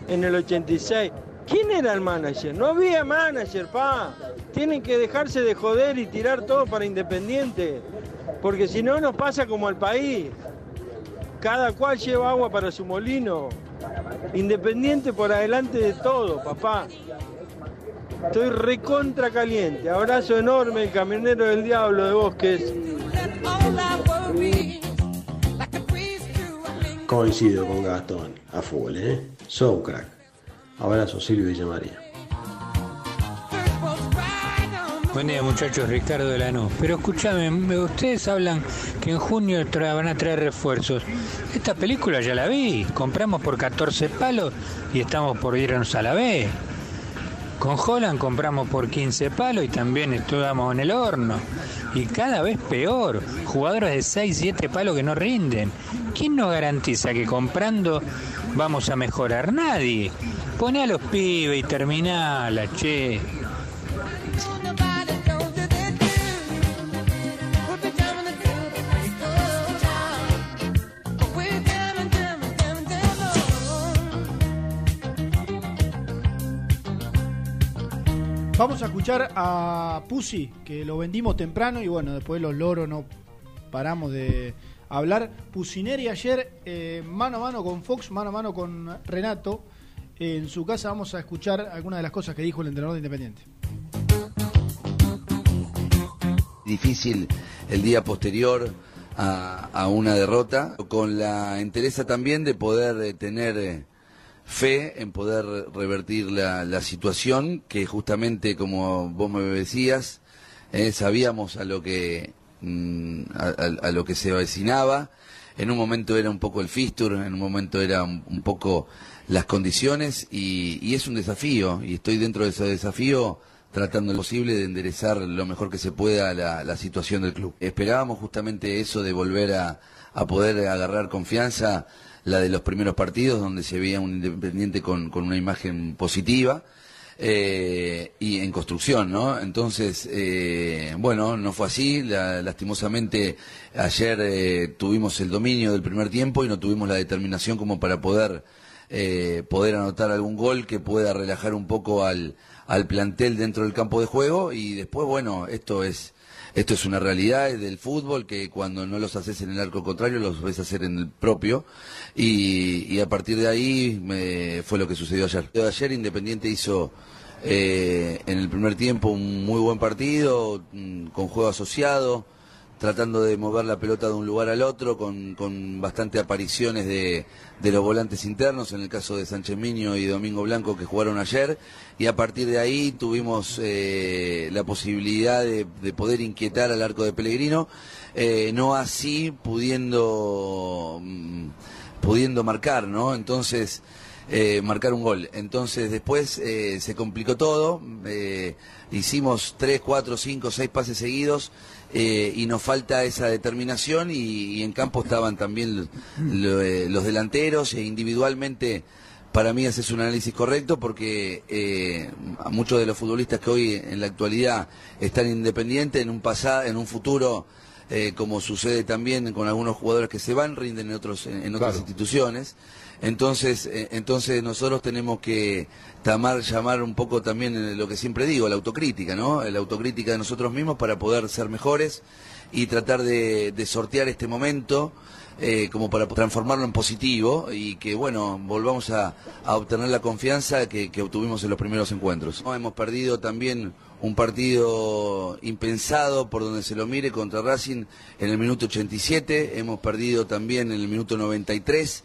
Speaker 21: en el 86. ¿Quién era el manager? No había manager, pa. Tienen que dejarse de joder y tirar todo para Independiente, porque si no nos pasa como al país. Cada cual lleva agua para su molino. Independiente por adelante de todo, papá. Estoy recontra caliente. Abrazo enorme, el camionero del diablo de Bosques.
Speaker 22: Coincido con Gastón, a full, ¿eh? So crack. Abrazo, Silvio Villamaría.
Speaker 23: Buen día muchachos, Ricardo de Lanús. Pero escúchame, ustedes hablan que en junio van a traer refuerzos. Esta película ya la vi, compramos por 14 palos y estamos por irnos a la B. Con Holland compramos por 15 palos y también estamos en el horno. Y cada vez peor, jugadores de 6, 7 palos que no rinden. ¿Quién nos garantiza que comprando vamos a mejorar? Nadie. Pone a los pibes y terminala, che.
Speaker 3: Vamos a escuchar a Pussy, que lo vendimos temprano y bueno, después los loros no paramos de hablar. Pusineri ayer, eh, mano a mano con Fox, mano a mano con Renato, en su casa. Vamos a escuchar algunas de las cosas que dijo el entrenador de Independiente.
Speaker 24: difícil el día posterior a, a una derrota, con la entereza también de poder eh, tener eh, fe en poder revertir la, la situación, que justamente como vos me decías, eh, sabíamos a lo que mm, a, a- lo que se avecinaba. En un momento era un poco el fixture, en un momento era un, un poco las condiciones y, y es un desafío y estoy dentro de ese desafío tratando lo posible de enderezar lo mejor que se pueda la, la situación del club. Esperábamos justamente eso de volver a, a poder agarrar confianza, la de los primeros partidos donde se veía un Independiente con, con una imagen positiva eh, y en construcción, ¿no? Entonces, eh, bueno, no fue así. La- lastimosamente, ayer eh, tuvimos el dominio del primer tiempo y no tuvimos la determinación como para poder eh, poder anotar algún gol que pueda relajar un poco al, al plantel dentro del campo de juego y después, bueno, esto es esto es una realidad del fútbol que cuando no los haces en el arco contrario los ves hacer en el propio y, y a partir de ahí me- fue lo que sucedió ayer. Ayer Independiente hizo eh, en el primer tiempo un muy buen partido mm, con juego asociado tratando de mover la pelota de un lugar al otro, con, con bastante apariciones de, de los volantes internos, en el caso de Sánchez Miño y Domingo Blanco que jugaron ayer, y a partir de ahí tuvimos eh, la posibilidad de, de poder inquietar al arco de Pellegrino, eh, no así pudiendo, mm, pudiendo marcar, ¿no? Entonces, eh, marcar un gol. Entonces después eh, se complicó todo, eh, hicimos tres, cuatro, cinco, seis pases seguidos eh, y nos falta esa determinación y, y en campo estaban también lo- eh, los delanteros e individualmente para mí ese es un análisis correcto porque eh, a muchos de los futbolistas que hoy en la actualidad están independientes en un pasado, en un futuro eh, como sucede también con algunos jugadores que se van, rinden en otros en, en otras
Speaker 25: Claro.
Speaker 24: instituciones. Entonces, eh, entonces nosotros tenemos que tamar, llamar un poco también lo que siempre digo, la autocrítica, ¿no? La autocrítica de nosotros mismos para poder ser mejores y tratar de, sortear este momento eh, como para transformarlo en positivo y que, bueno, volvamos a, obtener la confianza que, obtuvimos en los primeros encuentros. Hemos perdido también un partido impensado por donde se lo mire contra Racing en el minuto 87, hemos perdido también en el minuto 93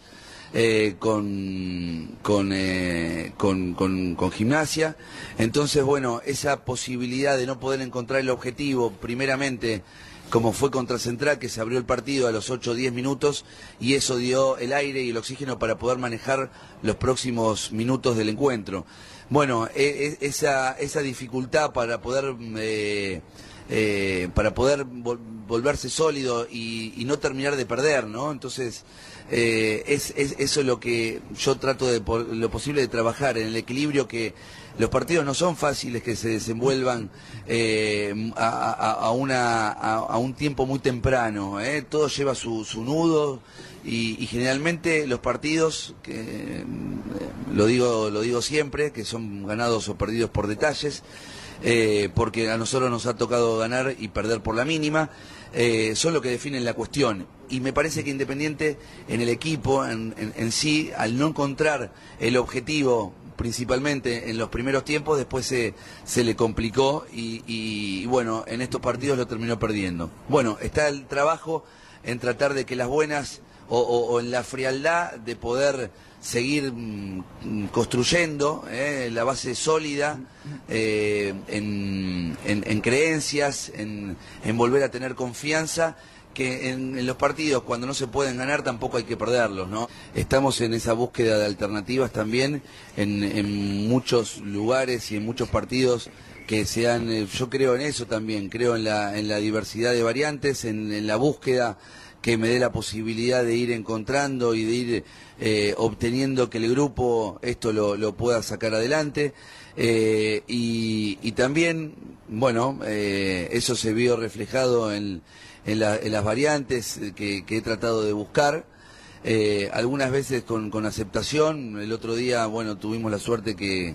Speaker 24: eh, con, con, eh, con, con- gimnasia. Entonces, bueno, esa posibilidad de no poder encontrar el objetivo, primeramente, como fue contra Central, que se abrió el partido a los 8 o 10 minutos, y eso dio el aire y el oxígeno para poder manejar los próximos minutos del encuentro. Bueno, e- e- esa, esa dificultad para poder... eh, eh, para poder vol- volverse sólido y, y no terminar de perder, ¿no? Entonces, eh, es, es- eso es lo que yo trato de por lo posible de trabajar en el equilibrio que los partidos no son fáciles que se desenvuelvan eh, a, a- a una, a, a un tiempo muy temprano, ¿eh? todo lleva su, su nudo y, y generalmente los partidos, que, eh, lo, digo, lo digo siempre, que son ganados o perdidos por detalles, eh, porque a nosotros nos ha tocado ganar y perder por la mínima, eh, son lo que definen la cuestión. Y me parece que Independiente en el equipo, en, en- sí, al no encontrar el objetivo principalmente en los primeros tiempos, después se, se le complicó y, y, bueno, en estos partidos lo terminó perdiendo. Bueno, está el trabajo en tratar de que las buenas o- o en la frialdad de poder seguir mm, mm, construyendo eh, la base sólida eh, en, en- en creencias, en, en volver a tener confianza, que en, los partidos cuando no se pueden ganar tampoco hay que perderlos, ¿no? Estamos en esa búsqueda de alternativas también en, muchos lugares y en muchos partidos que sean, eh, yo creo en eso también, creo en la, en la diversidad de variantes, en la búsqueda que me dé la posibilidad de ir encontrando y de ir eh, obteniendo que el grupo esto lo, lo pueda sacar adelante. Eh, y, también, bueno, eh, eso se vio reflejado en, en, la- en las variantes que, he tratado de buscar. Algunas veces con, con aceptación. El otro día, bueno, tuvimos la suerte que,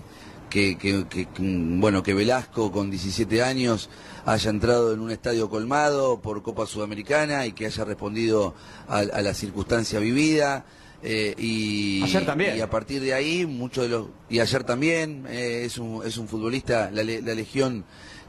Speaker 24: que, que, bueno, que Velasco con 17 años haya entrado en un estadio colmado por Copa Sudamericana y que haya respondido a, a la circunstancia vivida. eh, y,
Speaker 2: Ayer también.
Speaker 24: y a partir de ahí, muchos de los. Y ayer también, eh, es, un, es un futbolista, la, la legión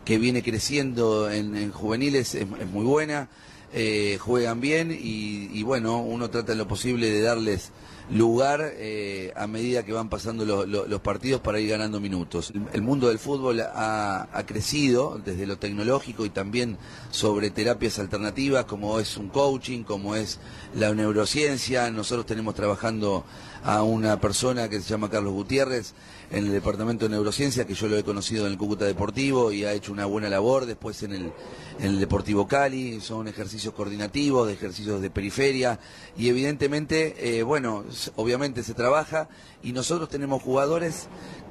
Speaker 24: que viene creciendo en, en juveniles es, es muy buena, eh, juegan bien y, y bueno, uno trata en lo posible de darles lugar eh, a medida que van pasando lo- lo- los partidos para ir ganando minutos. El, el mundo del fútbol ha, ha crecido desde lo tecnológico y también sobre terapias alternativas como es un coaching, como es la neurociencia. Nosotros tenemos trabajando a una persona que se llama Carlos Gutiérrez en el departamento de neurociencia, que yo lo he conocido en el Cúcuta Deportivo y ha hecho una buena labor después en el, en el Deportivo Cali, son ejercicios coordinativos, de ejercicios de periferia y evidentemente, eh, bueno, obviamente se trabaja y nosotros tenemos jugadores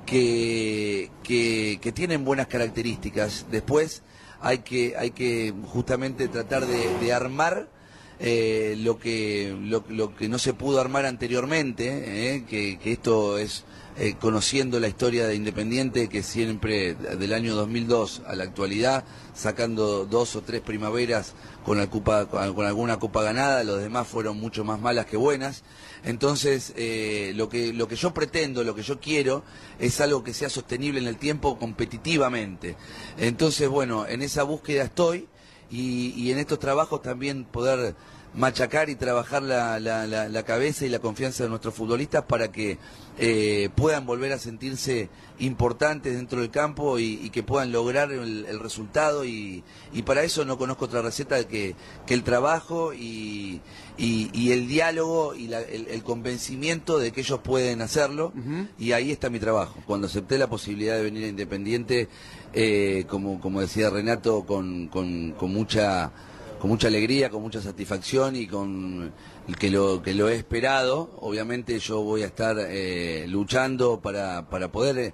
Speaker 24: que, que, que tienen buenas características. Después hay que, hay que justamente tratar de, armar eh, lo que lo, lo que no se pudo armar anteriormente, eh, que esto es eh, conociendo la historia de Independiente que siempre del año 2002 a la actualidad sacando dos o tres primaveras con, la con con alguna copa ganada, los demás fueron mucho más malas que buenas. Entonces, eh, lo, que, lo que yo pretendo, lo que yo quiero, es algo que sea sostenible en el tiempo competitivamente. Entonces, bueno, en esa búsqueda estoy y, y en estos trabajos también poder machacar y trabajar la, la- la- la cabeza y la confianza de nuestros futbolistas para que eh, puedan volver a sentirse importantes dentro del campo y, y que puedan lograr el, el resultado. Y, y para eso no conozco otra receta que, que el trabajo y, y- el diálogo y la- el, el convencimiento de que ellos pueden hacerlo. Y ahí está mi trabajo. Cuando acepté la posibilidad de venir a Independiente, eh, como, como decía Renato, con, con- con mucha con mucha alegría, con mucha satisfacción y con que lo que lo he esperado. Obviamente yo voy a estar eh, luchando para, para poder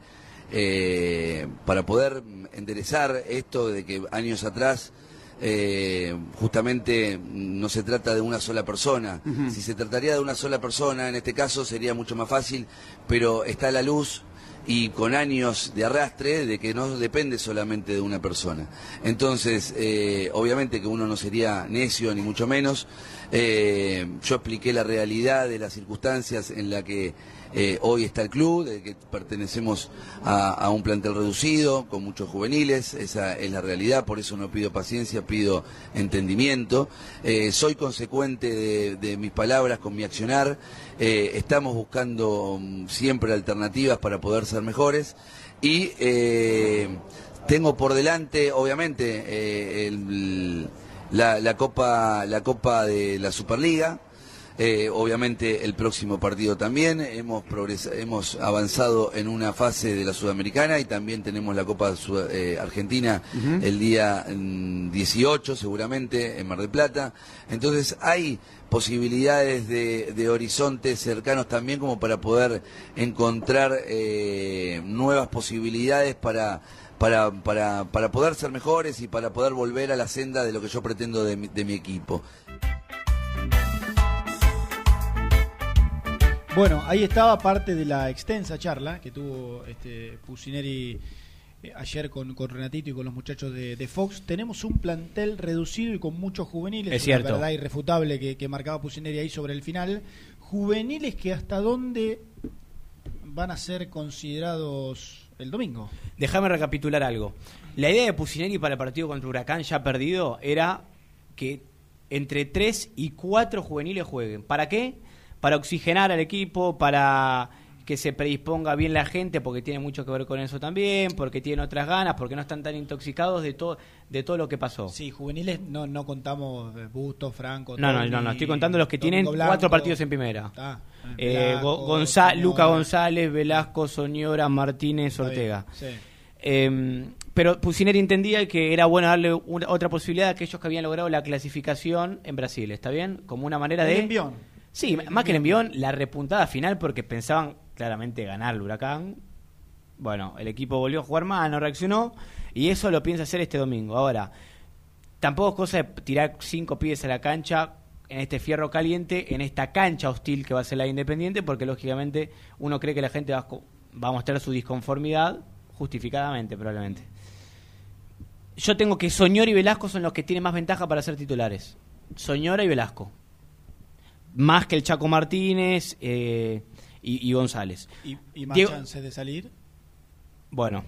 Speaker 24: eh, para poder enderezar esto de que años atrás eh, justamente no se trata de una sola persona. Si se trataría de una sola persona, en este caso sería mucho más fácil, pero está a la luz y con años de arrastre de que no depende solamente de una persona. Entonces, eh, obviamente que uno no sería necio ni mucho menos. Eh, yo expliqué la realidad de las circunstancias en la que eh, hoy está el club, de que pertenecemos a, a un plantel reducido, con muchos juveniles, esa es la realidad, por eso no pido paciencia, pido entendimiento. Eh, soy consecuente de, de mis palabras con mi accionar, estamos buscando mm, siempre alternativas para poder ser mejores y tengo por delante, obviamente, el- la, la copa la copa de la Superliga eh, obviamente el próximo partido también. Hemos hemos avanzado en una fase de la sudamericana y también tenemos la Copa Sud- eh, Argentina el día mm, 18 seguramente en Mar del Plata. Entonces hay posibilidades de, de horizontes cercanos también como para poder encontrar eh, nuevas posibilidades para para, para, para poder ser mejores y para poder volver a la senda de lo que yo pretendo de mi, de mi equipo.
Speaker 3: Bueno, ahí estaba parte de la extensa charla que tuvo este Pusineri eh, ayer con, con Renatito y con los muchachos de, de Fox. Tenemos un plantel reducido y con muchos juveniles.
Speaker 16: Es
Speaker 3: una
Speaker 16: cierto.
Speaker 3: verdad irrefutable que, que marcaba Pusineri ahí sobre el final. Juveniles que hasta dónde van a ser considerados el domingo.
Speaker 16: Déjame recapitular algo. La idea de Pusineri para el partido contra Huracán ya perdido era que entre 3 y 4 juveniles jueguen. ¿Para qué? Para oxigenar al equipo, para que se predisponga bien la gente, porque tiene mucho que ver con eso también, porque tienen otras ganas, porque no están tan intoxicados de todo de todo lo que pasó.
Speaker 3: Sí, juveniles no, no contamos eh, Busto, Franco.
Speaker 16: No, no,
Speaker 3: Tony,
Speaker 16: no, no, estoy contando los que tienen
Speaker 3: Blanco.
Speaker 16: cuatro partidos en primera.
Speaker 3: Está,
Speaker 16: Eh,
Speaker 3: Soñora.
Speaker 16: Luca González, Velasco, Soñora, Martínez, Ortega.
Speaker 3: sí.
Speaker 16: Eh, pero Pusineri entendía que era bueno darle una- otra posibilidad a aquellos que habían logrado la clasificación en Brasil, ¿está bien? Como una manera
Speaker 3: El
Speaker 16: de...
Speaker 3: envión.
Speaker 16: Sí, más que el envión, la repuntada final porque pensaban claramente ganar el Huracán. Bueno, el equipo volvió a jugar mal, no reaccionó y eso lo piensa hacer este domingo. Ahora, tampoco es cosa de tirar cinco pies a la cancha en este fierro caliente, en esta cancha hostil que va a ser la de Independiente, porque lógicamente uno cree que la gente va a, va a mostrar su disconformidad, justificadamente probablemente. Yo tengo que Soñora y Velasco son los que tienen más ventaja para ser titulares. Soñora y Velasco. más que el Chaco Martínez eh, y, y González.
Speaker 3: ¿Y, y más
Speaker 16: Diego-
Speaker 3: chances de salir?
Speaker 16: Bueno,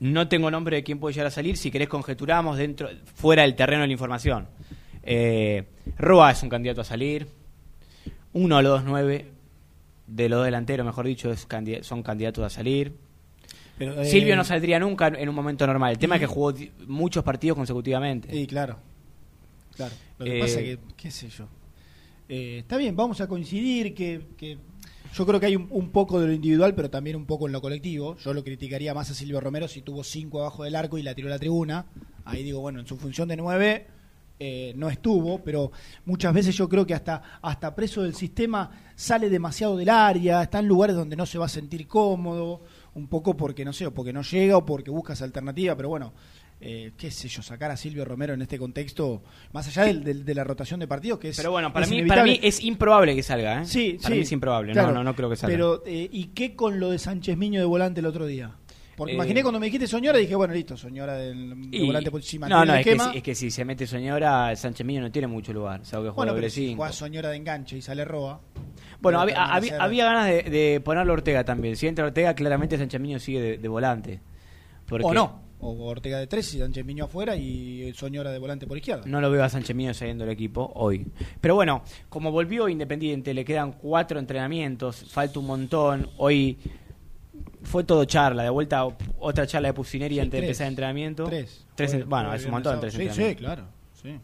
Speaker 16: no tengo nombre de quién puede llegar a salir. Si querés conjeturamos dentro, fuera del terreno de la información. Eh, Roa es un candidato a salir. Uno de los dos nueve, de los delanteros, mejor dicho, es candid- son candidatos a salir.
Speaker 3: Pero, eh,
Speaker 16: Silvio no saldría nunca en un momento normal. El tema es que jugó muchos partidos consecutivamente.
Speaker 3: Sí, claro. Claro. Lo que
Speaker 16: Eh,
Speaker 3: pasa que, qué sé yo. Está bien, vamos a coincidir que, que yo creo que hay un, poco de lo individual, pero también un poco en lo colectivo. Yo lo criticaría más a Silvio Romero si tuvo cinco abajo del arco y la tiró a la tribuna. Ahí digo, bueno, en su función de nueve eh, no estuvo, pero muchas veces yo creo que hasta, hasta preso del sistema sale demasiado del área, está en lugares donde no se va a sentir cómodo, un poco porque no sé, o porque no llega o porque buscas alternativa, pero bueno, eh, qué sé yo, sacar a Silvio Romero en este contexto, más allá del- del- de la rotación de partidos, que es.
Speaker 16: Pero bueno, para mí, para mí es improbable que salga. ¿eh?
Speaker 3: Sí,
Speaker 16: para
Speaker 3: sí.
Speaker 16: mí es improbable.
Speaker 3: claro.
Speaker 16: no, no, no creo que salga.
Speaker 3: Pero, eh, ¿y qué con lo de Sánchez Miño de volante el otro día? Porque
Speaker 16: Eh,
Speaker 3: imaginé cuando me dijiste Soñora, dije, bueno, listo, Soñora del, de
Speaker 16: Y-
Speaker 3: volante por si
Speaker 16: no, no, es que,
Speaker 3: esquema.
Speaker 16: es que si se mete Soñora, Sánchez Miño no tiene mucho lugar. Salvo que juega
Speaker 3: bueno, pero si juega Soñora de enganche y sale Roa.
Speaker 16: Bueno, había, había, ganas de, de ponerlo Ortega también. Si entra Ortega, claramente Sánchez Miño sigue de, de volante. Porque
Speaker 3: O no. O Ortega de tres y Sánchez Miño afuera y Soñora de volante por izquierda.
Speaker 16: No lo veo a Sánchez Miño saliendo del equipo hoy. Pero bueno, como volvió Independiente, le quedan cuatro entrenamientos, falta un montón. Hoy fue todo charla, de vuelta otra charla de Pusineri
Speaker 3: Sí,
Speaker 16: antes de
Speaker 3: tres.
Speaker 16: empezar el entrenamiento.
Speaker 3: Tres.
Speaker 16: Tres bueno,
Speaker 3: fue
Speaker 16: es un montón
Speaker 3: sábado.
Speaker 16: tres
Speaker 3: Sí, sí,
Speaker 16: entrenamientos.
Speaker 3: claro. Sí.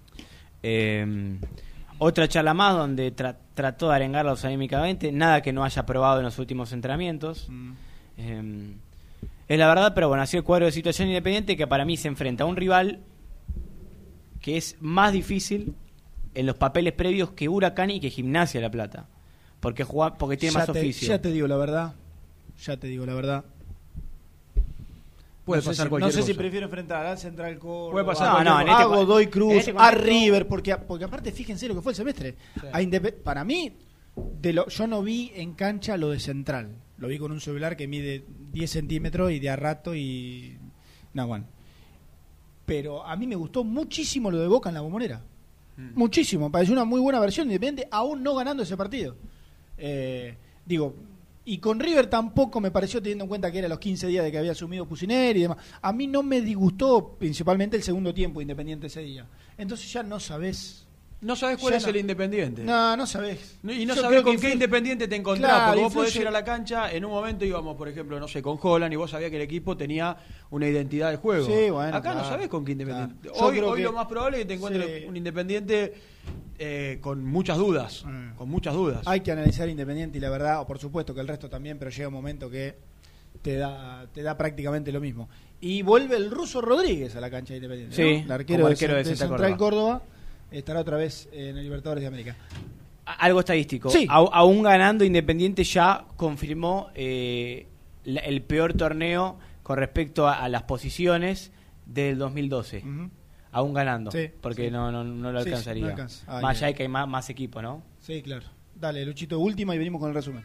Speaker 16: Eh, otra charla más donde tra- trató de arengarlos anímicamente, nada que no haya probado en los últimos entrenamientos.
Speaker 3: Mm.
Speaker 16: Eh, es la verdad, pero bueno, así el cuadro de situación independiente que para mí se enfrenta a un rival que es más difícil en los papeles previos que Huracán y que Gimnasia de La Plata. Porque, juega, porque tiene
Speaker 3: Ya
Speaker 16: más
Speaker 3: te-
Speaker 16: oficio.
Speaker 3: Ya te digo la verdad. Ya te digo la verdad.
Speaker 2: Puede
Speaker 3: no sé
Speaker 2: pasar
Speaker 3: si,
Speaker 2: cualquier
Speaker 3: No sé si prefiero enfrentar al Central Córdoba.
Speaker 2: Puede pasar
Speaker 3: a-
Speaker 2: cualquier
Speaker 3: no,
Speaker 2: cosa.
Speaker 3: a
Speaker 2: este
Speaker 3: Godoy
Speaker 16: en
Speaker 3: Cruz,
Speaker 16: este
Speaker 3: a River, porque, porque aparte fíjense lo que fue el semestre. A para mí, de lo, yo no vi en cancha lo de Central. Lo vi con un celular que mide 10 centímetros y de a rato y... No, bueno. Pero a mí me gustó muchísimo lo de Boca en la bombonera. Muchísimo. Me pareció una muy buena versión independiente, aún no ganando ese partido. Eh, digo, y con River tampoco me pareció, teniendo en cuenta que era los 15 días de que había asumido Pusineri y demás. A mí no me disgustó principalmente el segundo tiempo independiente ese día. Entonces ya no sabés.
Speaker 2: No sabes cuál
Speaker 3: Ya
Speaker 2: es
Speaker 3: no.
Speaker 2: el Independiente.
Speaker 3: No, no sabés.
Speaker 2: No- Y no
Speaker 3: que
Speaker 2: con qué
Speaker 3: influye-
Speaker 2: Independiente te encontrás.
Speaker 3: Claro,
Speaker 2: porque vos podés ir a la cancha, en un momento íbamos, por ejemplo, no sé, con Holland y vos sabías que el equipo tenía una identidad de juego.
Speaker 3: Sí, bueno,
Speaker 2: Acá no sabés con qué Independiente.
Speaker 3: claro.
Speaker 2: Hoy, hoy
Speaker 3: que-
Speaker 2: lo más probable es que te encuentres
Speaker 3: Sí.
Speaker 2: un Independiente eh, con muchas dudas. Con muchas dudas.
Speaker 3: Hay que analizar Independiente y la verdad, o por supuesto que el resto también, pero llega un momento que te da, te da prácticamente lo mismo. Y vuelve el ruso Rodríguez a la cancha de Independiente.
Speaker 16: Sí,
Speaker 3: ¿no? el arquero,
Speaker 16: como arquero de
Speaker 3: de
Speaker 16: Central
Speaker 3: Central Córdoba. Estará otra vez en el Libertadores de América.
Speaker 16: Algo estadístico.
Speaker 3: Sí.
Speaker 16: Aún ganando, Independiente ya confirmó eh, la- el peor torneo con respecto a, a las posiciones del 2012. Aún ganando.
Speaker 3: Sí,
Speaker 16: porque
Speaker 3: sí.
Speaker 16: No, no, no lo
Speaker 3: no
Speaker 16: alcanzaría.
Speaker 3: alcanza. Ah,
Speaker 16: más allá que hay más, más equipos, ¿no?
Speaker 3: Sí, claro. Dale, Luchito, última y venimos con el resumen.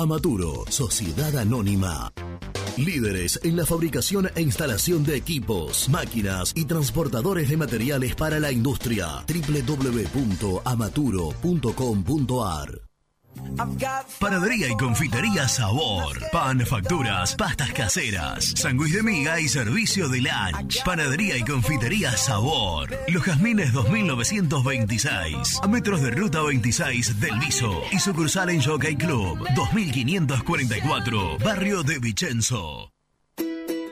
Speaker 6: Amaturo, Sociedad Anónima. Líderes en la fabricación e instalación de equipos, máquinas y transportadores de materiales para la industria. www.amaturo.com.ar Panadería y confitería Sabor. Pan, facturas, pastas caseras, sándwich de miga y servicio de lunch. Panadería y confitería Sabor. Los Jazmines 2926. A metros de ruta 26 del Viso. Y sucursal en Jockey Club 2544. Barrio de Vicenzo.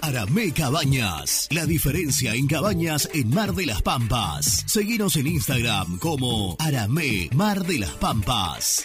Speaker 6: Aramé Cabañas. La diferencia en cabañas en Mar de las Pampas. Seguinos en Instagram como Aramé Mar de las Pampas.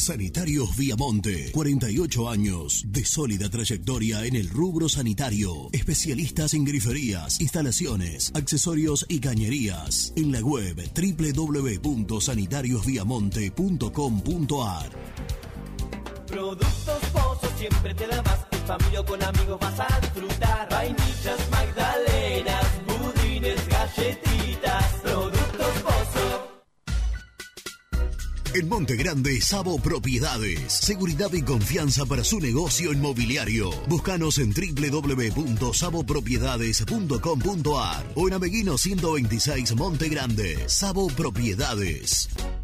Speaker 6: Sanitarios Viamonte, 48 años de sólida trayectoria en el rubro sanitario. Especialistas en griferías, instalaciones, accesorios y cañerías. En la web www.sanitariosviamonte.com.ar.
Speaker 26: Productos Pozos siempre te da más. En familia o con amigos vas a disfrutar. Vainillas, magdalenas, budines, galletitas.
Speaker 6: En Monte Grande, Sabo Propiedades. Seguridad y confianza para su negocio inmobiliario. Búscanos en www.sabopropiedades.com.ar o en Ameguino 126 Monte Grande. Sabo Propiedades.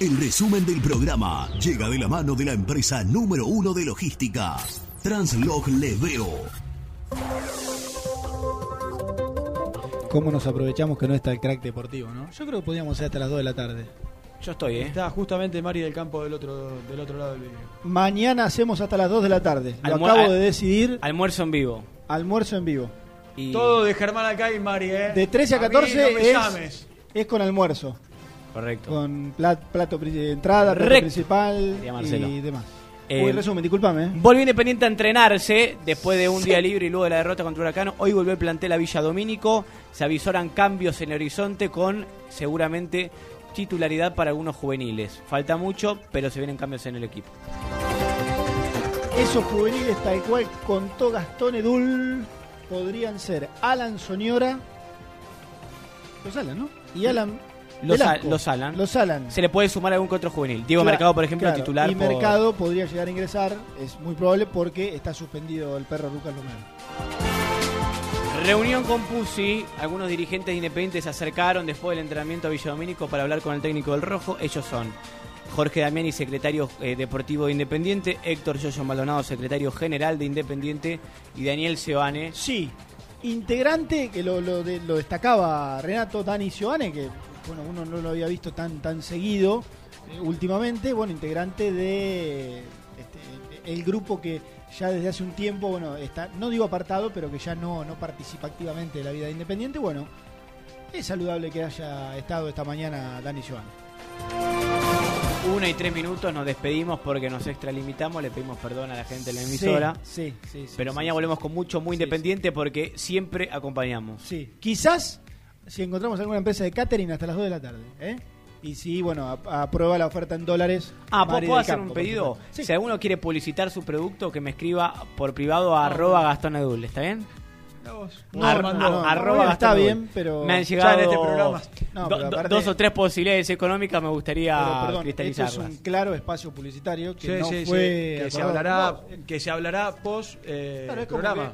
Speaker 6: El resumen del programa llega de la mano de la empresa número uno de logística, Translog Leveo.
Speaker 3: ¿Cómo nos aprovechamos que no está el crack deportivo, no? Yo creo que podíamos ser hasta las 2 de la tarde.
Speaker 16: Yo estoy, ¿eh?
Speaker 2: Está justamente Mari del campo del otro, del otro lado del video.
Speaker 3: Mañana hacemos hasta las 2 de la tarde. Lo
Speaker 16: Almuer-
Speaker 3: acabo de decidir.
Speaker 16: Almuerzo en vivo.
Speaker 3: Almuerzo en vivo.
Speaker 16: Y-
Speaker 2: Todo de Germán acá y Mari, ¿eh?
Speaker 3: De 13 a
Speaker 2: mí
Speaker 3: 14
Speaker 2: no me
Speaker 3: es,
Speaker 2: llames.
Speaker 3: es con almuerzo.
Speaker 16: Correcto.
Speaker 3: Con plat- plato pri- de entrada, plato
Speaker 16: Correcto.
Speaker 3: principal y demás.
Speaker 16: Eh,
Speaker 3: Uy, resumen, discúlpame. ¿eh?
Speaker 16: Volvió Independiente a entrenarse después de un día libre y luego de la derrota contra Huracán. Hoy volvió el plantel a Villa Domínico. Se avisoran cambios en el horizonte con seguramente titularidad para algunos juveniles. Falta mucho, pero se vienen cambios en el equipo.
Speaker 3: Esos juveniles, tal cual contó Gastón Edul, podrían ser Alan Soñora. Los Alan, ¿no? Y Alan.
Speaker 16: Los. Al- los Alan.
Speaker 3: Los Alan.
Speaker 16: Se le puede sumar algún que otro juvenil. Diego
Speaker 3: Claro,
Speaker 16: Mercado, por ejemplo,
Speaker 3: claro.
Speaker 16: titular.
Speaker 3: Y
Speaker 16: por-
Speaker 3: Mercado podría llegar a ingresar, es muy probable porque está suspendido el perro Lucas Lomero.
Speaker 16: Reunión con Pusi. Algunos dirigentes de Independiente se acercaron después del entrenamiento a Villa Domínico para hablar con el técnico del Rojo. Ellos son Jorge Damiani, secretario eh, deportivo de Independiente, Héctor Yoyo Maldonado, secretario general de Independiente, y Daniel Sebane.
Speaker 3: Sí, integrante que lo, lo, de- lo destacaba Renato Dani Giovanni, que bueno, uno no lo había visto tan, tan seguido eh, últimamente, bueno, integrante de este, el grupo que ya desde hace un tiempo, bueno, está, no digo apartado, pero que ya no, no participa activamente de la vida de Independiente, bueno, es saludable que haya estado esta mañana Dani Giovanni.
Speaker 16: Una y tres minutos nos despedimos porque nos extralimitamos. Le pedimos perdón a la gente de la emisora.
Speaker 3: Sí, sí, sí,
Speaker 16: Pero
Speaker 3: sí,
Speaker 16: mañana
Speaker 3: sí.
Speaker 16: volvemos con mucho, muy independiente porque siempre acompañamos.
Speaker 3: Sí, quizás si encontramos alguna empresa de catering hasta las 2 de la tarde, ¿eh? Y si, bueno, aprueba la oferta en dólares.
Speaker 16: Ah, ¿puedo hacer
Speaker 3: Campo,
Speaker 16: un pedido?
Speaker 3: Sí.
Speaker 16: Si alguno quiere publicitar su producto, que me escriba por privado a arroba Gastón Edul, ¿está bien?
Speaker 3: No,
Speaker 16: Ar- arroba
Speaker 3: está
Speaker 16: Edul.
Speaker 3: bien, pero
Speaker 16: Me han llegado
Speaker 3: en este programa- No,
Speaker 16: do-
Speaker 3: pero
Speaker 16: do-
Speaker 3: aparte-
Speaker 16: dos o tres posibilidades económicas, me gustaría
Speaker 3: perdón, es
Speaker 16: cristalizarlas.
Speaker 3: un claro espacio publicitario que
Speaker 2: Sí,
Speaker 3: no
Speaker 2: sí, sí,
Speaker 3: fue
Speaker 2: que se hablará, que se hablará post eh,
Speaker 3: Claro,
Speaker 2: programa.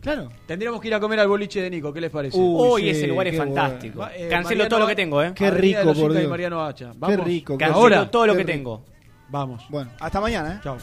Speaker 3: Claro.
Speaker 2: Tendríamos que ir a comer al boliche de Nico, ¿qué les parece?
Speaker 16: Uy, Uy, ese sí, lugar es fantástico.
Speaker 2: Va,
Speaker 16: Cancelo
Speaker 2: Mariano-
Speaker 16: todo lo que tengo, ¿eh?
Speaker 3: Qué
Speaker 2: Avenida
Speaker 3: rico, por Dios.
Speaker 2: Mariano Hacha.
Speaker 3: Qué rico.
Speaker 16: Cancelo
Speaker 2: Ahora.
Speaker 16: todo lo que
Speaker 3: rico.
Speaker 16: tengo.
Speaker 2: Vamos.
Speaker 3: Bueno, hasta mañana, ¿eh?
Speaker 2: Chao.